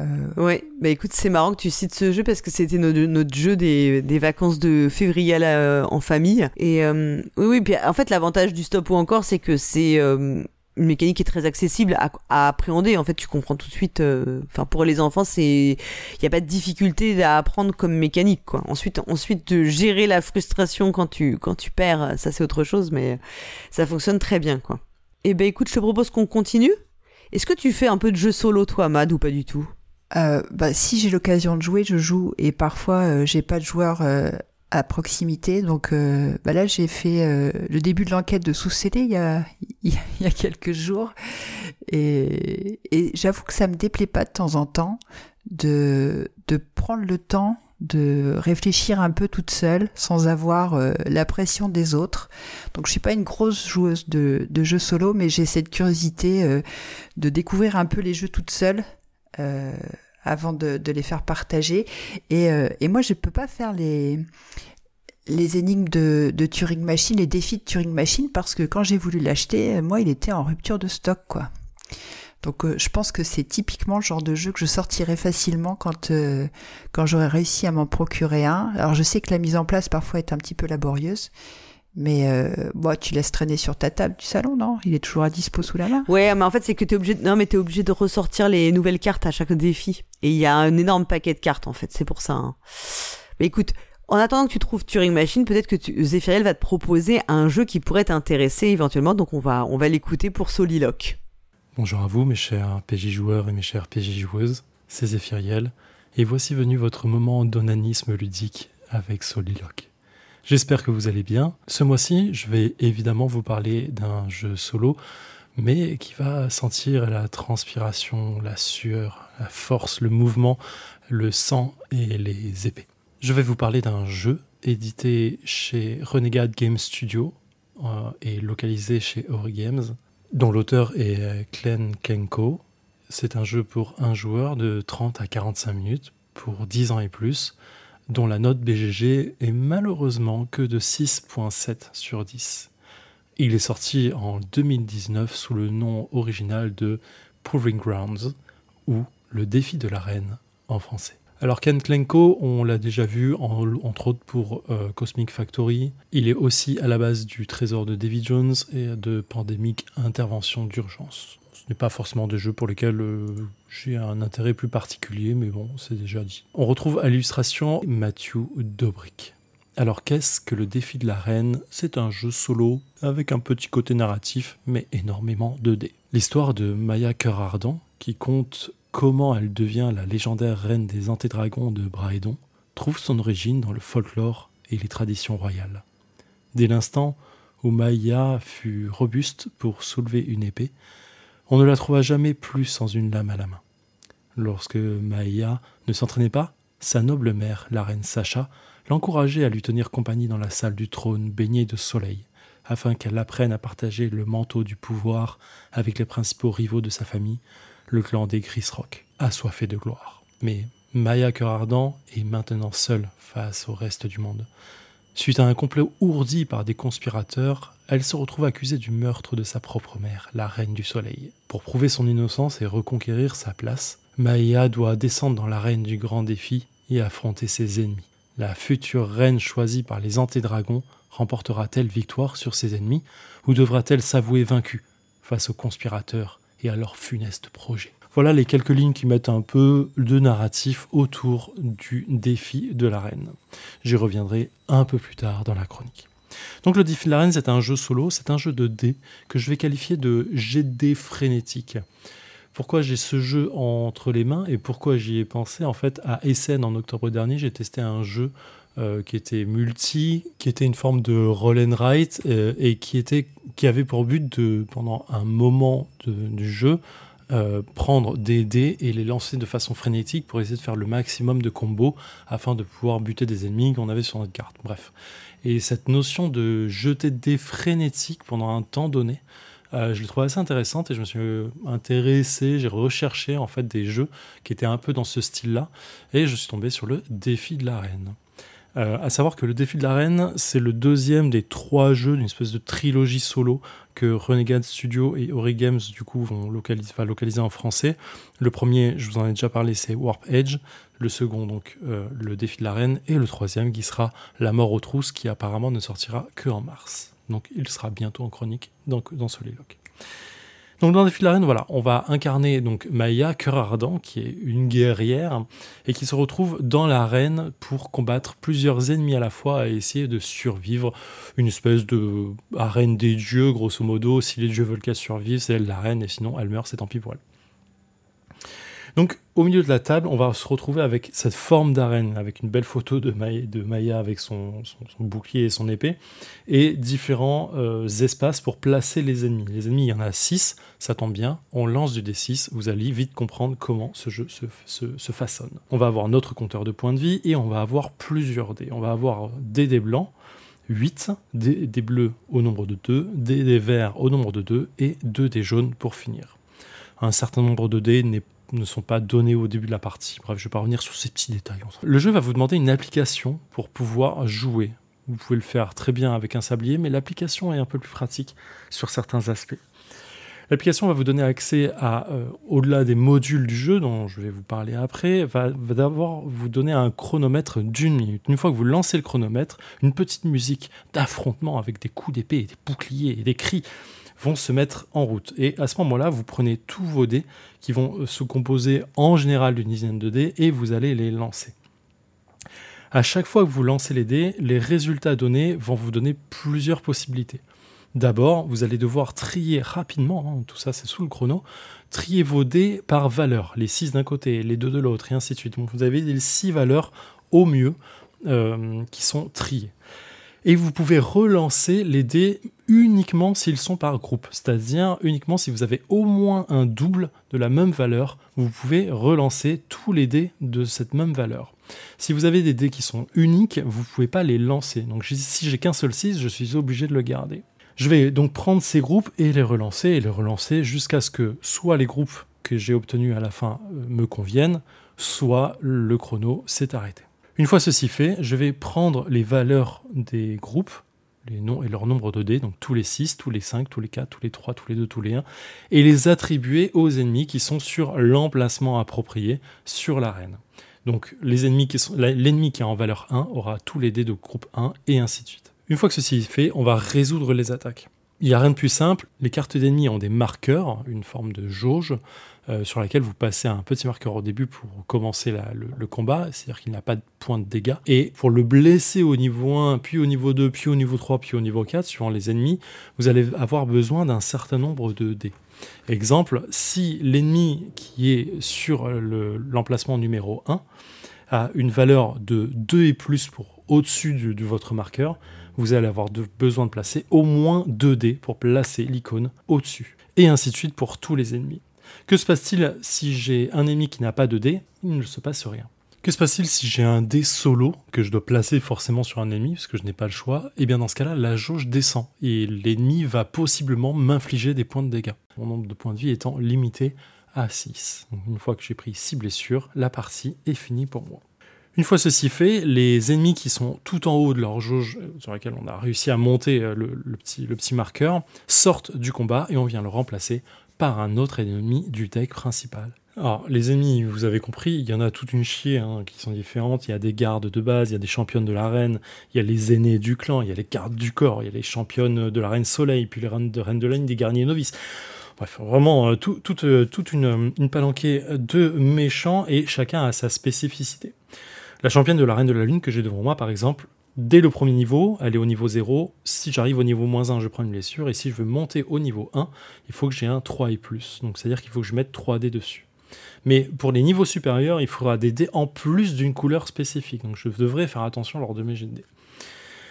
Euh, Ouais, bah écoute, c'est marrant que tu cites ce jeu parce que c'était notre, jeu des, vacances de février à la- en famille. Et euh, oui, oui, puis en fait, l'avantage du stop ou encore, c'est que c'est euh, une mécanique qui est très accessible à, appréhender. En fait, tu comprends tout de suite. euh, Enfin, pour les enfants, c'est il y a pas de difficulté à apprendre comme mécanique, quoi. Ensuite, ensuite de gérer la frustration quand tu quand tu perds, ça c'est autre chose, mais ça fonctionne très bien, quoi. Et ben écoute, je te propose qu'on continue. Est-ce que tu fais un peu de jeu solo, toi, Mad, ou pas du tout? Euh, bah, si j'ai l'occasion de jouer, je joue et parfois euh, j'ai pas de joueur euh, à proximité. Donc euh, bah là j'ai fait euh, le début de l'enquête de sous il y a il y a quelques jours et, et j'avoue que ça me déplaît pas de temps en temps de de prendre le temps de réfléchir un peu toute seule sans avoir euh, la pression des autres. Donc je suis pas une grosse joueuse de, de jeux solo, mais j'ai cette curiosité euh, de découvrir un peu les jeux toute seule euh, avant de, les faire partager. Et, euh, moi, je peux pas faire les énigmes de, Turing Machine, les défis de Turing Machine, parce que quand j'ai voulu l'acheter, euh, moi, il était en rupture de stock, quoi. Donc, je pense que c'est typiquement le genre de jeu que je sortirais facilement quand euh, quand j'aurais réussi à m'en procurer un. Alors, je sais que la mise en place parfois est un petit peu laborieuse. Mais euh, bon, tu laisses traîner sur ta table du salon, non? Il est toujours à dispo sous la main. Ouais, mais en fait, c'est que t'es obligé de... Non, mais t'es obligé de ressortir les nouvelles cartes à chaque défi. Et il y a un énorme paquet de cartes, en fait, c'est pour ça. hein. Mais écoute, en attendant que tu trouves Turing Machine, peut-être que tu... Zéphiriel va te proposer un jeu qui pourrait t'intéresser éventuellement, donc on va, on va l'écouter pour Soliloque. Bonjour à vous, mes chers PJ joueurs et mes chères PJ joueuses, c'est Zéphiriel, et voici venu votre moment d'onanisme ludique avec Soliloque. J'espère que vous allez bien. Ce mois-ci, je vais évidemment vous parler d'un jeu solo, mais qui va sentir la transpiration, la sueur, la force, le mouvement, le sang et les épées. Je vais vous parler d'un jeu édité chez Renegade Game Studio euh, et localisé chez Ori Games, dont l'auteur est Glenn Kenko. C'est un jeu pour un joueur de 30 à 45 minutes pour 10 ans et plus, dont la note BGG est malheureusement que de 6.7 sur 10. Il est sorti en 2019 sous le nom original de Proving Grounds ou Le défi de la reine en français. Alors Ken Klenko, on l'a déjà vu en- entre autres pour euh, Cosmic Factory. Il est aussi à la base du Trésor de Davy Jones et de Pandemic Intervention d'urgence. Ce n'est pas forcément des jeux pour lesquels euh, j'ai un intérêt plus particulier, mais bon, c'est déjà dit. On retrouve à l'illustration Matthew Dobrik. Alors qu'est-ce que le défi de la reine? C'est un jeu solo avec un petit côté narratif, mais énormément de dés. L'histoire de Maya Cœur Ardent, qui compte comment elle devient la légendaire reine des antédragons de Braedon, trouve son origine dans le folklore et les traditions royales. Dès l'instant où Maya fut robuste pour soulever une épée, On ne la trouva jamais plus sans une lame à la main. Lorsque Maïa ne s'entraînait pas, sa noble mère, la reine Sacha, l'encourageait à lui tenir compagnie dans la salle du trône baignée de soleil, afin qu'elle apprenne à partager le manteau du pouvoir avec les principaux rivaux de sa famille, le clan des Grisrock, assoiffé de gloire. Mais Maya Cœur Ardent est maintenant seule face au reste du monde. Suite à un complot ourdi par des conspirateurs, elle se retrouve accusée du meurtre de sa propre mère, la Reine du Soleil. Pour prouver son innocence et reconquérir sa place, Maya doit descendre dans l'arène du grand défi et affronter ses ennemis. La future reine choisie par les antédragons remportera-t-elle victoire sur ses ennemis ou devra-t-elle s'avouer vaincue face aux conspirateurs et à leur funeste projet? Voilà les quelques lignes qui mettent un peu de narratif autour du défi de la reine. J'y reviendrai un peu plus tard dans la chronique. Donc le défi de la c'est un jeu solo, c'est un jeu de dés que je vais qualifier de dés frénétique. Pourquoi j'ai ce jeu entre les mains et pourquoi j'y ai pensé? En fait, à Essen en octobre dernier, j'ai testé un jeu euh, qui était multi, qui était une forme de roll and write euh, et qui était qui avait pour but de pendant un moment du jeu euh, prendre des dés et les lancer de façon frénétique pour essayer de faire le maximum de combos afin de pouvoir buter des ennemis qu'on avait sur notre carte. Bref. Et cette notion de jeter des dés frénétiques pendant un temps donné, euh, je l'ai trouvé assez intéressante et je me suis intéressé, j'ai recherché en fait des jeux qui étaient un peu dans ce style-là et je suis tombé sur le défi de l'arène. Euh, à savoir que le défi de l'arène, c'est le deuxième des trois jeux d'une espèce de trilogie solo que Renegade Studio et Ori Games du coup vont localiser, en français. Le premier, je vous en ai déjà parlé, c'est Warp Edge. Le second, donc, euh, le défi de l'arène. Et le troisième, qui sera La mort aux trousses, qui apparemment ne sortira que en mars. Donc, il sera bientôt en chronique dans, dans. Donc dans défi de l'arène, voilà, on va incarner donc Maya, cœur ardent, qui est une guerrière et qui se retrouve dans l'arène pour combattre plusieurs ennemis à la fois et essayer de survivre. Une espèce de arène des dieux, grosso modo. Si les dieux veulent qu'elle survive, c'est elle l'arène, et sinon elle meurt, c'est tant pis pour elle. Donc, au milieu de la table, on va se retrouver avec cette forme d'arène, avec une belle photo de Maya, avec son, bouclier et son épée, et différents euh, espaces pour placer les ennemis. Les ennemis, il y en a 6, ça tombe bien, on lance du D6, vous allez vite comprendre comment ce jeu se, façonne. On va avoir notre compteur de points de vie, et on va avoir plusieurs dés. On va avoir des dés blancs, 8, des, des bleus au nombre de 2, des, des verts au nombre de 2, et 2 des jaunes pour finir. Un certain nombre de dés n'est ne sont pas donnés au début de la partie. Bref, je vais pas revenir sur ces petits détails. Le jeu va vous demander une application pour pouvoir jouer. Vous pouvez le faire très bien avec un sablier, mais l'application est un peu plus pratique sur certains aspects. L'application va vous donner accès à, euh, au-delà des modules du jeu, dont je vais vous parler après, va, va d'abord vous donner un chronomètre d'une minute. Une fois que vous lancez le chronomètre, une petite musique d'affrontement avec des coups d'épée, des boucliers et des cris vont se mettre en route. Et à ce moment-là, vous prenez tous vos dés qui vont euh, se composer en général d'une dizaine de dés et vous allez les lancer. À chaque fois que vous lancez les dés, les résultats donnés vont vous donner plusieurs possibilités. D'abord, vous allez devoir trier rapidement, hein, tout ça c'est sous le chrono, trier vos dés par valeur, les 6 d'un côté, les 2 de l'autre, et ainsi de suite. Vous avez les 6 valeurs au mieux euh, qui sont triées. Et vous pouvez relancer les dés uniquement s'ils sont par groupe, c'est-à-dire uniquement si vous avez au moins un double de la même valeur, vous pouvez relancer tous les dés de cette même valeur. Si vous avez des dés qui sont uniques, vous ne pouvez pas les lancer. Donc si j'ai qu'un seul 6, je suis obligé de le garder. Je vais donc prendre ces groupes et les relancer et les relancer jusqu'à ce que soit les groupes que j'ai obtenus à la fin euh, me conviennent, soit le chrono s'est arrêté. Une fois ceci fait, je vais prendre les valeurs des groupes, les noms et leur nombre de dés, donc tous les 6, tous les 5, tous les 4, tous les 3, tous les 2, tous les 1, et les attribuer aux ennemis qui sont sur l'emplacement approprié sur l'arène. Donc l'ennemi qui est en valeur 1 aura tous les dés de groupe 1 et ainsi de suite. Une fois que ceci est fait, on va résoudre les attaques. Il n'y a rien de plus simple, les cartes d'ennemis ont des marqueurs, une forme de jauge, euh, sur laquelle vous passez un petit marqueur au début pour commencer le, combat, c'est-à-dire qu'il n'a pas de point de dégâts. Et pour le blesser au niveau 1, puis au niveau 2, puis au niveau 3, puis au niveau 4, suivant les ennemis, vous allez avoir besoin d'un certain nombre de dés. Exemple, si l'ennemi qui est sur le- l'emplacement numéro 1 a une valeur de 2 et plus pour au-dessus de votre marqueur, vous allez avoir besoin de placer au moins 2 dés pour placer l'icône au-dessus. Et ainsi de suite pour tous les ennemis. Que se passe-t-il si j'ai un ennemi qui n'a pas de dés? Il ne se passe rien. Que se passe-t-il si j'ai un dé solo que je dois placer forcément sur un ennemi parce que je n'ai pas le choix? Et bien dans ce cas-là, la jauge descend et l'ennemi va possiblement m'infliger des points de dégâts. Mon nombre de points de vie étant limité à 6. Donc, une fois que j'ai pris 6 blessures, la partie est finie pour moi. Une fois ceci fait, les ennemis qui sont tout en haut de leur jauge euh, sur laquelle on a réussi à monter euh, le petit marqueur sortent du combat et on vient le remplacer par un autre ennemi du deck principal. Alors, les ennemis, vous avez compris, il y en a toute une chier hein, qui sont différentes. Il y a des gardes de base, il y a des championnes de l'arène, il y a les aînés du clan, il y a les gardes du corps, il y a les championnes de la reine soleil, puis les reines de, reines de la ligne, des guerriers novices. Bref, vraiment, euh, euh, toute une, euh, une palanquée de méchants et chacun a sa spécificité. La championne de la reine de la lune que j'ai devant moi, par exemple, dès le premier niveau, elle est au niveau 0. Si j'arrive au niveau moins 1, je prends une blessure. Et si je veux monter au niveau 1, il faut que j'ai un 3 et plus. Donc c'est-à-dire qu'il faut que je mette 3 dés dessus. Mais pour les niveaux supérieurs, il faudra des dés en plus d'une couleur spécifique. Donc je devrais faire attention lors de mes jets de dés.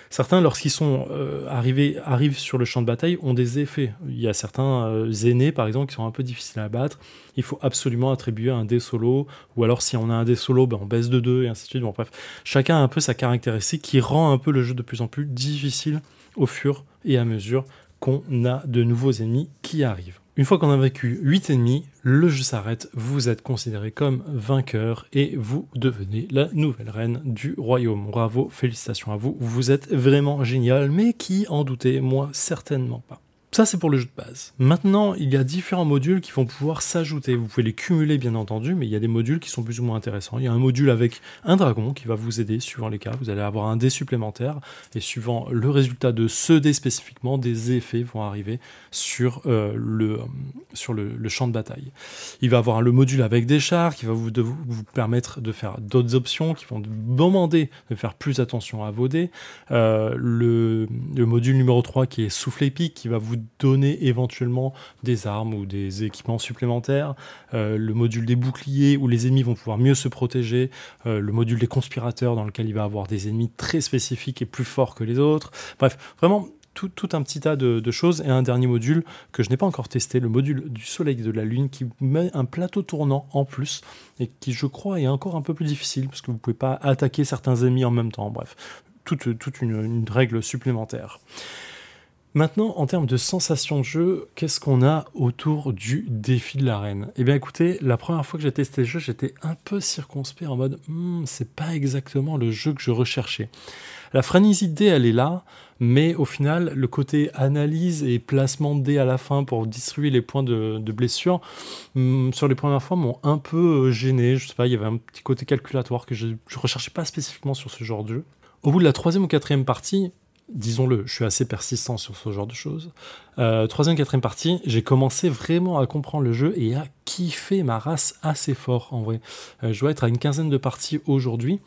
Certains, lorsqu'ils sont euh, arrivés, arrivent sur le champ de bataille, ont des effets. Il y a certains euh, aînés, par exemple, qui sont un peu difficiles à battre. Il faut absolument attribuer un dé solo, ou alors si on a un dé solo, ben, on baisse de 2, et ainsi de suite. Bon, bref, chacun a un peu sa caractéristique qui rend un peu le jeu de plus en plus difficile au fur et à mesure qu'on a de nouveaux ennemis qui arrivent. Une fois qu'on a vaincu 8 ennemis, le jeu s'arrête, vous êtes considéré comme vainqueur et vous devenez la nouvelle reine du royaume. Bravo, félicitations à vous, vous êtes vraiment génial, mais qui en doutait? Moi, certainement pas. Ça, c'est pour le jeu de base. Maintenant, il y a différents modules qui vont pouvoir s'ajouter. Vous pouvez les cumuler, bien entendu, mais il y a des modules qui sont plus ou moins intéressants. Il y a un module avec un dragon qui va vous aider suivant les cas. Vous allez avoir un dé supplémentaire, et suivant le résultat de ce dé spécifiquement, des effets vont arriver sur, euh, le, sur le, champ de bataille. Il va avoir le module avec des chars qui va vous, vous permettre de faire d'autres options, qui vont demander de faire plus attention à vos dés. Euh, le, le module numéro 3 qui est souffle épique, qui va vous donner éventuellement des armes ou des équipements supplémentaires. Euh, le module des boucliers où les ennemis vont pouvoir mieux se protéger. Euh, le module des conspirateurs dans lequel il va avoir des ennemis très spécifiques et plus forts que les autres. Bref, vraiment tout, tout un petit tas de, choses et un dernier module que je n'ai pas encore testé, le module du soleil et de la lune qui met un plateau tournant en plus et qui je crois est encore un peu plus difficile parce que vous pouvez pas attaquer certains ennemis en même temps. Bref, toute, toute une règle supplémentaire. Maintenant, en termes de sensation de jeu, qu'est-ce qu'on a autour du défi de l'arène? Eh bien, écoutez, la première fois que j'ai testé le jeu, j'étais un peu circonspect en mode, Hmm, c'est pas exactement le jeu que je recherchais. La frénésie de dés, elle est là, mais au final, le côté analyse et placement de dés à la fin pour distribuer les points de, blessure, hmm, sur les premières fois, m'ont un peu euh, gêné. Je sais pas, il y avait un petit côté calculatoire que je, je recherchais pas spécifiquement sur ce genre de jeu. Au bout de la troisième ou quatrième partie, disons-le, je suis assez persistant sur ce genre de choses. Euh, troisième, quatrième partie, j'ai commencé vraiment à comprendre le jeu et à kiffer ma race assez fort en vrai. Euh, je dois être à une quinzaine de parties aujourd'hui.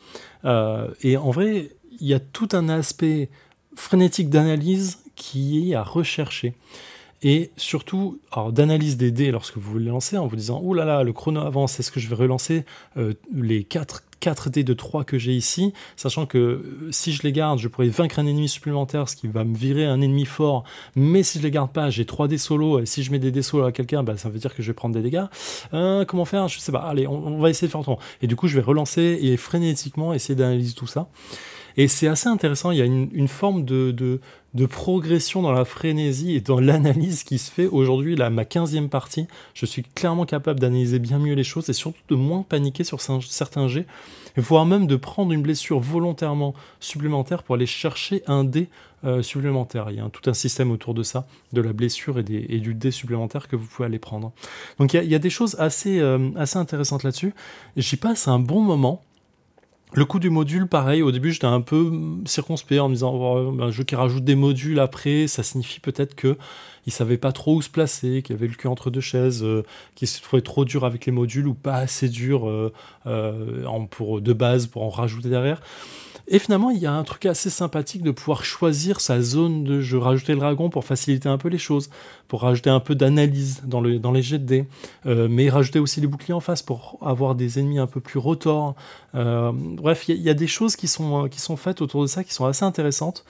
Euh, et en vrai, il y a tout un aspect frénétique d'analyse qui est à rechercher. Et surtout, d'analyse des dés lorsque vous les lancez en vous disant Oh là là, le chrono avance, est-ce que je vais relancer euh, les 4, 4 dés de 3 que j'ai ici? Sachant que euh, si je les garde, je pourrais vaincre un ennemi supplémentaire, ce qui va me virer un ennemi fort. Mais si je les garde pas, j'ai 3 dés solo, et si je mets des dés solo à quelqu'un, bah, ça veut dire que je vais prendre des dégâts. Euh, comment faire? Je sais pas. Allez, on, va essayer de faire autrement. Et du coup, je vais relancer et frénétiquement essayer d'analyser tout ça. Et c'est assez intéressant, il y a une, forme de, progression dans la frénésie et dans l'analyse qui se fait aujourd'hui, là, ma 15e partie. Je suis clairement capable d'analyser bien mieux les choses et surtout de moins paniquer sur cer- certains jets, voire même de prendre une blessure volontairement supplémentaire pour aller chercher un dé euh, supplémentaire. Il y a tout un système autour de ça, de la blessure et, du dé supplémentaire que vous pouvez aller prendre. Donc il y a, il y a des choses assez, euh, assez intéressantes là-dessus. J'y passe un bon moment. Le coup du module, pareil, au début j'étais un peu circonspect en me disant oh, un jeu qui rajoute des modules après, ça signifie peut-être que il savait pas trop où se placer, qu'il avait le cul entre deux chaises, euh, qu'il se trouvait trop dur avec les modules ou pas assez dur euh, euh, pour de base pour en rajouter derrière. Et finalement, il y a un truc assez sympathique de pouvoir choisir sa zone de jeu, rajouter le dragon pour faciliter un peu les choses, pour rajouter un peu d'analyse dans, le, dans les jets de dés, euh, mais rajouter aussi les boucliers en face pour avoir des ennemis un peu plus rotors. Euh, bref, il y, a- des choses qui sont, qui sont faites autour de ça qui sont assez intéressantes.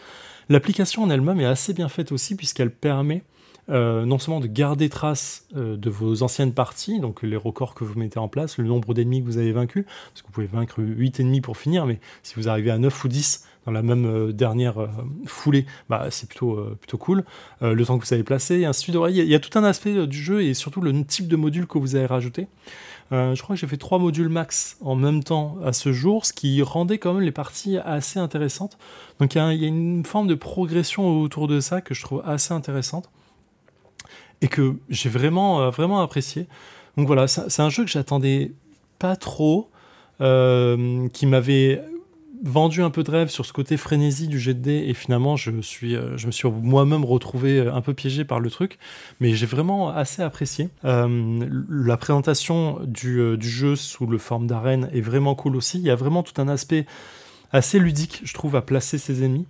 L'application en elle-même est assez bien faite aussi puisqu'elle permet euh, non seulement de garder trace euh, de vos anciennes parties, donc les records que vous mettez en place, le nombre d'ennemis que vous avez vaincus, parce que vous pouvez vaincre 8 ennemis pour finir, mais si vous arrivez à 9 ou 10 dans la même euh, dernière foulée, bah, c'est plutôt, plutôt cool. Le temps que vous avez placé, et ainsi de suite. Il y, a- tout un aspect du jeu et surtout le type de module que vous avez rajouté. Je crois que j'ai fait trois modules max en même temps à ce jour, ce qui rendait quand même les parties assez intéressantes. Donc il y a une forme de progression autour de ça que je trouve assez intéressante et que j'ai vraiment, euh, vraiment apprécié. Donc voilà, c'est un jeu que j'attendais pas trop, euh, qui m'avait vendu un peu de rêve sur ce côté frénésie du jet de dés et finalement je, suis, euh, je me suis moi-même retrouvé un peu piégé par le truc mais j'ai vraiment assez apprécié. La présentation du, jeu sous le forme d'arène est vraiment cool aussi. Il y a vraiment tout un aspect assez ludique, je trouve, à placer ses ennemis.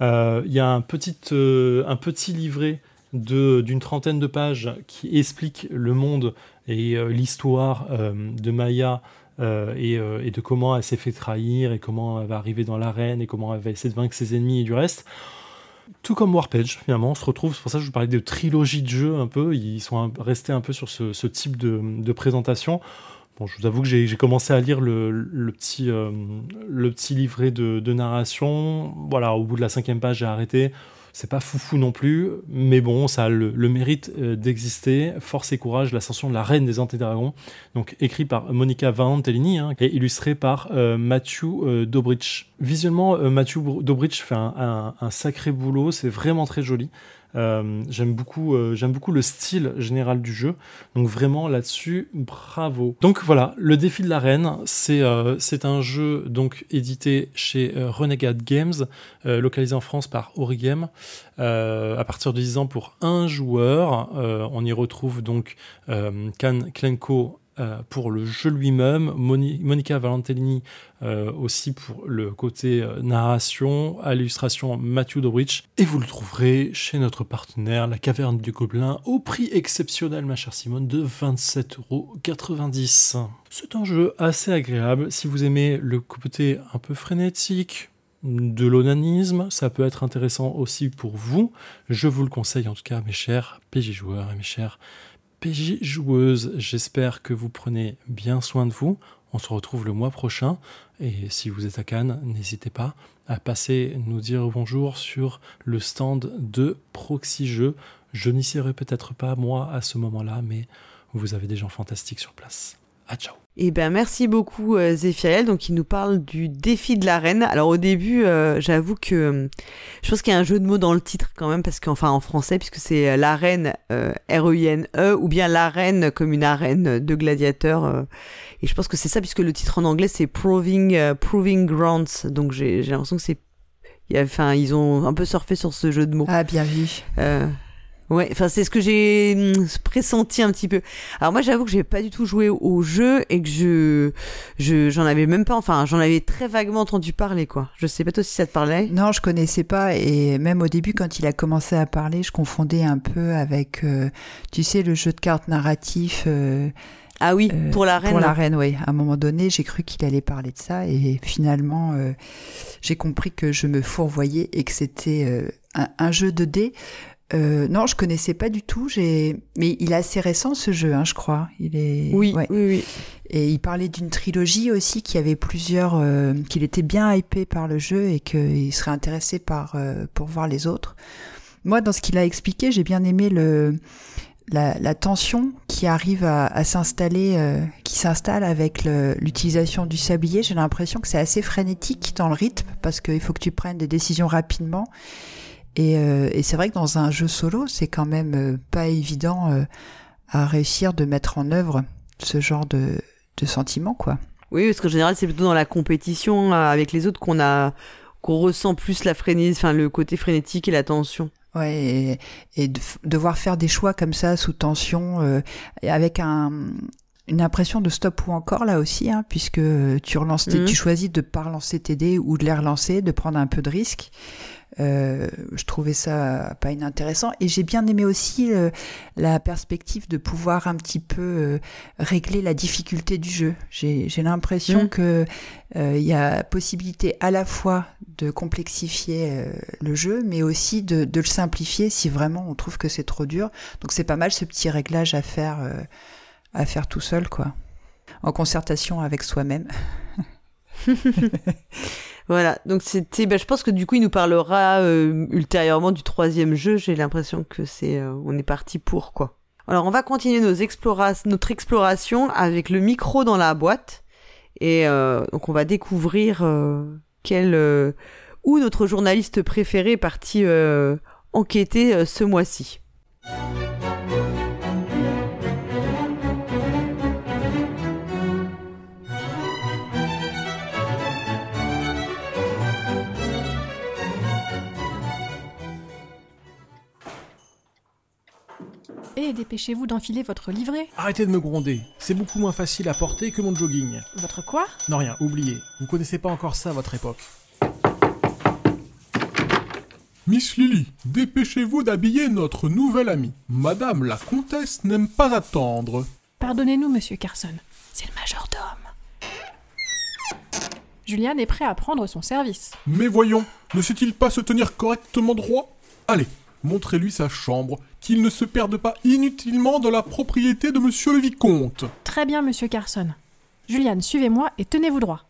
Il y a un petit, un petit livret d'une trentaine de pages qui explique le monde et euh, l'histoire euh, de Maya euh, et, de comment elle s'est fait trahir et comment elle va arriver dans l'arène et comment elle va essayer de vaincre ses ennemis et du reste. Tout comme Warpage, finalement, on se retrouve, c'est pour ça que je vous parlais de trilogie de jeux un peu, ils sont restés un peu sur ce, type de, présentation. Bon, je vous avoue que j'ai commencé à lire le, petit, le petit livret de, de narration. Voilà, au bout de la cinquième page, j'ai arrêté. C'est pas foufou non plus, mais bon, ça a le, mérite euh, d'exister. Force et courage, l'ascension de la reine des antidragons. Donc écrit par Monica Valentellini hein, et illustré par euh, Matthew euh, Dobrich. Visuellement, Matthew Dobrich fait un- un sacré boulot. C'est vraiment très joli. Euh, j'aime beaucoup, euh, beaucoup le style général du jeu. Donc vraiment là-dessus, bravo. Donc voilà, le défi de l'arène, c'est euh, c'est un jeu donc édité chez Renegade Games, localisé en France par Origame, à partir de 10 ans pour un joueur. On y retrouve donc Kan Klenko pour le jeu lui-même, Moni- Monica Valentellini euh, aussi pour le côté euh, narration, à l'illustration Matthew Dobrich. Et vous le trouverez chez notre partenaire, la Caverne du Gobelin, au prix exceptionnel, ma chère Simone, de 27,90€. C'est un jeu assez agréable si vous aimez le côté un peu frénétique, de l'onanisme, ça peut être intéressant aussi pour vous. Je vous le conseille en tout cas, mes chers PJ joueurs et mes chers PJ joueuses. J'espère que vous prenez bien soin de vous. On se retrouve le mois prochain. Et si vous êtes à Cannes, n'hésitez pas à passer nous dire bonjour sur le stand de Proxy Jeux. Je n'y serai peut-être pas moi à ce moment-là, mais vous avez des gens fantastiques sur place. À ciao. Eh ben merci beaucoup euh, Zéphiriel. Donc il nous parle du défi de l'arène. Alors au début, euh, j'avoue que euh, je pense qu'il y a un jeu de mots dans le titre quand même parce qu'enfin en français puisque c'est euh, l'arène euh, R E ou bien l'arène comme une arène de gladiateurs. et je pense que c'est ça puisque le titre en anglais c'est Proving Proving Grounds. Donc j'ai l'impression que c'est enfin ils ont un peu surfé sur ce jeu de mots. Ah, bien vu. Ouais, enfin c'est ce que j'ai hum, pressenti un petit peu. Alors moi j'avoue que j'ai pas du tout joué au jeu et que je je j'en avais même pas enfin j'en avais très vaguement entendu parler quoi. Je sais pas toi si ça te parlait. Non, je connaissais pas et même au début quand il a commencé à parler, je confondais un peu avec, euh, tu sais, le jeu de cartes narratif. euh, Ah oui, euh, pour la reine. Pour la reine, oui. À un moment donné, j'ai cru qu'il allait parler de ça et finalement, j'ai compris que je me fourvoyais et que c'était un, un jeu de dés. Euh, non, je connaissais pas du tout. J'ai, mais il est assez récent ce jeu, hein, je crois. Il est. Oui, ouais. oui, oui. Et il parlait d'une trilogie aussi qui avait plusieurs, euh, qu'il était bien hypé par le jeu et qu'il serait intéressé par euh, pour voir les autres. Moi, dans ce qu'il a expliqué, j'ai bien aimé le la, la tension qui arrive à, à s'installer, euh, qui s'installe avec l'utilisation du sablier. J'ai l'impression que c'est assez frénétique dans le rythme parce qu'il faut que tu prennes des décisions rapidement. Et, euh, et c'est vrai que dans un jeu solo, c'est quand même euh, pas évident euh, à réussir de mettre en œuvre ce genre de, de sentiments, quoi. Oui, parce qu'en général c'est plutôt dans la compétition avec les autres qu'on a qu'on ressent plus la frénésie, enfin le côté frénétique et la tension. Ouais, et, et de- devoir faire des choix comme ça sous tension, euh, avec un, une impression de stop ou encore là aussi, hein, puisque tu relances, Mhm. tu choisis de pas relancer tes dés ou de les relancer, de prendre un peu de risque. Euh, je trouvais ça pas inintéressant et j'ai bien aimé aussi euh, la perspective de pouvoir un petit peu euh, régler la difficulté du jeu. J'ai l'impression Mhm. que euh, il y a possibilité à la fois de complexifier le jeu, mais aussi de, de le simplifier si vraiment on trouve que c'est trop dur. Donc c'est pas mal ce petit réglage à faire à faire tout seul quoi, en concertation avec soi-même. Voilà, donc c'était, ben, je pense que du coup il nous parlera euh, ultérieurement du troisième jeu. J'ai l'impression que c'est, euh, on est parti pour quoi. Alors on va continuer notre exploration avec le micro dans la boîte et euh, donc on va découvrir quel où notre journaliste préféré est parti enquêter ce mois-ci. Et dépêchez-vous d'enfiler votre livret. Arrêtez de me gronder, c'est beaucoup moins facile à porter que mon jogging. Votre quoi? Non rien, oubliez, vous connaissez pas encore ça à votre époque. Miss Lily, dépêchez-vous d'habiller notre nouvelle amie. Madame la comtesse n'aime pas attendre. Pardonnez-nous, monsieur Carson. C'est le majordome. Julian est prêt à prendre son service. Mais voyons, ne sait-il pas se tenir correctement droit? Allez, montrez-lui sa chambre, qu'il ne se perde pas inutilement dans la propriété de monsieur le vicomte. Très bien, monsieur Carson. Julian, suivez-moi et tenez-vous droit.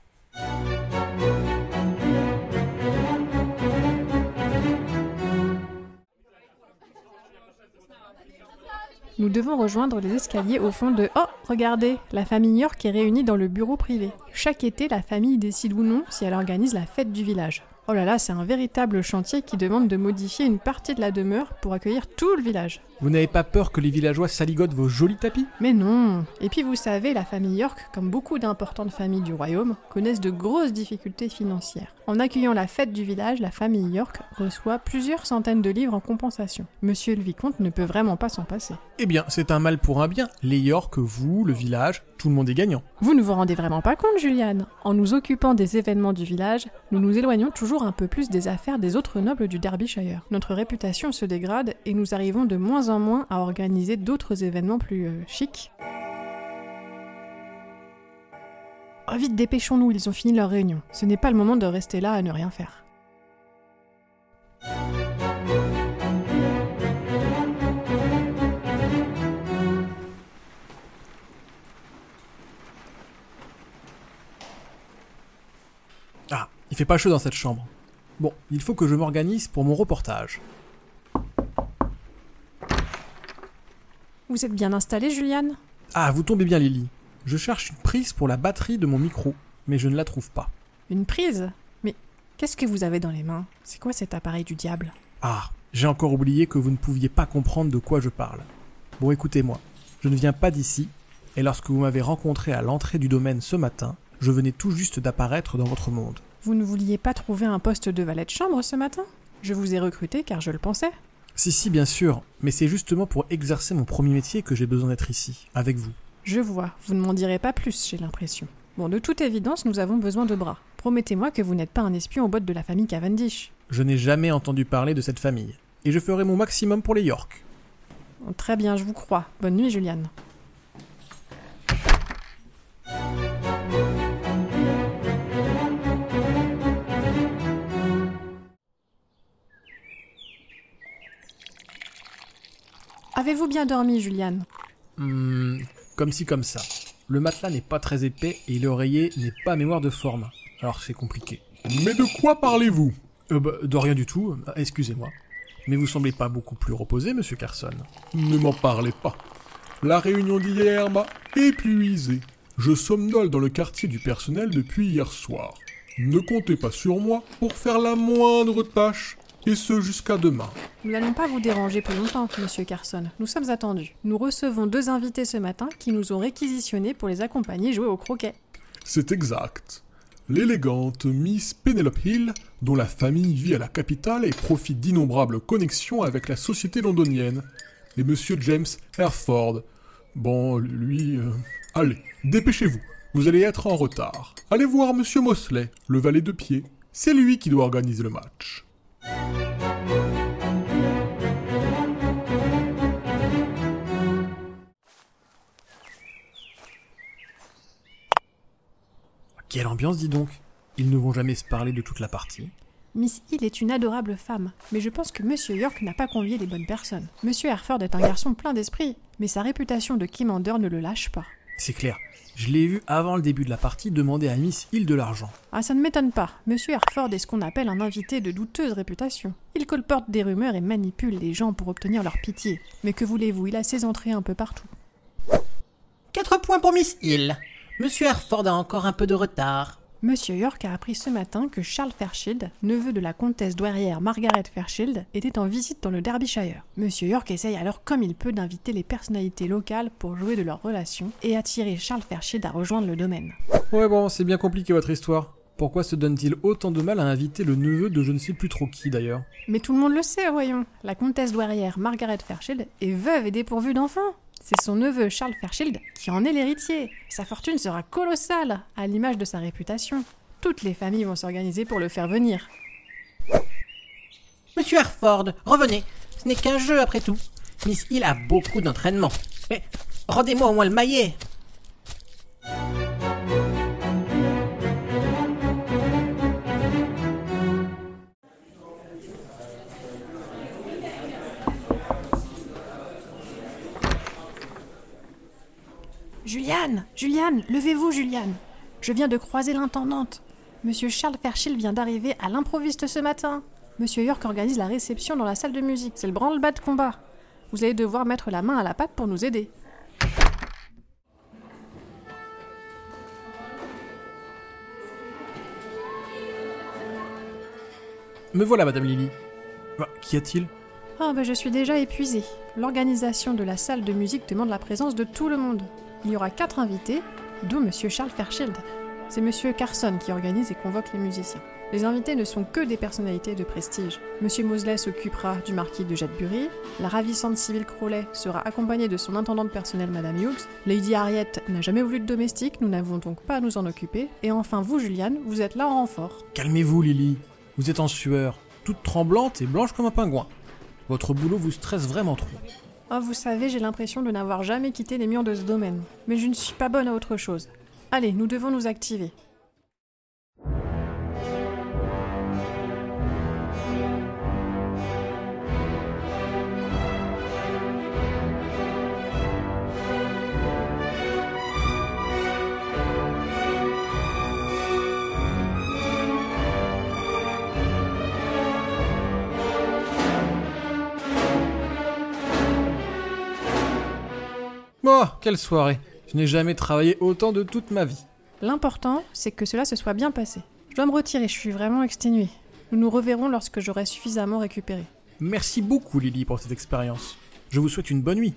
Nous devons rejoindre les escaliers au fond de... Oh, regardez, la famille York est réunie dans le bureau privé. Chaque été, la famille décide ou non si elle organise la fête du village. Oh là là, c'est un véritable chantier qui demande de modifier une partie de la demeure pour accueillir tout le village. Vous n'avez pas peur que les villageois saligotent vos jolis tapis? Mais non Et puis vous savez, la famille York, comme beaucoup d'importantes familles du royaume, connaissent de grosses difficultés financières. En accueillant la fête du village, la famille York reçoit plusieurs centaines de livres en compensation. Monsieur le vicomte ne peut vraiment pas s'en passer. Eh bien, c'est un mal pour un bien. Les York, vous, le village, tout le monde est gagnant. Vous ne vous rendez vraiment pas compte, Juliane En nous occupant des événements du village, nous nous éloignons toujours un peu plus des affaires des autres nobles du Derbyshire. Notre réputation se dégrade et nous arrivons de moins en moins à organiser d'autres événements plus euh, chics. Oh, vite, dépêchons-nous, ils ont fini leur réunion. Ce n'est pas le moment de rester là à ne rien faire. Ah, il fait pas chaud dans cette chambre. Bon, il faut que je m'organise pour mon reportage. Vous êtes bien installé, Juliane? Ah, vous tombez bien, Lily. Je cherche une prise pour la batterie de mon micro, mais je ne la trouve pas. Une prise? Mais qu'est-ce que vous avez dans les mains? C'est quoi cet appareil du diable? Ah, j'ai encore oublié que vous ne pouviez pas comprendre de quoi je parle. Bon, écoutez-moi, je ne viens pas d'ici, et lorsque vous m'avez rencontré à l'entrée du domaine ce matin, je venais tout juste d'apparaître dans votre monde. Vous ne vouliez pas trouver un poste de valet de chambre ce matin? Je vous ai recruté car je le pensais. Si, si, bien sûr, mais c'est justement pour exercer mon premier métier que j'ai besoin d'être ici, avec vous. Je vois, vous ne m'en direz pas plus, j'ai l'impression. Bon, de toute évidence, nous avons besoin de bras. Promettez-moi que vous n'êtes pas un espion au bottes de la famille Cavendish. Je n'ai jamais entendu parler de cette famille, et je ferai mon maximum pour les York. Très bien, je vous crois. Bonne nuit, Juliane. Avez-vous bien dormi, Juliane? Hmm, comme ci, comme ça. Le matelas n'est pas très épais et l'oreiller n'est pas à mémoire de forme. Alors c'est compliqué. Mais de quoi parlez-vous? Euh, bah, de rien du tout, euh, excusez-moi. Mais vous semblez pas beaucoup plus reposé, monsieur Carson. Ne m'en parlez pas. La réunion d'hier m'a épuisé. Je somnole dans le quartier du personnel depuis hier soir. Ne comptez pas sur moi pour faire la moindre tâche, et ce jusqu'à demain. Nous n'allons pas vous déranger plus longtemps, monsieur Carson. Nous sommes attendus. Nous recevons deux invités ce matin qui nous ont réquisitionnés pour les accompagner jouer au croquet. C'est exact. L'élégante Miss Penelope Hill, dont la famille vit à la capitale et profite d'innombrables connexions avec la société londonienne, et Monsieur James Herford, Bon, lui... euh, Allez, dépêchez-vous. Vous allez être en retard. Allez voir Monsieur Mosley, le valet de pied. C'est lui qui doit organiser le match. Quelle ambiance, dis donc Ils ne vont jamais se parler de toute la partie. Miss Hill est une adorable femme, mais je pense que Monsieur York n'a pas convié les bonnes personnes. Monsieur Herford est un garçon plein d'esprit, mais sa réputation de quémandeur ne le lâche pas. C'est clair. Je l'ai vu avant le début de la partie demander à Miss Hill de l'argent. Ah, ça ne m'étonne pas. Monsieur Herford est ce qu'on appelle un invité de douteuse réputation. Il colporte des rumeurs et manipule les gens pour obtenir leur pitié. Mais que voulez-vous, il a ses entrées un peu partout. 4 points pour Miss Hill. Monsieur Herford a encore un peu de retard. Monsieur York a appris ce matin que Charles Fairchild, neveu de la comtesse douairière Margaret Fairchild, était en visite dans le Derbyshire. Monsieur York essaye alors comme il peut d'inviter les personnalités locales pour jouer de leurs relations et attirer Charles Fairchild à rejoindre le domaine. Ouais bon, c'est bien compliqué votre histoire. Pourquoi se donne-t-il autant de mal à inviter le neveu de je ne sais plus trop qui d'ailleurs? Mais tout le monde le sait, voyons. La comtesse douairière Margaret Fairchild est veuve et dépourvue d'enfants. C'est son neveu Charles Fairchild qui en est l'héritier. Sa fortune sera colossale, à l'image de sa réputation. Toutes les familles vont s'organiser pour le faire venir. Monsieur Herford, revenez. Ce n'est qu'un jeu après tout. Miss Hill a beaucoup d'entraînement. Mais rendez-moi au moins le maillet. Juliane Juliane Levez-vous, Juliane Je viens de croiser l'intendante. Monsieur Charles Fairchild vient d'arriver à l'improviste ce matin. Monsieur York organise la réception dans la salle de musique. C'est le branle-bas de combat. Vous allez devoir mettre la main à la pâte pour nous aider. Me voilà, Madame Lily. Bah, Qu'y a-t-il? Ah bah je suis déjà épuisée. L'organisation de la salle de musique demande la présence de tout le monde. Il y aura quatre invités, dont Monsieur Charles Fairchild. C'est Monsieur Carson qui organise et convoque les musiciens. Les invités ne sont que des personnalités de prestige. Monsieur Mosley s'occupera du marquis de Jetbury, la ravissante Sybil Crowley sera accompagnée de son intendante personnelle Madame Hughes, Lady Harriet n'a jamais voulu de domestique, nous n'avons donc pas à nous en occuper, et enfin vous Juliane, vous êtes là en renfort. Calmez-vous, Lily. Vous êtes en sueur, toute tremblante et blanche comme un pingouin. Votre boulot vous stresse vraiment trop. Ah, vous savez, j'ai l'impression de n'avoir jamais quitté les murs de ce domaine. Mais je ne suis pas bonne à autre chose. Allez, nous devons nous activer. Oh, quelle soirée Je n'ai jamais travaillé autant de toute ma vie. L'important, c'est que cela se soit bien passé. Je dois me retirer, je suis vraiment exténuée. Nous nous reverrons lorsque j'aurai suffisamment récupéré. Merci beaucoup, Lily, pour cette expérience. Je vous souhaite une bonne nuit.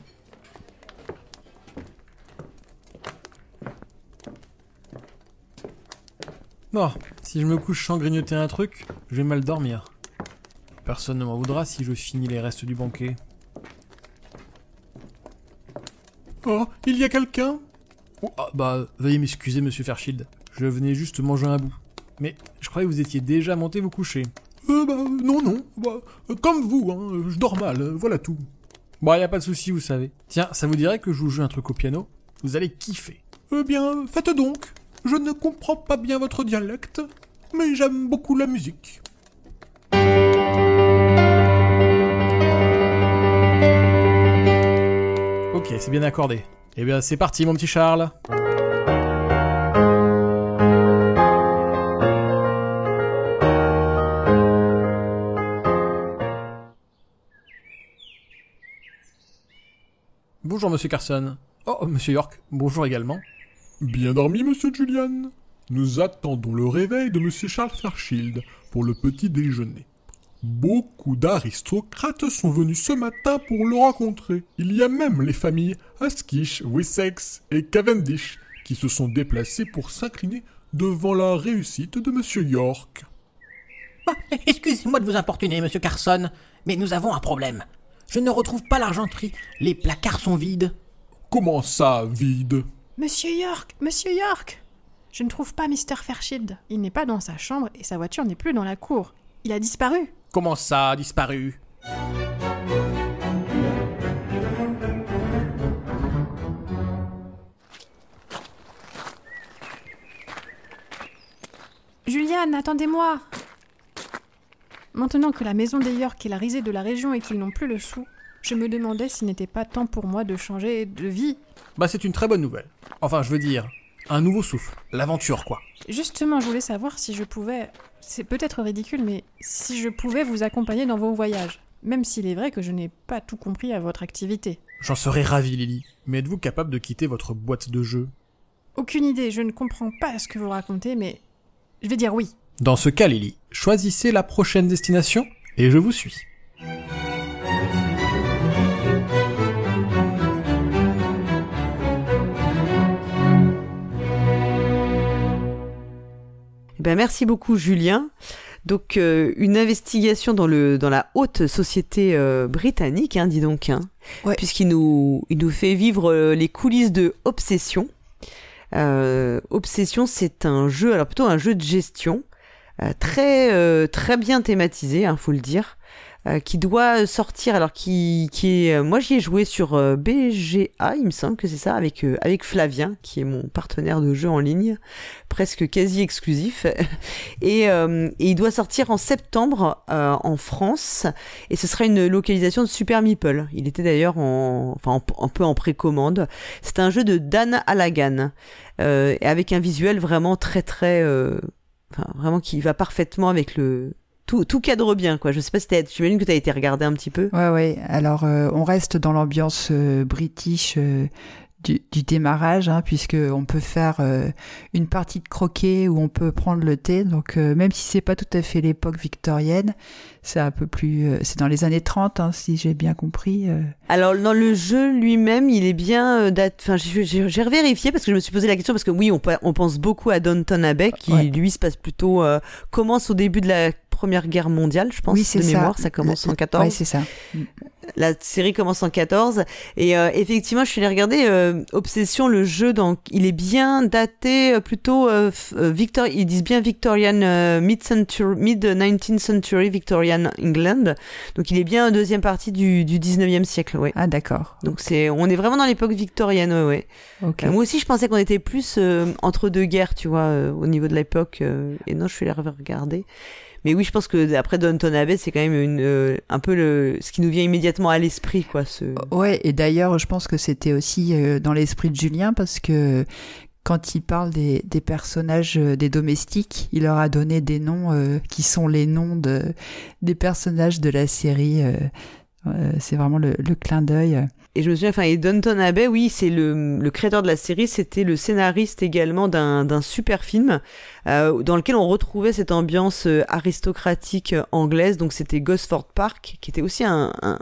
Bon, si je me couche sans grignoter un truc, je vais mal dormir. Personne ne m'en voudra si je finis les restes du banquet. Oh, il y a quelqu'un? Oh, ah, bah, veuillez m'excuser, monsieur Fairchild. Je venais juste manger un bout. Mais je croyais que vous étiez déjà monté vous coucher. Euh, bah, non, non. Bah, euh, comme vous, hein, je dors mal, euh, voilà tout. Bon, y a pas de souci, vous savez. Tiens, ça vous dirait que je vous joue un truc au piano? Vous allez kiffer. Eh bien, faites donc. Je ne comprends pas bien votre dialecte, mais j'aime beaucoup la musique. Ok, c'est bien accordé. Eh bien, c'est parti, mon petit Charles. Bonjour, monsieur Carson. Oh, monsieur York, bonjour également. Bien dormi, monsieur Julian. Nous attendons le réveil de monsieur Charles Fairchild pour le petit déjeuner. Beaucoup d'aristocrates sont venus ce matin pour le rencontrer. Il y a même les familles Askish, Wessex et Cavendish qui se sont déplacées pour s'incliner devant la réussite de monsieur York. Ah, Excusez-moi de vous importuner, monsieur Carson, mais nous avons un problème. Je ne retrouve pas l'argenterie. Les placards sont vides. Comment ça, vide? Monsieur York, Monsieur York Je ne trouve pas Mr. Fairchild. Il n'est pas dans sa chambre et sa voiture n'est plus dans la cour. Il a disparu. Comment ça, disparu? Juliane, attendez-moi Maintenant que la maison des York est la risée de la région et qu'ils n'ont plus le sou, je me demandais s'il n'était pas temps pour moi de changer de vie. Bah c'est une très bonne nouvelle. Enfin, je veux dire, un nouveau souffle, l'aventure quoi. Justement, je voulais savoir si je pouvais... C'est peut-être ridicule, mais si je pouvais vous accompagner dans vos voyages. Même s'il est vrai que je n'ai pas tout compris à votre activité. J'en serais ravi, Lily. Mais êtes-vous capable de quitter votre boîte de jeu Aucune idée, je ne comprends pas ce que vous racontez, mais... Je vais dire oui. Dans ce cas, Lily, choisissez la prochaine destination et je vous suis. Ben, merci beaucoup Julien. Donc euh, une investigation dans le dans la haute société euh, britannique, hein, dis donc, hein, puisqu'il nous il nous fait vivre euh, les coulisses de Obsession. Obsession, c'est un jeu, alors plutôt un jeu de gestion très très bien thématisé, hein, faut le dire. Euh, qui doit sortir alors qui qui est euh, moi j'y ai joué sur euh, BGA il me semble que c'est ça avec euh, avec Flavien qui est mon partenaire de jeu en ligne presque quasi exclusif. Et, euh, et il doit sortir en septembre en France. Et ce sera une localisation de Super Meeple. Il était d'ailleurs en enfin en- un peu en précommande. C'est un jeu de Dan Allagan et avec un visuel vraiment très très enfin vraiment qui va parfaitement avec le tout, cadre bien quoi je sais pas si t'as j'imagine que t'as été regardé un petit peu Ouais, ouais. Alors, euh, on reste dans l'ambiance euh, british euh, du, du démarrage, hein, puisque on peut faire euh, une partie de croquet ou on peut prendre le thé. Donc, euh, même si c'est pas tout à fait l'époque victorienne, c'est un peu plus, euh, c'est dans les années 30, hein, si j'ai bien compris. Alors dans le jeu lui-même, il est bien date. Enfin, j'ai revérifié parce que je me suis posé la question parce que oui, on, pe- on pense beaucoup à Downton Abbey qui Ouais. lui se passe plutôt commence au début de la Première Guerre mondiale, je pense Oui, c'est de ça. mémoire, ça commence en 14. Ouais, c'est ça. La série commence en 14 et euh, effectivement, je suis allée regarder euh, Obsession le jeu donc il est bien daté euh, plutôt euh, euh, Victor ils disent bien Victorian euh, mid century mid 19th century Victorian England. Donc il est bien en deuxième partie du du 19e siècle, ouais. Ah d'accord. Donc c'est on est vraiment dans l'époque victorienne, ouais. Euh, moi aussi je pensais qu'on était plus euh, entre deux guerres, tu vois, euh, au niveau de l'époque euh, et non, je suis allée regarder. Mais oui, je pense que après Downton Abbey, c'est quand même une euh, un peu le ce qui nous vient immédiatement à l'esprit quoi, ce Ouais, et d'ailleurs, je pense que c'était aussi euh, dans l'esprit de Julien parce que quand il parle des, des personnages, euh, des domestiques, il leur a donné des noms euh, qui sont les noms de, des personnages de la série. euh, euh, c'est vraiment le, le clin d'œil. Et je me souviens, enfin, et Downton Abbey, oui, c'est le, le créateur de la série, c'était le scénariste également d'un super film euh, dans lequel on retrouvait cette ambiance euh, aristocratique euh, anglaise. Donc c'était Gosford Park, qui était aussi un, un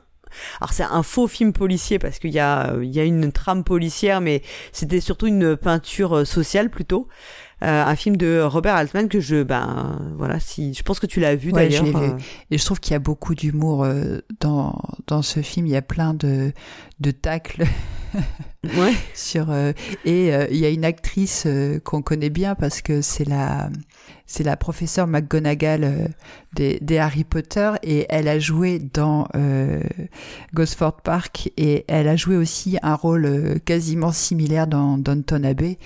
alors c'est un faux film policier parce qu'il y a y a une trame policière, mais c'était surtout une peinture euh, sociale plutôt. Euh, un film de Robert Altman que je ben voilà si je pense que tu l'as vu Ouais, d'ailleurs. euh, Et je trouve qu'il y a beaucoup d'humour euh, dans, dans ce film. Il y a plein de, de tacles. Ouais. sur euh, et euh, il y a une actrice euh, qu'on connaît bien parce que c'est la c'est la professeure McGonagall euh, des, des Harry Potter et elle a joué dans euh, Gosford Park et elle a joué aussi un rôle euh, quasiment similaire dans Downton Abbey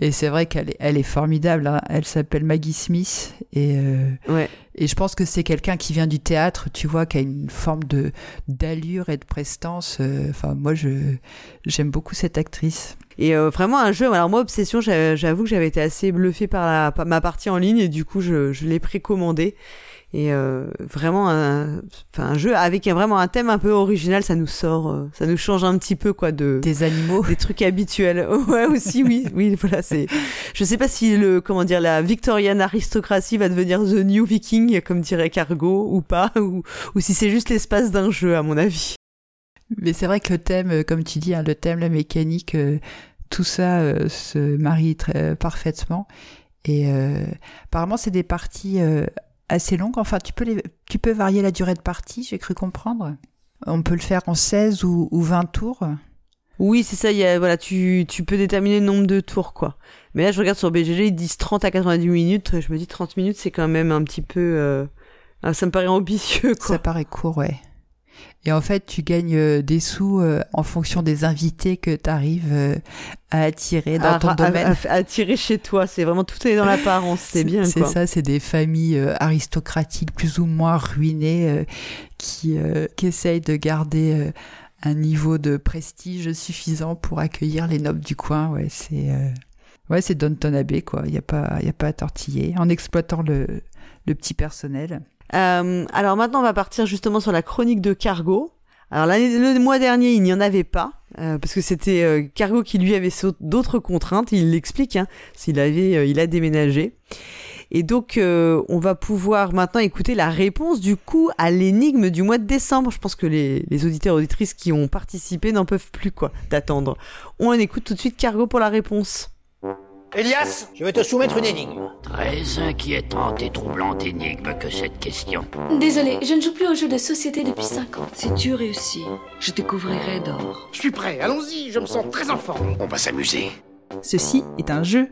et c'est vrai qu'elle est, elle est formidable hein. elle s'appelle Maggie Smith et euh, Ouais. et je pense que c'est quelqu'un qui vient du théâtre tu vois qui a une forme de d'allure et de prestance enfin moi je j'aime beaucoup cette actrice Et euh, vraiment un jeu. Alors moi, Obsession, j'a- j'avoue que j'avais été assez bluffé par, la, par ma partie en ligne et du coup, je, je l'ai précommandé. Et euh, vraiment un, un jeu avec un, vraiment un thème un peu original, ça nous sort, euh, ça nous change un petit peu quoi de des animaux, des trucs habituels. Ouais aussi, oui, oui, voilà. C'est, je sais pas si le comment dire la Victorian aristocratie va devenir the new Viking comme dirait Cargo ou pas, ou, ou si c'est juste l'espace d'un jeu à mon avis. Mais c'est vrai que le thème, euh, comme tu dis, hein, le thème, la mécanique, euh, tout ça euh, se marie très parfaitement. Et euh, apparemment, c'est des parties euh, assez longues. Enfin, tu peux, les, tu peux varier la durée de partie, j'ai cru comprendre. On peut le faire en 16 ou, ou 20 tours. Oui, c'est ça, il y a, voilà, tu, tu peux déterminer le nombre de tours, quoi. Mais là, je regarde sur BGG, ils disent 30 à 90 minutes. Je me dis 30 minutes, c'est quand même un petit peu. euh, ah, ça me paraît ambitieux, quoi. Ça paraît court, ouais. Et en fait, tu gagnes euh, des sous euh, en fonction des invités que tu arrives à attirer dans à, ton domaine. à- à attirer chez toi, c'est vraiment tout est dans l'apparence, c'est bien, C'est ça, c'est des familles euh, aristocratiques plus ou moins ruinées euh, qui, euh, qui essayent de garder euh, un niveau de prestige suffisant pour accueillir les nobles du coin. Ouais, c'est euh, ouais, c'est Downton Abbey, quoi. Il n'y a, pas- y a pas à tortiller. En exploitant le, le petit personnel. Euh, alors maintenant, on va partir justement sur la chronique de Cargo. Alors le mois dernier, il n'y en avait pas euh, parce que c'était euh, Cargo qui lui avait d'autres contraintes. Il l'explique. Hein, s'il avait, euh, il a déménagé. Et donc, euh, on va pouvoir maintenant écouter la réponse du coup à l'énigme du mois de décembre. Je pense que les, les auditeurs auditrices qui ont participé n'en peuvent plus quoi d'attendre. On écoute tout de suite Cargo pour la réponse. Elias, je vais te soumettre une énigme. Très inquiétante et troublante énigme que cette question. Désolé, je ne joue plus aux jeux de société depuis 5 ans. Si tu réussis, je te couvrirai d'or. Je suis prêt, allons-y, je me sens très en forme. On va s'amuser. Ceci est un jeu.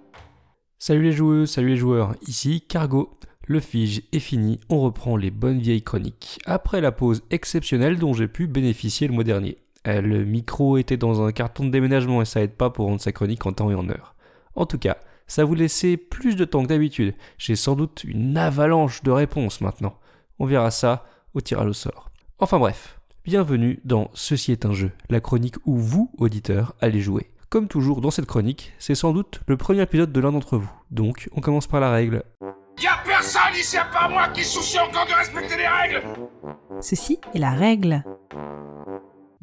Salut les joueuses, salut les joueurs, ici Cargo. Le fige est fini, on reprend les bonnes vieilles chroniques. Après la pause exceptionnelle dont j'ai pu bénéficier le mois dernier. Euh, Le micro était dans un carton de déménagement et ça aide pas pour rendre sa chronique en temps et en heure. En tout cas, ça vous laissait plus de temps que d'habitude. J'ai sans doute une avalanche de réponses maintenant. On verra ça au tirage au sort. Enfin bref, bienvenue dans Ceci est un jeu, la chronique où vous, auditeurs, allez jouer. Comme toujours dans cette chronique, c'est sans doute le premier épisode de l'un d'entre vous. Donc, on commence par la règle. Y'a personne ici à part moi qui soucie encore de respecter les règles Ceci est la règle.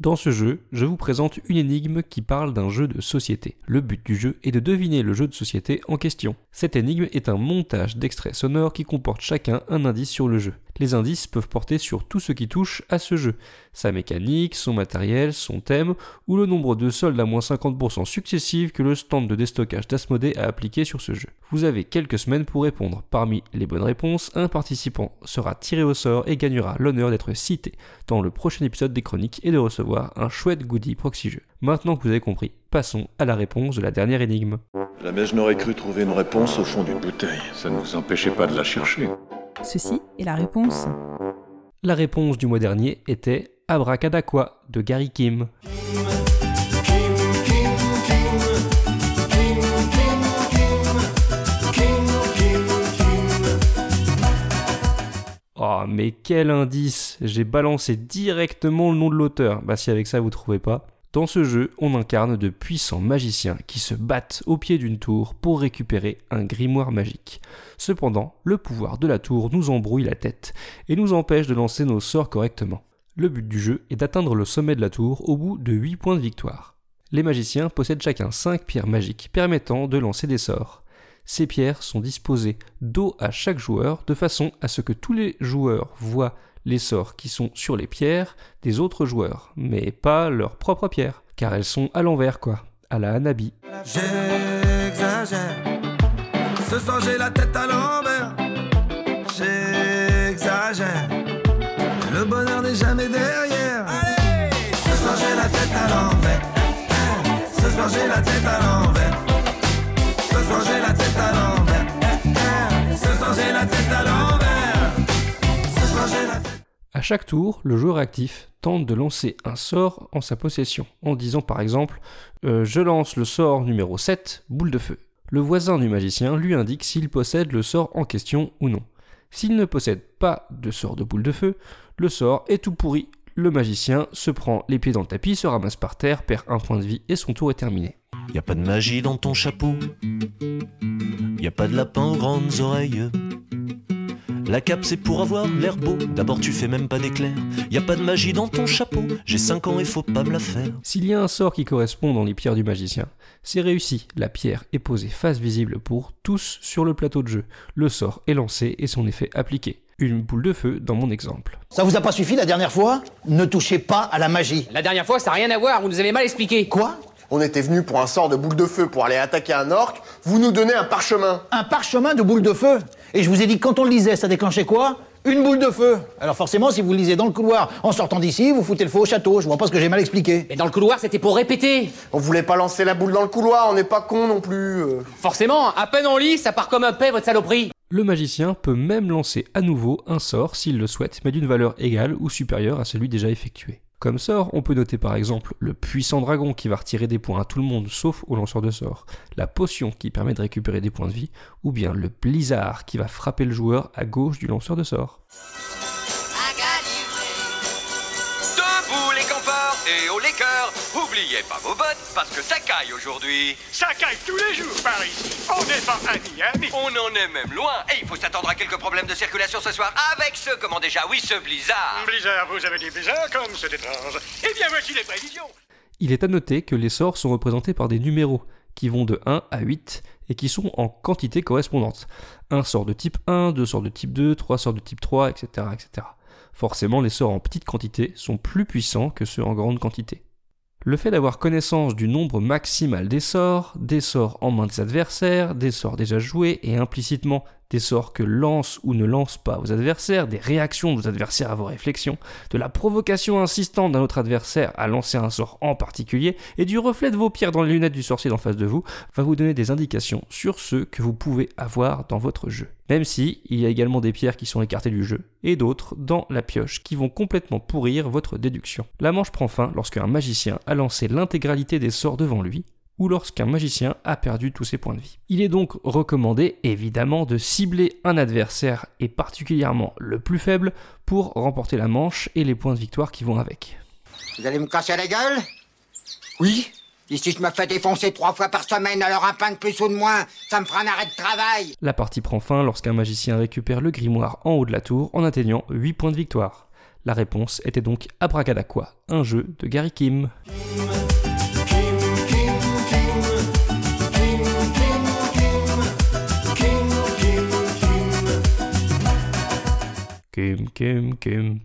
Dans ce jeu, je vous présente une énigme qui parle d'un jeu de société. Le but du jeu est de deviner le jeu de société en question. Cette énigme est un montage d'extraits sonores qui comporte chacun un indice sur le jeu. Les indices peuvent porter sur tout ce qui touche à ce jeu. Sa mécanique, son matériel, son thème, ou le nombre de soldes à moins 50% successifs que le stand de déstockage d'Asmodée a appliqué sur ce jeu. Vous avez quelques semaines pour répondre. Parmi les bonnes réponses, un participant sera tiré au sort et gagnera l'honneur d'être cité dans le prochain épisode des chroniques et de recevoir un chouette goodie proxy jeu. Maintenant que vous avez compris, passons à la réponse de la dernière énigme. Jamais je n'aurais cru trouver une réponse au fond d'une bouteille. Ça ne vous empêchait pas de la chercher. Ceci est la réponse. La réponse du mois dernier était Abracadaqua de Gary Kim. Oh, mais quel indice J'ai balancé directement le nom de l'auteur. Bah si avec ça vous trouvez pas. Dans ce jeu, on incarne de puissants magiciens qui se battent au pied d'une tour pour récupérer un grimoire magique. Cependant, le pouvoir de la tour nous embrouille la tête et nous empêche de lancer nos sorts correctement. Le but du jeu est d'atteindre le sommet de la tour au bout de 8 points de victoire. Les magiciens possèdent chacun 5 pierres magiques permettant de lancer des sorts. Ces pierres sont disposées dos à chaque joueur de façon à ce que tous les joueurs voient les sorts qui sont sur les pierres des autres joueurs, mais pas leurs propres pierres, car elles sont à l'envers quoi, à la Hanabi. J'exagère. Ce soir j'ai la tête à l'envers. J'exagère. Le bonheur n'est jamais derrière. Allez Ce soir j'ai la tête à l'envers. Ce soir j'ai la tête à l'envers. À chaque tour, le joueur actif tente de lancer un sort en sa possession, en disant par exemple euh, Je lance le sort numéro 7, boule de feu. Le voisin du magicien lui indique s'il possède le sort en question ou non. S'il ne possède pas de sort de boule de feu, le sort est tout pourri. Le magicien se prend les pieds dans le tapis, se ramasse par terre, perd un point de vie et son tour est terminé. Y a pas de magie dans ton chapeau. Y a pas de lapin aux grandes oreilles. La cape c'est pour avoir l'air beau. D'abord tu fais même pas d'éclair. Y a pas de magie dans ton chapeau. J'ai 5 ans et faut pas me la faire. S'il y a un sort qui correspond dans les pierres du magicien, c'est réussi. La pierre est posée face visible pour tous sur le plateau de jeu. Le sort est lancé et son effet appliqué. Une boule de feu dans mon exemple. Ça vous a pas suffi la dernière fois? Ne touchez pas à la magie. La dernière fois, ça n'a rien à voir, vous nous avez mal expliqué. Quoi? On était venu pour un sort de boule de feu pour aller attaquer un orc, vous nous donnez un parchemin. Un parchemin de boule de feu? Et je vous ai dit que quand on le lisait, ça déclenchait quoi? Une boule de feu. Alors forcément, si vous le lisez dans le couloir en sortant d'ici, vous foutez le feu au château. Je vois pas ce que j'ai mal expliqué. Mais dans le couloir, c'était pour répéter. On voulait pas lancer la boule dans le couloir, on n'est pas con non plus. euh. Forcément, à peine en lit, ça part comme un paix, votre saloperie. Le magicien peut même lancer à nouveau un sort s'il le souhaite, mais d'une valeur égale ou supérieure à celui déjà effectué. Comme sort, on peut noter par exemple le puissant dragon qui va retirer des points à tout le monde sauf au lanceur de sort, la potion qui permet de récupérer des points de vie, ou bien le blizzard qui va frapper le joueur à gauche du lanceur de sort. Oubliez pas vos bottes parce que ça caille aujourd'hui. Ça caille tous les jours par ici. On n'est pas à Miami. On en est même loin et il faut s'attendre à quelques problèmes de circulation ce soir avec ce, comment déjà, oui, ce blizzard. Blizzard, vous avez dit blizzard comme c'est étrange. Eh bien, voici les prévisions. Il est à noter que les sorts sont représentés par des numéros qui vont de 1 à 8 et qui sont en quantité correspondante. Un sort de type 1, deux sorts de type 2, trois sorts de type 3, etc., etc. Forcément, les sorts en petite quantité sont plus puissants que ceux en grande quantité. Le fait d'avoir connaissance du nombre maximal des sorts, des sorts en main des adversaires, des sorts déjà joués et implicitement des sorts que lancent ou ne lancent pas vos adversaires, des réactions de vos adversaires à vos réflexions, de la provocation insistante d'un autre adversaire à lancer un sort en particulier, et du reflet de vos pierres dans les lunettes du sorcier d'en face de vous, va vous donner des indications sur ceux que vous pouvez avoir dans votre jeu. Même si il y a également des pierres qui sont écartées du jeu, et d'autres dans la pioche qui vont complètement pourrir votre déduction. La manche prend fin lorsqu'un magicien a lancé l'intégralité des sorts devant lui, ou lorsqu'un magicien a perdu tous ses points de vie. Il est donc recommandé évidemment de cibler un adversaire et particulièrement le plus faible pour remporter la manche et les points de victoire qui vont avec. Vous allez me casser la gueule? Oui. Et si je me fais défoncer trois fois par semaine, alors un pain de plus ou de moins, ça me fera un arrêt de travail La partie prend fin lorsqu'un magicien récupère le grimoire en haut de la tour en atteignant 8 points de victoire. La réponse était donc Abracadaqua, un jeu de Gary Kim. Kim, Kim, Kim.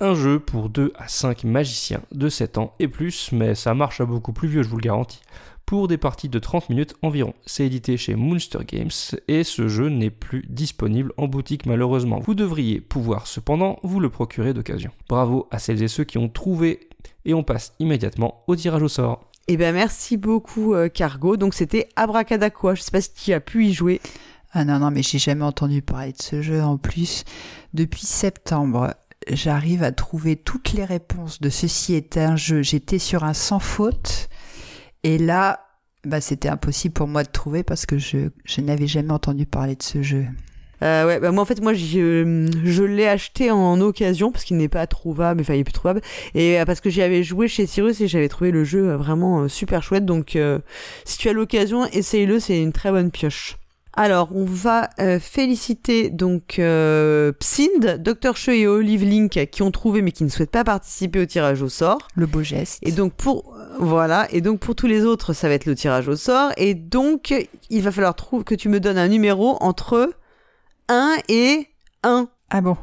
Un jeu pour 2 à 5 magiciens de 7 ans et plus, mais ça marche à beaucoup plus vieux, je vous le garantis. Pour des parties de 30 minutes environ. C'est édité chez Monster Games et ce jeu n'est plus disponible en boutique malheureusement. Vous devriez pouvoir cependant vous le procurer d'occasion. Bravo à celles et ceux qui ont trouvé et on passe immédiatement au tirage au sort. Eh ben merci beaucoup euh, Cargo. Donc c'était Abracadaqua. Je sais pas si tu as pu y jouer. Ah non, non, mais j'ai jamais entendu parler de ce jeu en plus. Depuis septembre, j'arrive à trouver toutes les réponses de ceci est un jeu. J'étais sur un sans faute. Et là, bah, c'était impossible pour moi de trouver parce que je, n'avais jamais entendu parler de ce jeu. Euh, ouais, bah moi en fait moi je, l'ai acheté en occasion parce qu'il n'est pas trouvable, enfin il est plus trouvable et euh, parce que j'y avais joué chez Cyrus et j'avais trouvé le jeu euh, vraiment super chouette donc si tu as l'occasion essaye-le c'est une très bonne pioche. Alors on va euh, féliciter donc euh, Psind, Dr Che et Olive Link qui ont trouvé mais qui ne souhaitent pas participer au tirage au sort. Le beau geste. Et donc pour voilà et donc pour tous les autres ça va être le tirage au sort et donc il va falloir trouver que tu me donnes un numéro entre 1 et 1. Ah bon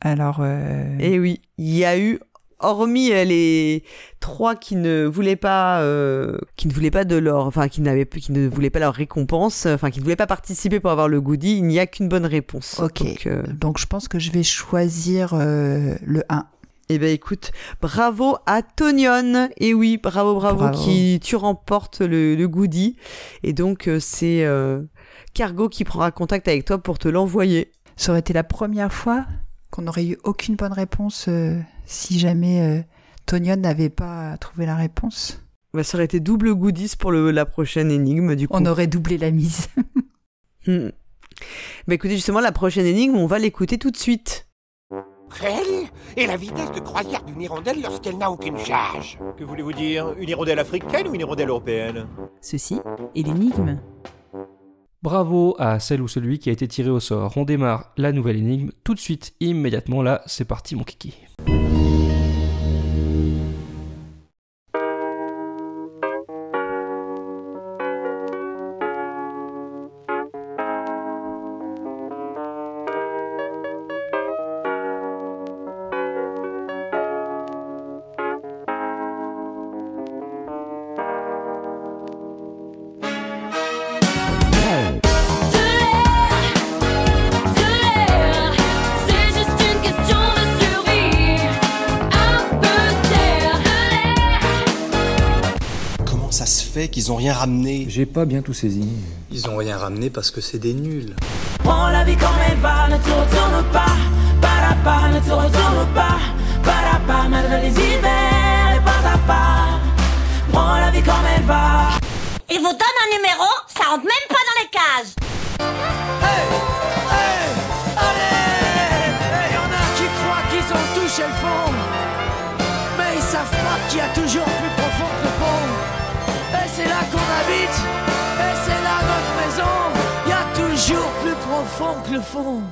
Alors. Euh... Et oui, il y a eu, hormis euh, les trois qui ne voulaient pas, euh, qui ne voulaient pas de leur, enfin qui n'avaient, qui ne voulaient pas leur récompense, enfin qui ne voulaient pas participer pour avoir le goodie, il n'y a qu'une bonne réponse. Ok. Donc, euh... Donc, je pense que je vais choisir euh, le 1. Eh ben écoute, bravo à Tonion. Et oui, bravo, bravo, bravo. qui tu remportes le, le goodie. Et donc euh, c'est Cargo qui prendra contact avec toi pour te l'envoyer. Ça aurait été la première fois qu'on n'aurait eu aucune bonne réponse euh, si jamais euh, Tonion n'avait pas trouvé la réponse. Bah, ça aurait été double goodies pour le, la prochaine énigme, du coup. On aurait doublé la mise. hmm. Bah écoutez, justement, la prochaine énigme, on va l'écouter tout de suite. Quelle est la vitesse de croisière d'une hirondelle lorsqu'elle n'a aucune charge Que voulez-vous dire? Une hirondelle africaine ou une hirondelle européenne? Ceci est l'énigme. Bravo à celle ou celui qui a été tiré au sort. On démarre la nouvelle énigme tout de suite, immédiatement là, c'est parti mon kiki. Rien ramené J'ai pas bien tout saisi. Ils ont rien ramené parce que c'est des nuls. Prends la vie comme elle va, ne te retourne pas. Parapa, ne te retourne pas. Parapa, malgré les hivers, et pas à pas. Prends la vie comme elle va. Il vous donne un numéro, ça rentre même pas dans les cases. Il y en a qui croient qu'ils ont touché le fond. Mais ils savent pas qu'il y a toujours plus Et c'est là notre maison. Il y a toujours plus profond que le fond.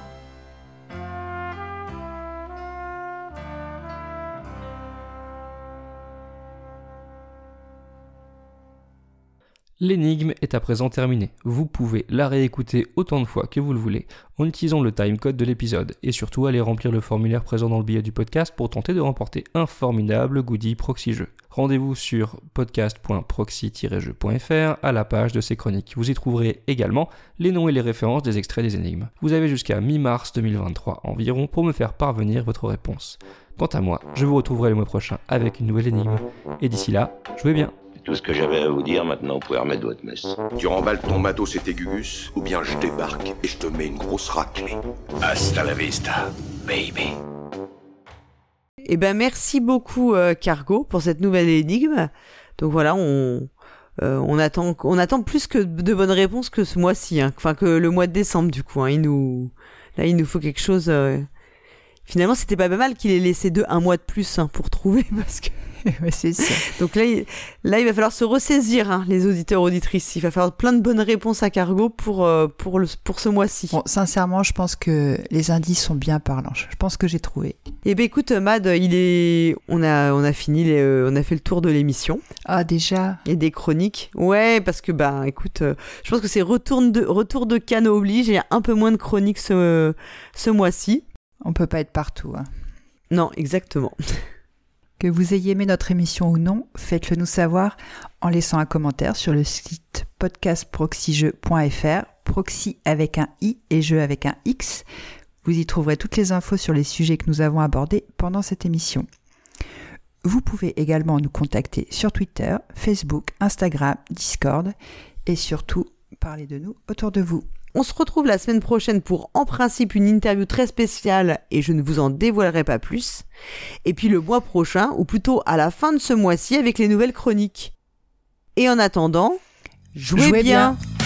L'énigme est à présent terminée. Vous pouvez la réécouter autant de fois que vous le voulez en utilisant le timecode de l'épisode et surtout aller remplir le formulaire présent dans le billet du podcast pour tenter de remporter un formidable goodie proxy jeu. Rendez-vous sur podcast.proxy-jeu.fr à la page de ces chroniques. Vous y trouverez également les noms et les références des extraits des énigmes. Vous avez jusqu'à mi-mars 2023 environ pour me faire parvenir votre réponse. Quant à moi, je vous retrouverai le mois prochain avec une nouvelle énigme. Et d'ici là, jouez bien. Tout ce que j'avais à vous dire, maintenant vous pouvez remettre votre messe. Tu remballes ton matos et tes gugus, ou bien je débarque et je te mets une grosse raclée. Hasta la vista, baby. Eh ben merci beaucoup euh, Cargo pour cette nouvelle énigme. Donc voilà, on euh, on attend on attend plus que de bonnes réponses que ce mois-ci, hein. enfin que le mois de décembre du coup. Hein. Il nous là il nous faut quelque chose. euh, Finalement c'était pas mal qu'il ait laissé deux un mois de plus hein, pour trouver parce que. c'est ça. Donc là, il, là, il va falloir se ressaisir, hein, les auditeurs auditrices. Il va falloir plein de bonnes réponses à Cargo pour euh, pour le pour ce mois-ci. Bon, sincèrement, je pense que les indices sont bien parlants. Je pense que j'ai trouvé. Eh ben écoute, Mad, il est, on a, on a fini, les, euh, on a fait le tour de l'émission. Ah déjà. Et des chroniques. Ouais, parce que bah, écoute, euh, je pense que c'est retour de, retour de Cannes oblige. Il y a un peu moins de chroniques ce, ce mois-ci. On peut pas être partout. Hein. Non, exactement. Que vous ayez aimé notre émission ou non, faites-le nous savoir en laissant un commentaire sur le site podcastproxyjeu.fr, proxy avec un i et jeu avec un x. Vous y trouverez toutes les infos sur les sujets que nous avons abordés pendant cette émission. Vous pouvez également nous contacter sur Twitter, Facebook, Instagram, Discord et surtout parler de nous autour de vous. On se retrouve la semaine prochaine pour en principe une interview très spéciale et je ne vous en dévoilerai pas plus. Et puis le mois prochain, ou plutôt à la fin de ce mois-ci avec les nouvelles chroniques. Et en attendant, jouez, Jouez bien. bien.